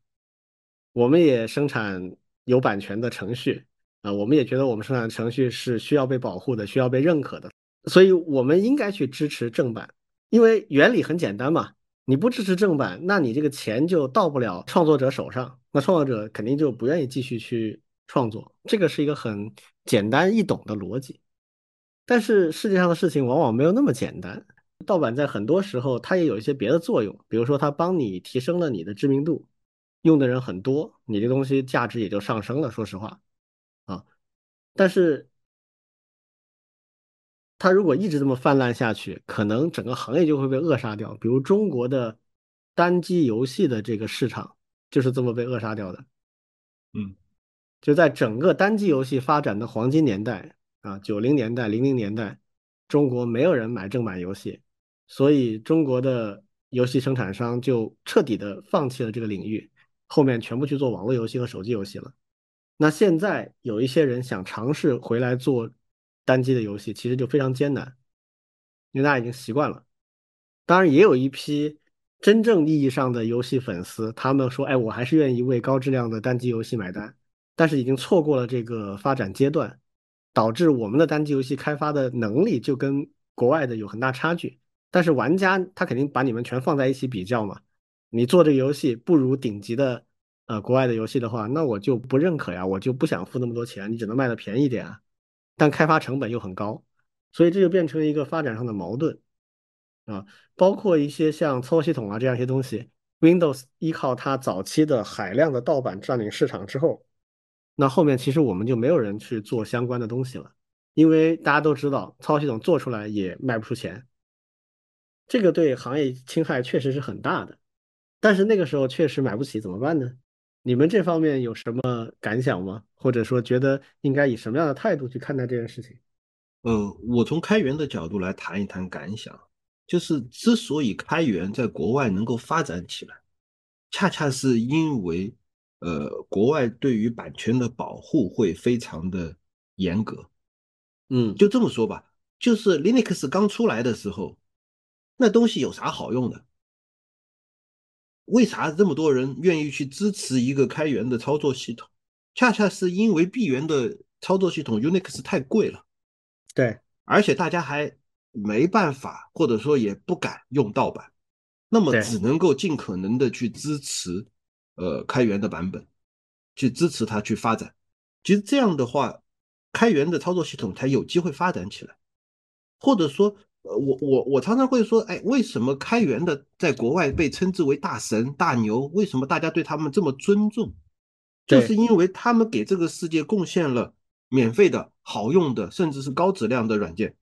我们也生产有版权的程序啊，我们也觉得我们生产的程序是需要被保护的，需要被认可的，所以我们应该去支持正版，因为原理很简单嘛。你不支持正版，那你这个钱就到不了创作者手上，那创作者肯定就不愿意继续去创作。这个是一个很简单易懂的逻辑。但是世界上的事情往往没有那么简单，盗版在很多时候它也有一些别的作用，比如说它帮你提升了你的知名度。用的人很多，你这东西价值也就上升了。说实话，啊，但是它如果一直这么泛滥下去，可能整个行业就会被扼杀掉。比如中国的单机游戏的这个市场就是这么被扼杀掉的。嗯，就在整个单机游戏发展的黄金年代啊，九零年代、零零年代，中国没有人买正版游戏，所以中国的游戏生产商就彻底的放弃了这个领域。后面全部去做网络游戏和手机游戏了。那现在有一些人想尝试回来做单机的游戏，其实就非常艰难，因为大家已经习惯了。当然，也有一批真正意义上的游戏粉丝，他们说：“哎，我还是愿意为高质量的单机游戏买单。”但是已经错过了这个发展阶段，导致我们的单机游戏开发的能力就跟国外的有很大差距。但是玩家他肯定把你们全放在一起比较嘛。你做这个游戏不如顶级的呃国外的游戏的话，那我就不认可呀，我就不想付那么多钱，你只能卖的便宜点啊，但开发成本又很高，所以这就变成一个发展上的矛盾啊。包括一些像操作系统啊这样一些东西，Windows 依靠它早期的海量的盗版占领市场之后，那后面其实我们就没有人去做相关的东西了，因为大家都知道操作系统做出来也卖不出钱，这个对行业侵害确实是很大的。但是那个时候确实买不起，怎么办呢？你们这方面有什么感想吗？或者说觉得应该以什么样的态度去看待这件事情？呃，我从开源的角度来谈一谈感想，就是之所以开源在国外能够发展起来，恰恰是因为呃，国外对于版权的保护会非常的严格。嗯，就这么说吧，就是 Linux 刚出来的时候，那东西有啥好用的？为啥这么多人愿意去支持一个开源的操作系统？恰恰是因为闭源的操作系统 Unix 太贵了，对，而且大家还没办法，或者说也不敢用盗版，那么只能够尽可能的去支持呃开源的版本，去支持它去发展。其实这样的话，开源的操作系统才有机会发展起来，或者说。我我我常常会说，哎，为什么开源的在国外被称之为大神大牛？为什么大家对他们这么尊重？就是因为他们给这个世界贡献了免费的好用的，甚至是高质量的软件，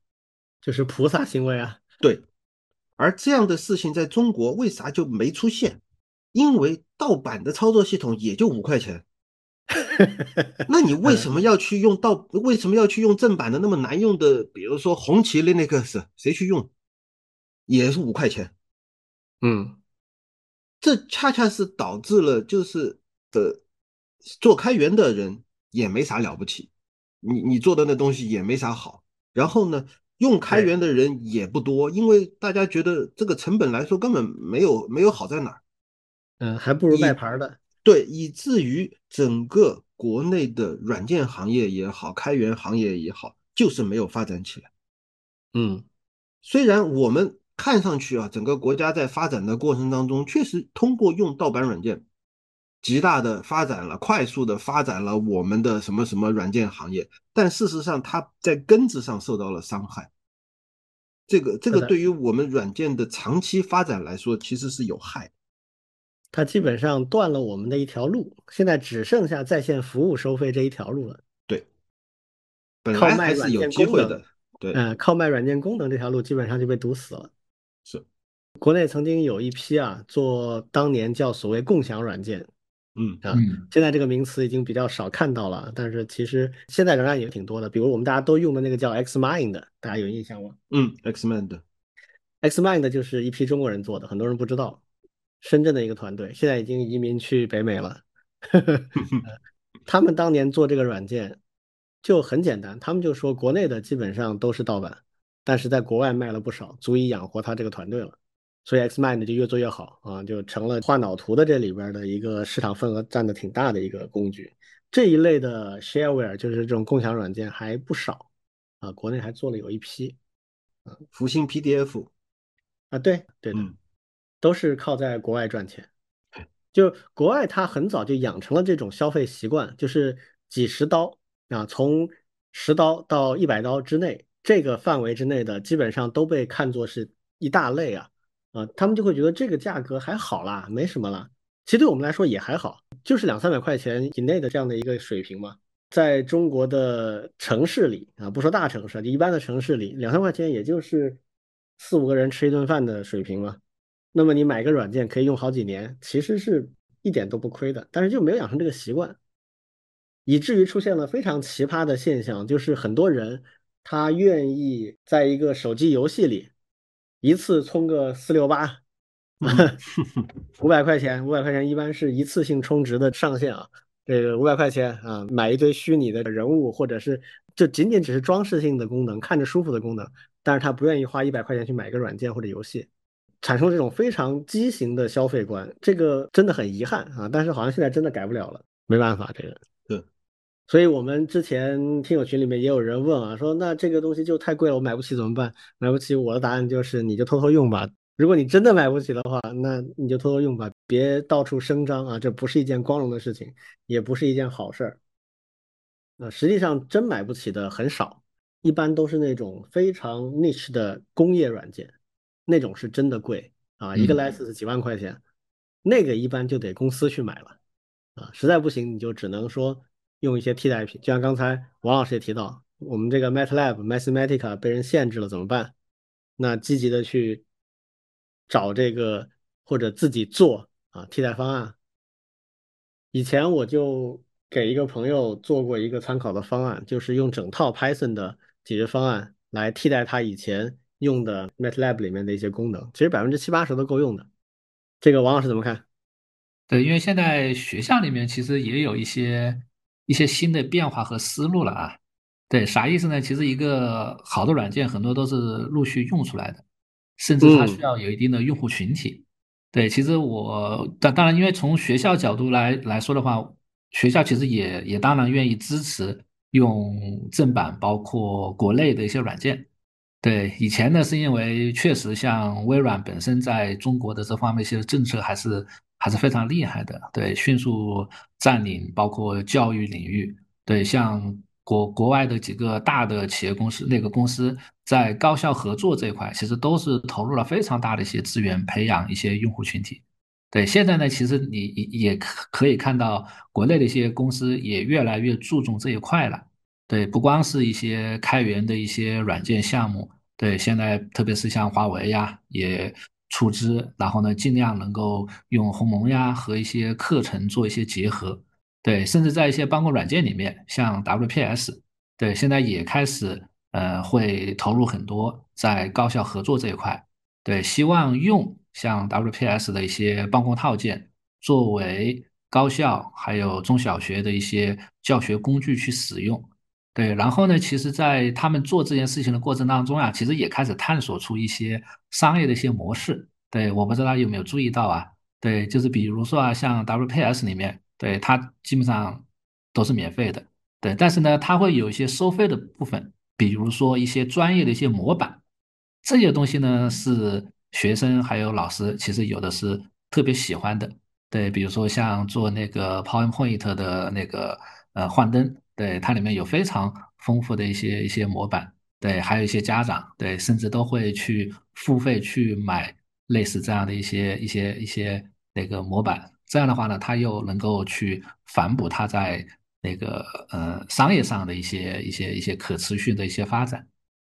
就是菩萨行为啊。对，而这样的事情在中国为啥就没出现？因为盗版的操作系统也就五块钱。那你为什么要去用盗？为什么要去用正版的那么难用的？比如说红旗 Linux，谁去用？也是五块钱。嗯，这恰恰是导致了，就是的，做开源的人也没啥了不起，你你做的那东西也没啥好。然后呢，用开源的人也不多，因为大家觉得这个成本来说根本没有没有好在哪儿。嗯，还不如卖牌的。对，以至于整个国内的软件行业也好，开源行业也好，就是没有发展起来。嗯，虽然我们看上去啊，整个国家在发展的过程当中，确实通过用盗版软件，极大的发展了，快速的发展了我们的什么什么软件行业，但事实上它在根子上受到了伤害。这个这个对于我们软件的长期发展来说，其实是有害。它基本上断了我们的一条路，现在只剩下在线服务收费这一条路了。对，本来还是有机会的。对，嗯，靠卖软件功能这条路基本上就被堵死了。是，国内曾经有一批啊，做当年叫所谓共享软件。嗯啊，现在这个名词已经比较少看到了，但是其实现在仍然也挺多的。比如我们大家都用的那个叫 Xmind，大家有印象吗？嗯，Xmind，Xmind 就是一批中国人做的，很多人不知道。深圳的一个团队，现在已经移民去北美了。他们当年做这个软件就很简单，他们就说国内的基本上都是盗版，但是在国外卖了不少，足以养活他这个团队了。所以 Xmind 就越做越好啊，就成了画脑图的这里边的一个市场份额占的挺大的一个工具。这一类的 shareware 就是这种共享软件还不少啊，国内还做了有一批啊，福星 PDF 啊，对对的，都是靠在国外赚钱。就国外它很早就养成了这种消费习惯，就是几十刀啊，从十刀到一百刀之内这个范围之内的，基本上都被看作是一大类啊。啊，他们就会觉得这个价格还好啦，没什么啦。其实对我们来说也还好，就是两三百块钱以内的这样的一个水平嘛。在中国的城市里啊，不说大城市，就一般的城市里，两三块钱也就是四五个人吃一顿饭的水平嘛。那么你买个软件可以用好几年，其实是一点都不亏的。但是就没有养成这个习惯，以至于出现了非常奇葩的现象，就是很多人他愿意在一个手机游戏里。一次充个四六八，五百块钱，五百块钱一般是一次性充值的上限啊。这个五百块钱啊，买一堆虚拟的人物，或者是就仅仅只是装饰性的功能，看着舒服的功能，但是他不愿意花一百块钱去买一个软件或者游戏，产生这种非常畸形的消费观，这个真的很遗憾啊。但是好像现在真的改不了了，没办法，这个。所以我们之前听友群里面也有人问啊，说那这个东西就太贵了，我买不起怎么办？买不起，我的答案就是你就偷偷用吧。如果你真的买不起的话，那你就偷偷用吧，别到处声张啊，这不是一件光荣的事情，也不是一件好事儿。那实际上真买不起的很少，一般都是那种非常 niche 的工业软件，那种是真的贵啊，一个 license 几万块钱，那个一般就得公司去买了啊，实在不行你就只能说。用一些替代品，就像刚才王老师也提到，我们这个 MATLAB、Mathematica 被人限制了怎么办？那积极的去找这个或者自己做啊替代方案。以前我就给一个朋友做过一个参考的方案，就是用整套 Python 的解决方案来替代他以前用的 MATLAB 里面的一些功能，其实百分之七八十都够用的。这个王老师怎么看？对，因为现在学校里面其实也有一些。一些新的变化和思路了啊，对，啥意思呢？其实一个好的软件很多都是陆续用出来的，甚至它需要有一定的用户群体。对，其实我当当然，因为从学校角度来来说的话，学校其实也也当然愿意支持用正版，包括国内的一些软件。对，以前呢是因为确实像微软本身在中国的这方面一些政策还是。还是非常厉害的，对，迅速占领包括教育领域，对，像国国外的几个大的企业公司，那个公司在高校合作这一块，其实都是投入了非常大的一些资源，培养一些用户群体。对，现在呢，其实你也可可以看到，国内的一些公司也越来越注重这一块了。对，不光是一些开源的一些软件项目，对，现在特别是像华为呀，也。出资，然后呢，尽量能够用鸿蒙呀和一些课程做一些结合，对，甚至在一些办公软件里面，像 WPS，对，现在也开始呃会投入很多在高校合作这一块，对，希望用像 WPS 的一些办公套件作为高校还有中小学的一些教学工具去使用，对，然后呢，其实，在他们做这件事情的过程当中啊，其实也开始探索出一些商业的一些模式。对，我不知道大家有没有注意到啊？对，就是比如说啊，像 WPS 里面，对它基本上都是免费的。对，但是呢，它会有一些收费的部分，比如说一些专业的一些模板，这些东西呢是学生还有老师其实有的是特别喜欢的。对，比如说像做那个 PowerPoint 的那个呃幻灯。对，它里面有非常丰富的一些一些模板，对，还有一些家长，对，甚至都会去付费去买类似这样的一些一些一些那个模板。这样的话呢，他又能够去反哺他在那个呃商业上的一些一些一些可持续的一些发展。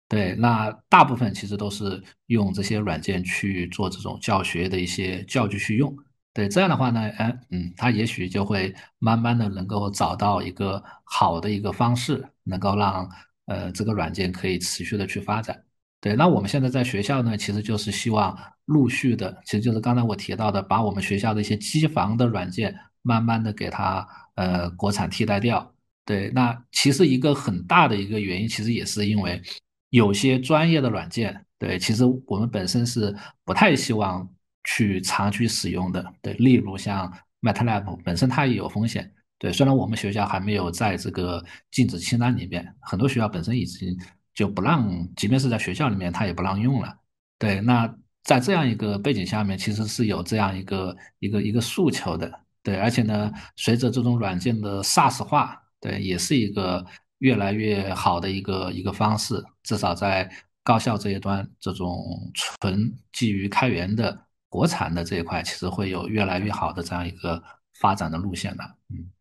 对，那大部分其实都是用这些软件去做这种教学的一些教具去用。对，这样的话呢，哎，嗯，他也许就会慢慢的能够找到一个好的一个方式，能够让呃这个软件可以持续的去发展。对，那我们现在在学校呢，其实就是希望陆续的，其实就是刚才我提到的，把我们学校的一些机房的软件，慢慢的给它呃国产替代掉。对，那其实一个很大的一个原因，其实也是因为有些专业的软件，对，其实我们本身是不太希望去长期使用的。对，例如像 MATLAB 本身它也有风险。对，虽然我们学校还没有在这个禁止清单里面，很多学校本身已经。就不让，即便是在学校里面，它也不让用了。对，那在这样一个背景下面，其实是有这样一个一个一个诉求的。对，而且呢，随着这种软件的 SaaS 化，对，也是一个越来越好的一个一个方式。至少在高校这一端，这种纯基于开源的国产的这一块，其实会有越来越好的这样一个发展的路线的。嗯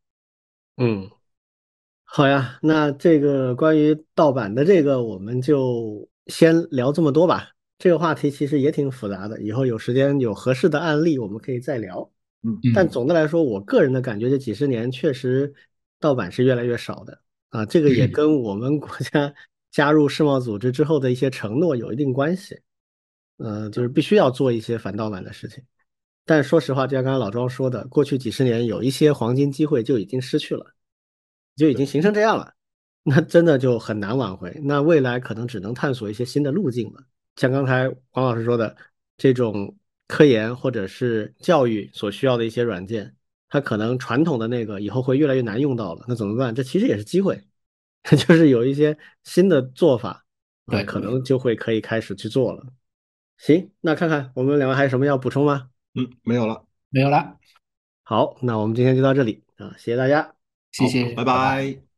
嗯。好呀，那这个关于盗版的这个，我们就先聊这么多吧。这个话题其实也挺复杂的，以后有时间有合适的案例，我们可以再聊。嗯，但总的来说，我个人的感觉，这几十年确实盗版是越来越少的啊。这个也跟我们国家 加入世贸组织之后的一些承诺有一定关系。嗯，就是必须要做一些反盗版的事情。但说实话，就像刚才老庄说的，过去几十年有一些黄金机会就已经失去了。就已经形成这样了，那真的就很难挽回。那未来可能只能探索一些新的路径了。像刚才黄老师说的，这种科研或者是教育所需要的一些软件，它可能传统的那个以后会越来越难用到了。那怎么办？这其实也是机会，就是有一些新的做法，对，可能就会可以开始去做了。行，那看看我们两位还有什么要补充吗？嗯，没有了，没有了。好，那我们今天就到这里啊，谢谢大家。谢谢，拜拜。